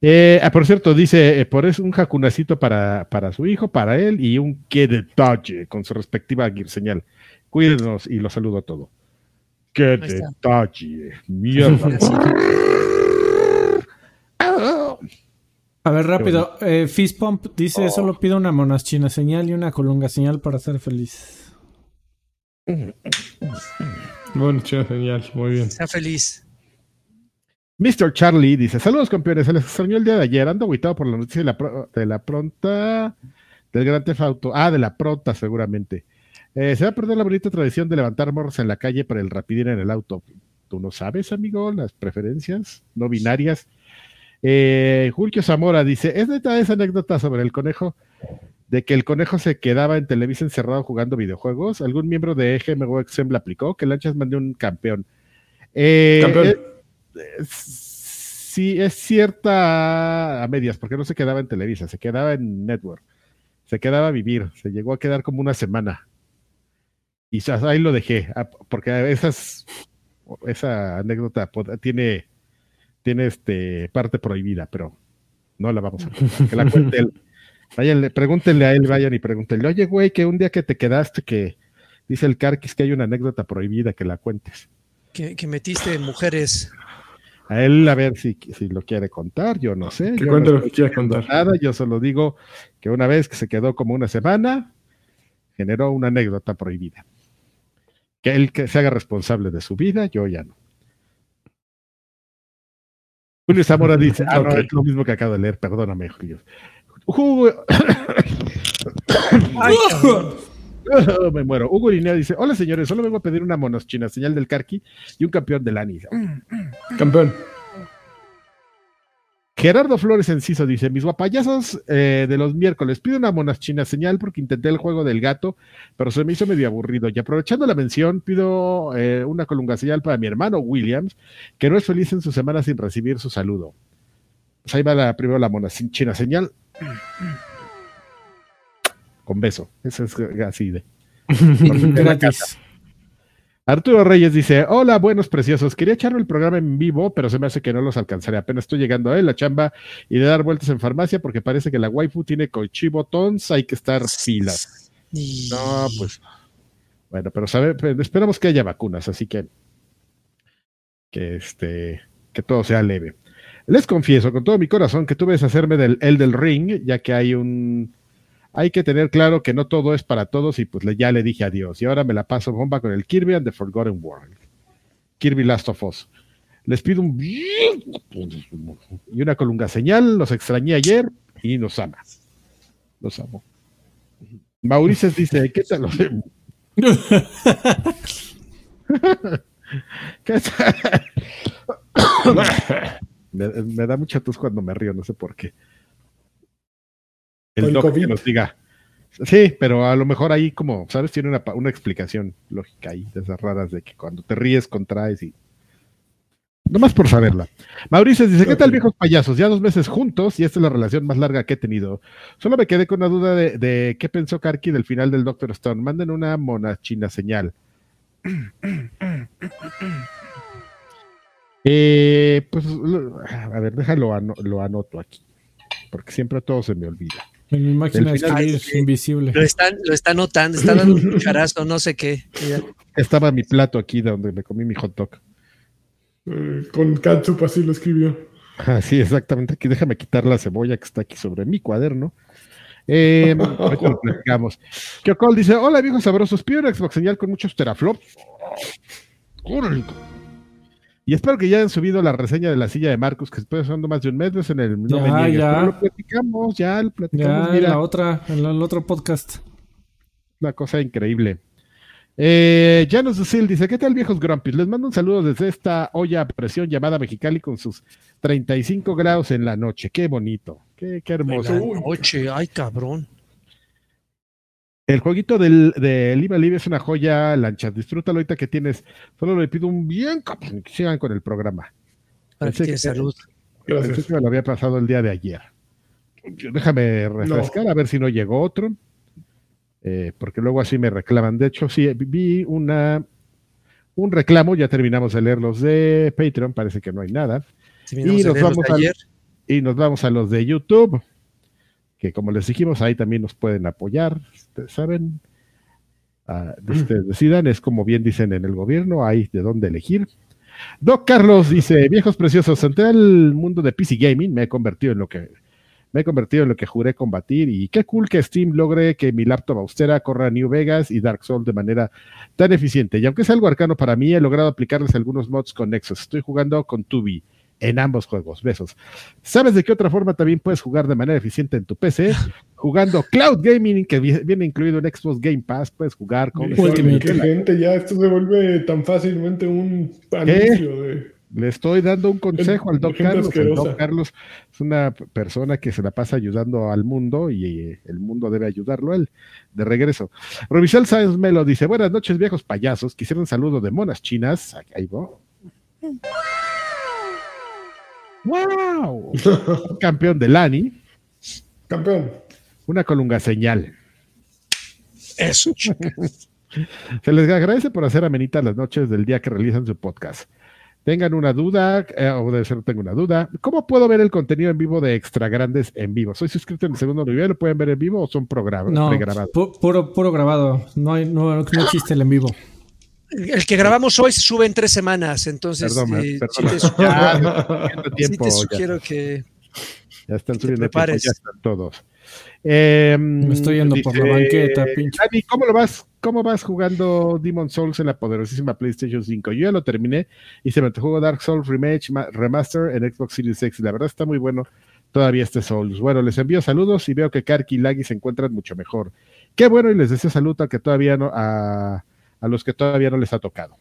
Eh, ah, por cierto, dice, eh, por eso un jacunacito para, para su hijo, para él, y un qué detalle con su respectiva señal. Cuídenos y los saludo a todo. Qué detalle, mierda. *laughs* *laughs* A ver, rápido. Eh, Fist Pump dice: Solo pido una monaschina señal y una colunga señal para ser feliz. Bueno, chido, genial, muy bien. Sea feliz. Mr. Charlie dice: Saludos, campeones. Se les extrañó el día de ayer. Ando aguitado por la noticia de la, pro- de la pronta del Gran Theft Auto. Ah, de la pronta, seguramente. Eh, se va a perder la bonita tradición de levantar morros en la calle para el rapidín en el auto. ¿Tú no sabes, amigo? Las preferencias no binarias. Eh, Julio Zamora dice: ¿Es neta esa anécdota sobre el conejo? De que el conejo se quedaba en Televisa encerrado jugando videojuegos. ¿Algún miembro de EGMO Exem la aplicó? Que Lanchas mandó un campeón. Eh, Campeón. eh, sí, es cierta a medias, porque no se quedaba en Televisa, se quedaba en Network. Se quedaba a vivir, se llegó a quedar como una semana. Y ahí lo dejé, ah, porque esas, esa anécdota tiene, tiene este parte prohibida, pero no la vamos a *laughs* contar. Que la cuente él. Váyanle, pregúntenle a él, vayan y pregúntenle, oye, güey, que un día que te quedaste, que dice el Carquis que hay una anécdota prohibida, que la cuentes. Que, que metiste mujeres. A él a ver si, si lo quiere contar, yo no sé. Que yo cuente no lo que quiera contar. Nada, yo solo digo que una vez que se quedó como una semana, generó una anécdota prohibida. Que él que se haga responsable de su vida, yo ya no. Julio Zamora *laughs* dice, ah, no, es lo mismo que acabo de leer, perdóname, Julio. Hugo- *coughs* Ay, *coughs* me muero. Hugo Irineo dice, hola señores, solo vengo a pedir una monoschina, señal del Carqui y un campeón del ANI. Campeón. Gerardo Flores Enciso dice: Mis guapayazos eh, de los miércoles, pido una monaschina señal porque intenté el juego del gato, pero se me hizo medio aburrido. Y aprovechando la mención, pido eh, una colunga señal para mi hermano Williams, que no es feliz en su semana sin recibir su saludo. Pues ahí va la, primero la monaschina señal. Con beso. Eso es así de. *laughs* Gratis. Arturo Reyes dice: Hola, buenos preciosos. Quería echarme el programa en vivo, pero se me hace que no los alcanzaré. Apenas estoy llegando a él, la chamba y de dar vueltas en farmacia porque parece que la waifu tiene cochivo tons. Hay que estar filas. Y- No, pues. Bueno, pero sabe, pero esperamos que haya vacunas, así que. Que este. Que todo sea leve. Les confieso con todo mi corazón que tuve que deshacerme del el del ring, ya que hay un. Hay que tener claro que no todo es para todos y pues le- ya le dije adiós. Y ahora me la paso bomba con el Kirby and the Forgotten World. Kirby Last of Us. Les pido un y una colunga señal. Los extrañé ayer y nos ama. Los amo. Maurices dice, ¿qué tal? *laughs* ¿Qué tal? *coughs* *coughs* me, me da mucha tos cuando me río, no sé por qué. El doc que nos diga. Sí, pero a lo mejor ahí como, ¿sabes? Tiene una, una explicación lógica ahí, de esas raras de que cuando te ríes contraes y... Nomás por saberla. Mauricio dice, ¿qué tal viejos payasos? Ya dos meses juntos y esta es la relación más larga que he tenido. Solo me quedé con una duda de, de qué pensó Karki del final del Doctor Stone. Manden una monachina señal. *clears throat* Eh, pues, a ver, déjalo, lo anoto aquí, porque siempre todo se me olvida. En mi máquina de escribir invisible. Lo están, lo está notando, está dando un cucharazo, no sé qué. Estaba mi plato aquí donde me comí mi hot dog. Eh, con Katsup así lo escribió. Ah, sí, exactamente. Aquí déjame quitar la cebolla que está aquí sobre mi cuaderno. Eh, ahorita lo platicamos. Kyokol dice: Hola, viejos sabrosos. Pido una Xbox señal con muchos teraflops. Órale. Y espero que ya hayan subido la reseña de la silla de Marcus, que después usando más de un mes, no es en el no Ya, me niegues. ya. Pero lo platicamos, ya lo platicamos. Ya en mira, la otra, en el otro podcast. una cosa increíble. Eh, Janus Dusil dice: ¿Qué tal, viejos Grumpys? Les mando un saludo desde esta olla a presión llamada Mexicali con sus 35 grados en la noche. Qué bonito, qué, qué hermoso. La noche, ay cabrón. El jueguito del, Iba Libre es una joya, Lanchas. Disfrútalo ahorita que tienes. Solo le pido un bien que sigan con el programa. Para que que- salud. Pensé Gracias. que me lo había pasado el día de ayer. Déjame refrescar a ver si no llegó otro. Eh, porque luego así me reclaman. De hecho, sí, vi una, un reclamo, ya terminamos de leer los de Patreon, parece que no hay nada. Y nos, vamos a, y nos vamos a los de YouTube, que como les dijimos, ahí también nos pueden apoyar, ustedes saben. Ah, ustedes decidan, es como bien dicen en el gobierno, hay de dónde elegir. Doc Carlos dice, viejos preciosos, ante el mundo de PC Gaming me he convertido en lo que me he convertido en lo que juré combatir y qué cool que Steam logre que mi laptop austera corra New Vegas y Dark Souls de manera tan eficiente. Y aunque es algo arcano para mí, he logrado aplicarles algunos mods con Nexus. Estoy jugando con Tubi en ambos juegos. Besos. ¿Sabes de qué otra forma también puedes jugar de manera eficiente en tu PC? *laughs* Jugando Cloud Gaming, que viene incluido en Xbox Game Pass, puedes jugar con... ¿Qué gente ya esto se vuelve tan fácilmente un anuncio de... Le estoy dando un consejo al Doc Carlos. El Doc Carlos es una persona que se la pasa ayudando al mundo y eh, el mundo debe ayudarlo a él. De regreso. Robisel Sáenz Melo dice: Buenas noches, viejos payasos. Quisiera un saludo de monas chinas. Ahí va. ¡Wow! *laughs* Campeón de Lani. Campeón. Una colunga señal. Eso, *laughs* Se les agradece por hacer amenita las noches del día que realizan su podcast tengan una duda, eh, o de ser tengo una duda, ¿cómo puedo ver el contenido en vivo de Extra Grandes en vivo? ¿Soy suscrito en el segundo nivel? ¿Lo pueden ver en vivo o son programas no, pregrabados? puro, puro grabado, no, hay, no, no existe el en vivo. El que grabamos hoy se sube en tres semanas, entonces perdón, eh, perdón. Sí, te *laughs* ya, tiempo, sí te sugiero ya. que ya están subiendo tiempo, ya están todos. Eh, Me estoy yendo por la banqueta, pinche. Dani, ¿cómo lo vas? ¿Cómo vas jugando Demon Souls en la poderosísima PlayStation 5? Yo ya lo terminé y se me jugó Dark Souls Rematch Remaster en Xbox Series X. La verdad está muy bueno todavía este Souls. Bueno, les envío saludos y veo que Karki y Laggy se encuentran mucho mejor. Qué bueno y les deseo salud a que todavía no, a, a los que todavía no les ha tocado.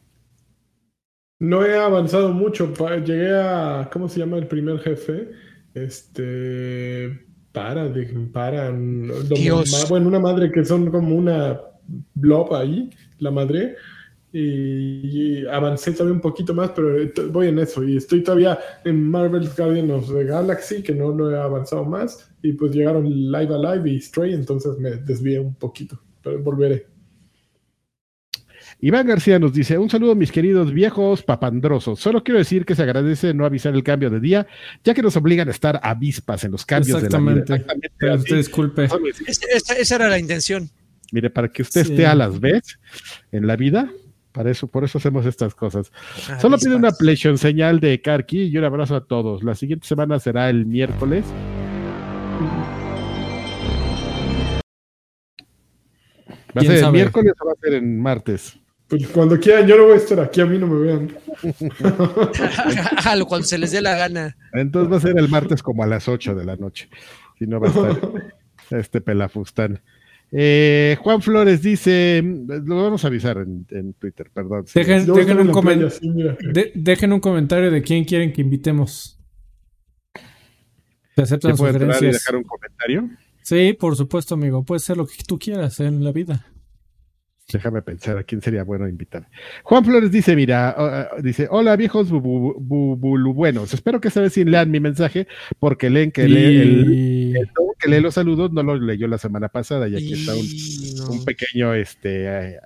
No he avanzado mucho. Llegué a. ¿Cómo se llama el primer jefe? Este. Para, para. Dios. Bueno, una madre que son como una blob ahí, la madre. Y, y, avancé todavía un poquito más, pero voy en eso. Y estoy todavía en Marvel's Guardians of the Galaxy, que no, no he avanzado más. Y pues llegaron Live Alive y Stray, entonces me desvié un poquito. Pero volveré. Iván García nos dice: Un saludo, mis queridos viejos papandrosos. Solo quiero decir que se agradece no avisar el cambio de día, ya que nos obligan a estar avispas en los cambios de la vida. Exactamente. Usted disculpe. Esa, esa era la intención. Mire, para que usted sí. esté a las veces en la vida, para eso, por eso hacemos estas cosas. Ah, Solo pide una PlayStation señal de Karki y un abrazo a todos. La siguiente semana será el miércoles. ¿Va a ser el miércoles o va a ser en martes? Pues cuando quieran, yo no voy a estar aquí, a mí no me vean. *laughs* cuando se les dé la gana. Entonces va a ser el martes como a las 8 de la noche. Si no va a estar *laughs* este pelafustán. Eh, Juan Flores dice, lo vamos a avisar en, en Twitter, perdón. Dejen, dejen, un playa, sí, de, dejen, un comentario de quién quieren que invitemos. ¿Se aceptan ¿Se sugerencias? y dejar un comentario? Sí, por supuesto, amigo. Puede ser lo que tú quieras en la vida. Déjame pensar a quién sería bueno invitar. Juan Flores dice, mira, uh, dice, hola viejos buenos, espero que esta vez sí lean mi mensaje, porque leen que, y... lee el, el, que lee los saludos no lo leyó la semana pasada, ya que está un, no. un pequeño este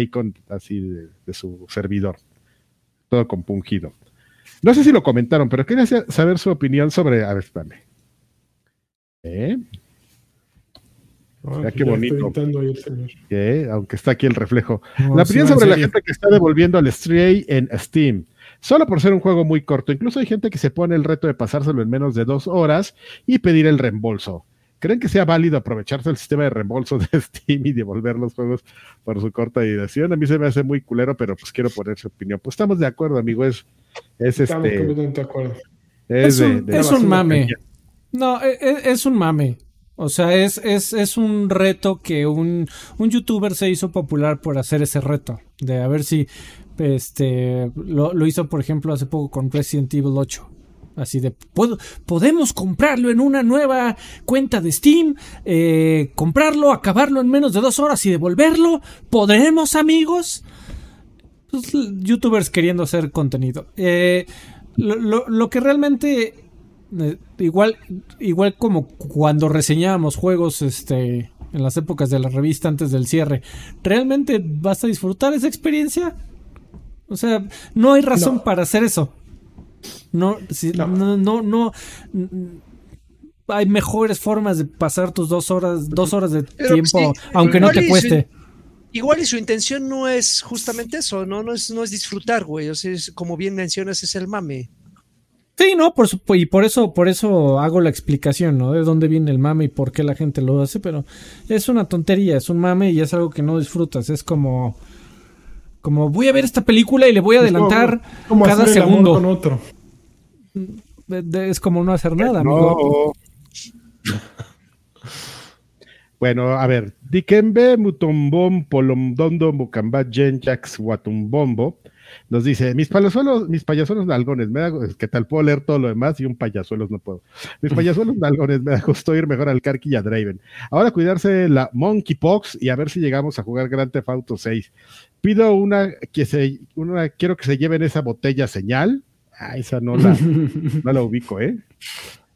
icon así de, de, su servidor, todo compungido. No sé si lo comentaron, pero quería saber su opinión sobre, a ver, espérame. ¿Eh? Ah, qué bonito. ¿Qué? Aunque está aquí el reflejo. No, la opinión sí, sobre la gente que está devolviendo al Stray en Steam. Solo por ser un juego muy corto. Incluso hay gente que se pone el reto de pasárselo en menos de dos horas y pedir el reembolso. ¿Creen que sea válido aprovecharse del sistema de reembolso de *laughs* Steam y devolver los juegos por su corta duración? A mí se me hace muy culero, pero pues quiero poner su opinión. Pues estamos de acuerdo, amigo. Es, es estamos este. completamente de acuerdo. Es, es un, de, de es un mame. No, es, es un mame. O sea, es, es, es un reto que un, un, youtuber se hizo popular por hacer ese reto. De a ver si este lo, lo, hizo, por ejemplo, hace poco con Resident Evil 8. Así de, ¿puedo, podemos comprarlo en una nueva cuenta de Steam, eh, comprarlo, acabarlo en menos de dos horas y devolverlo. ¿Podremos, amigos? Pues, youtubers queriendo hacer contenido. Eh, lo, lo, lo que realmente igual, igual como cuando reseñábamos juegos este, en las épocas de la revista antes del cierre, ¿realmente vas a disfrutar esa experiencia? O sea, no hay razón No. para hacer eso. No, si- No. no, no, no, Hay mejores formas de pasar tus dos horas, dos horas de Pero, tiempo, sí, aunque no te cueste. Igual y su intención no es justamente eso, ¿no? No es, no es disfrutar, güey. O sea, es, como bien mencionas, es el mame. Sí, no, por supuesto, y por eso, por eso hago la explicación, ¿no? De dónde viene el mame y por qué la gente lo hace, pero es una tontería, es un mame y es algo que no disfrutas, es como, como voy a ver esta película y le voy a adelantar como- como cada hacer el amor segundo. con otro. De- de- es como no hacer nada, amigo. No. *laughs* Bueno, a ver, Dikembe Mutombom Polomdondo Mucamba Genjax Watumbombo nos dice, mis payasuelos, mis payasuelos nalgones, me da, ¿qué tal? Puedo leer todo lo demás y un payasuelos no puedo. Mis payasuelos *laughs* nalgones, me da gusto ir mejor al Karki y a Draven. Ahora cuidarse la Monkeypox y a ver si llegamos a jugar Grand Theft Auto 6. Pido una que se, una, quiero que se lleven esa botella señal. Ah, esa no la, no la ubico, ¿eh?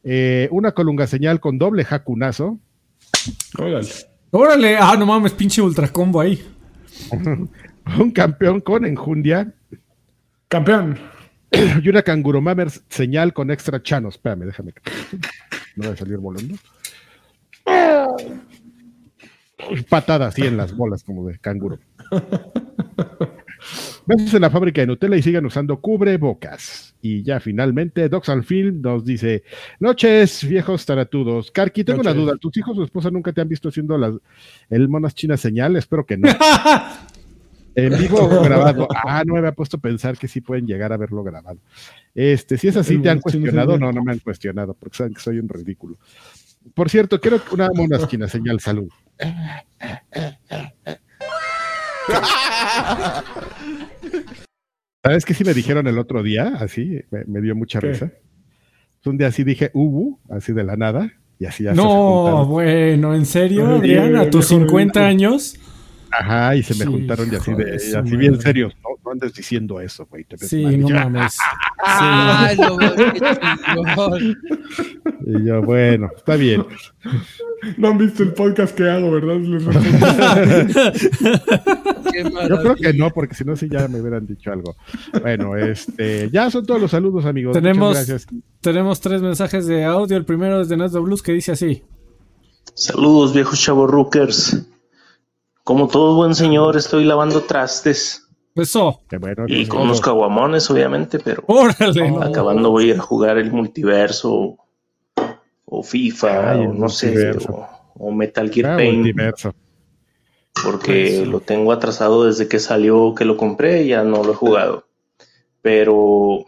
Eh, una colunga señal con doble jacunazo. Órale. Órale, ah, no mames, pinche ultra combo ahí. *laughs* Un campeón con enjundia. Campeón. *clears throat* Y una canguro mamer señal con extra chano. Espérame, déjame. No va a salir volando. Patada así en las bolas como de canguro. Besos en la fábrica de Nutella y sigan usando cubrebocas. Y ya finalmente, Docs and Film nos dice: Noches, viejos taratudos. Karki, tengo una duda. ¿Tus hijos o esposa nunca te han visto haciendo las, el monas chinas señal? Espero que no. *laughs* En *laughs* vivo o grabado. Ah, no me había puesto a pensar que sí pueden llegar a verlo grabado. Este, si es así, ¿te han cuestionado? No, no me han cuestionado, porque saben que soy un ridículo. Por cierto, quiero una monas chinas señal, salud. *laughs* ¿Sabes qué sí me dijeron el otro día? Así, me, me dio mucha ¿Qué? risa. Un día así dije, ubu, así de la nada, y así ya No, bueno, ¿en serio, Adrián? ¿A tus viejo 50 ridículo. años? Ajá, y se me Sí, juntaron y así, de, así bien serios. No, no andes diciendo eso, güey. te ves Sí, mal. Y no yo, *laughs* mames. Sí. Ay, no, qué chingón. Y yo, bueno, está bien. No han visto el podcast que hago, ¿verdad? *laughs* Yo creo que no, porque si no, sí ya me hubieran dicho algo. Bueno, este, ya son todos los saludos, amigos. Tenemos- Muchas gracias. Tenemos tres mensajes de audio. El primero es de Nesdo Blues que dice así. Saludos viejos chavorruckers. Como todo buen señor estoy lavando trastes Eso. Qué bueno, y pues, con unos caguamones obviamente, pero Órale. no. acabando voy a ir a jugar el multiverso o FIFA Ay, o no sé o, o Metal Gear ah, Paint multiverso. porque Eso. lo tengo atrasado desde que salió que lo compré y ya no lo he jugado. Pero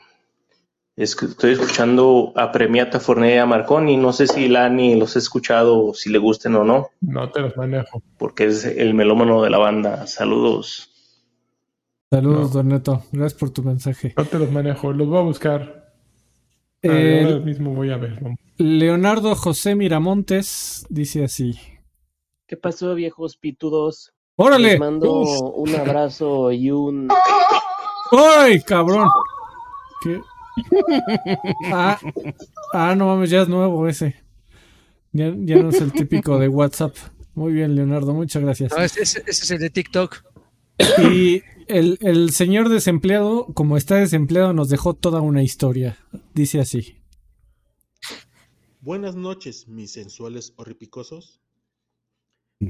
es que estoy escuchando a Premiata Fornea Marconi, no sé si Lani los he escuchado o si le gusten o no. No te los manejo. porque es el melómano de la banda. Saludos. Saludos, No. Don Neto. Gracias por tu mensaje. No te los manejo. Los voy a buscar. Ah, Eh, ahora mismo voy a ver. Leonardo José Miramontes dice así. ¿Qué pasó, viejos pitudos? ¡Órale! Les mando Uf. un abrazo y un... *laughs* ¡Ay, cabrón! ¿Qué? Ah, ah, no mames, ya es nuevo ese. Ya, ya no es el típico de WhatsApp. Muy bien, Leonardo, muchas gracias. No, ese, es el de TikTok. Y el, el señor desempleado, como está desempleado, nos dejó toda una historia. Dice así. Buenas noches, mis sensuales horripicosos.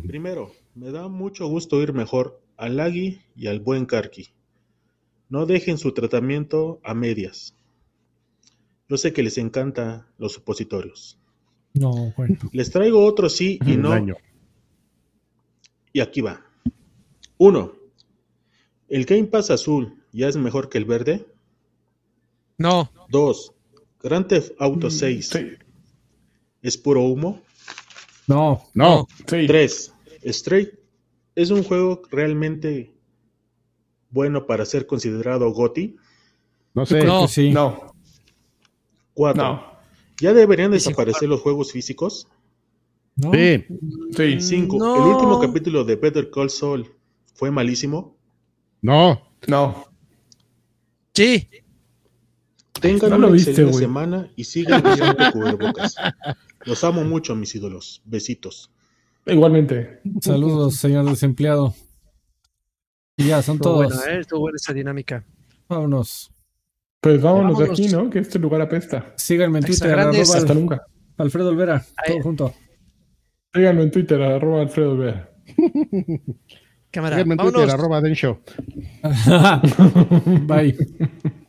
Primero, me da mucho gusto ir mejor al Agui y al buen Karki. No dejen su tratamiento a medias. Yo sé que les encanta los supositorios. No, bueno. Les traigo otro sí y Un no. año. Y aquí va. Uno. ¿El Game Pass azul ya es mejor que el verde? No, Dos. Grand Theft Auto 6 Sí. es puro humo. No. No, Sí. 3. Straight es un juego realmente bueno para ser considerado GOTY. no sé. No. sí. No. 4. No. ¿Ya deberían desaparecer los juegos físicos? ¿No? Sí, Sí. 5. No. El último capítulo de Better Call Saul fue malísimo. no. No. sí. Tengan No una viste, excelente semana y sigan usando cubrebocas. Los amo mucho, mis ídolos. Besitos. Igualmente. Saludos, señor desempleado. Y ya, son Estuvo todos. buena, ¿eh? Estuvo buena esa dinámica. Vámonos. Pues vámonos, Vámonos. de aquí, ¿no? Que este lugar apesta. Síganme en Twitter, arroba Hasta nunca. Alfredo Olvera, todo junto. Síganme en Twitter, arroba Alfredo Vera. *laughs* Cámara, Síganme en vámonos. Twitter, arroba Den Show. *laughs* Bye. *laughs*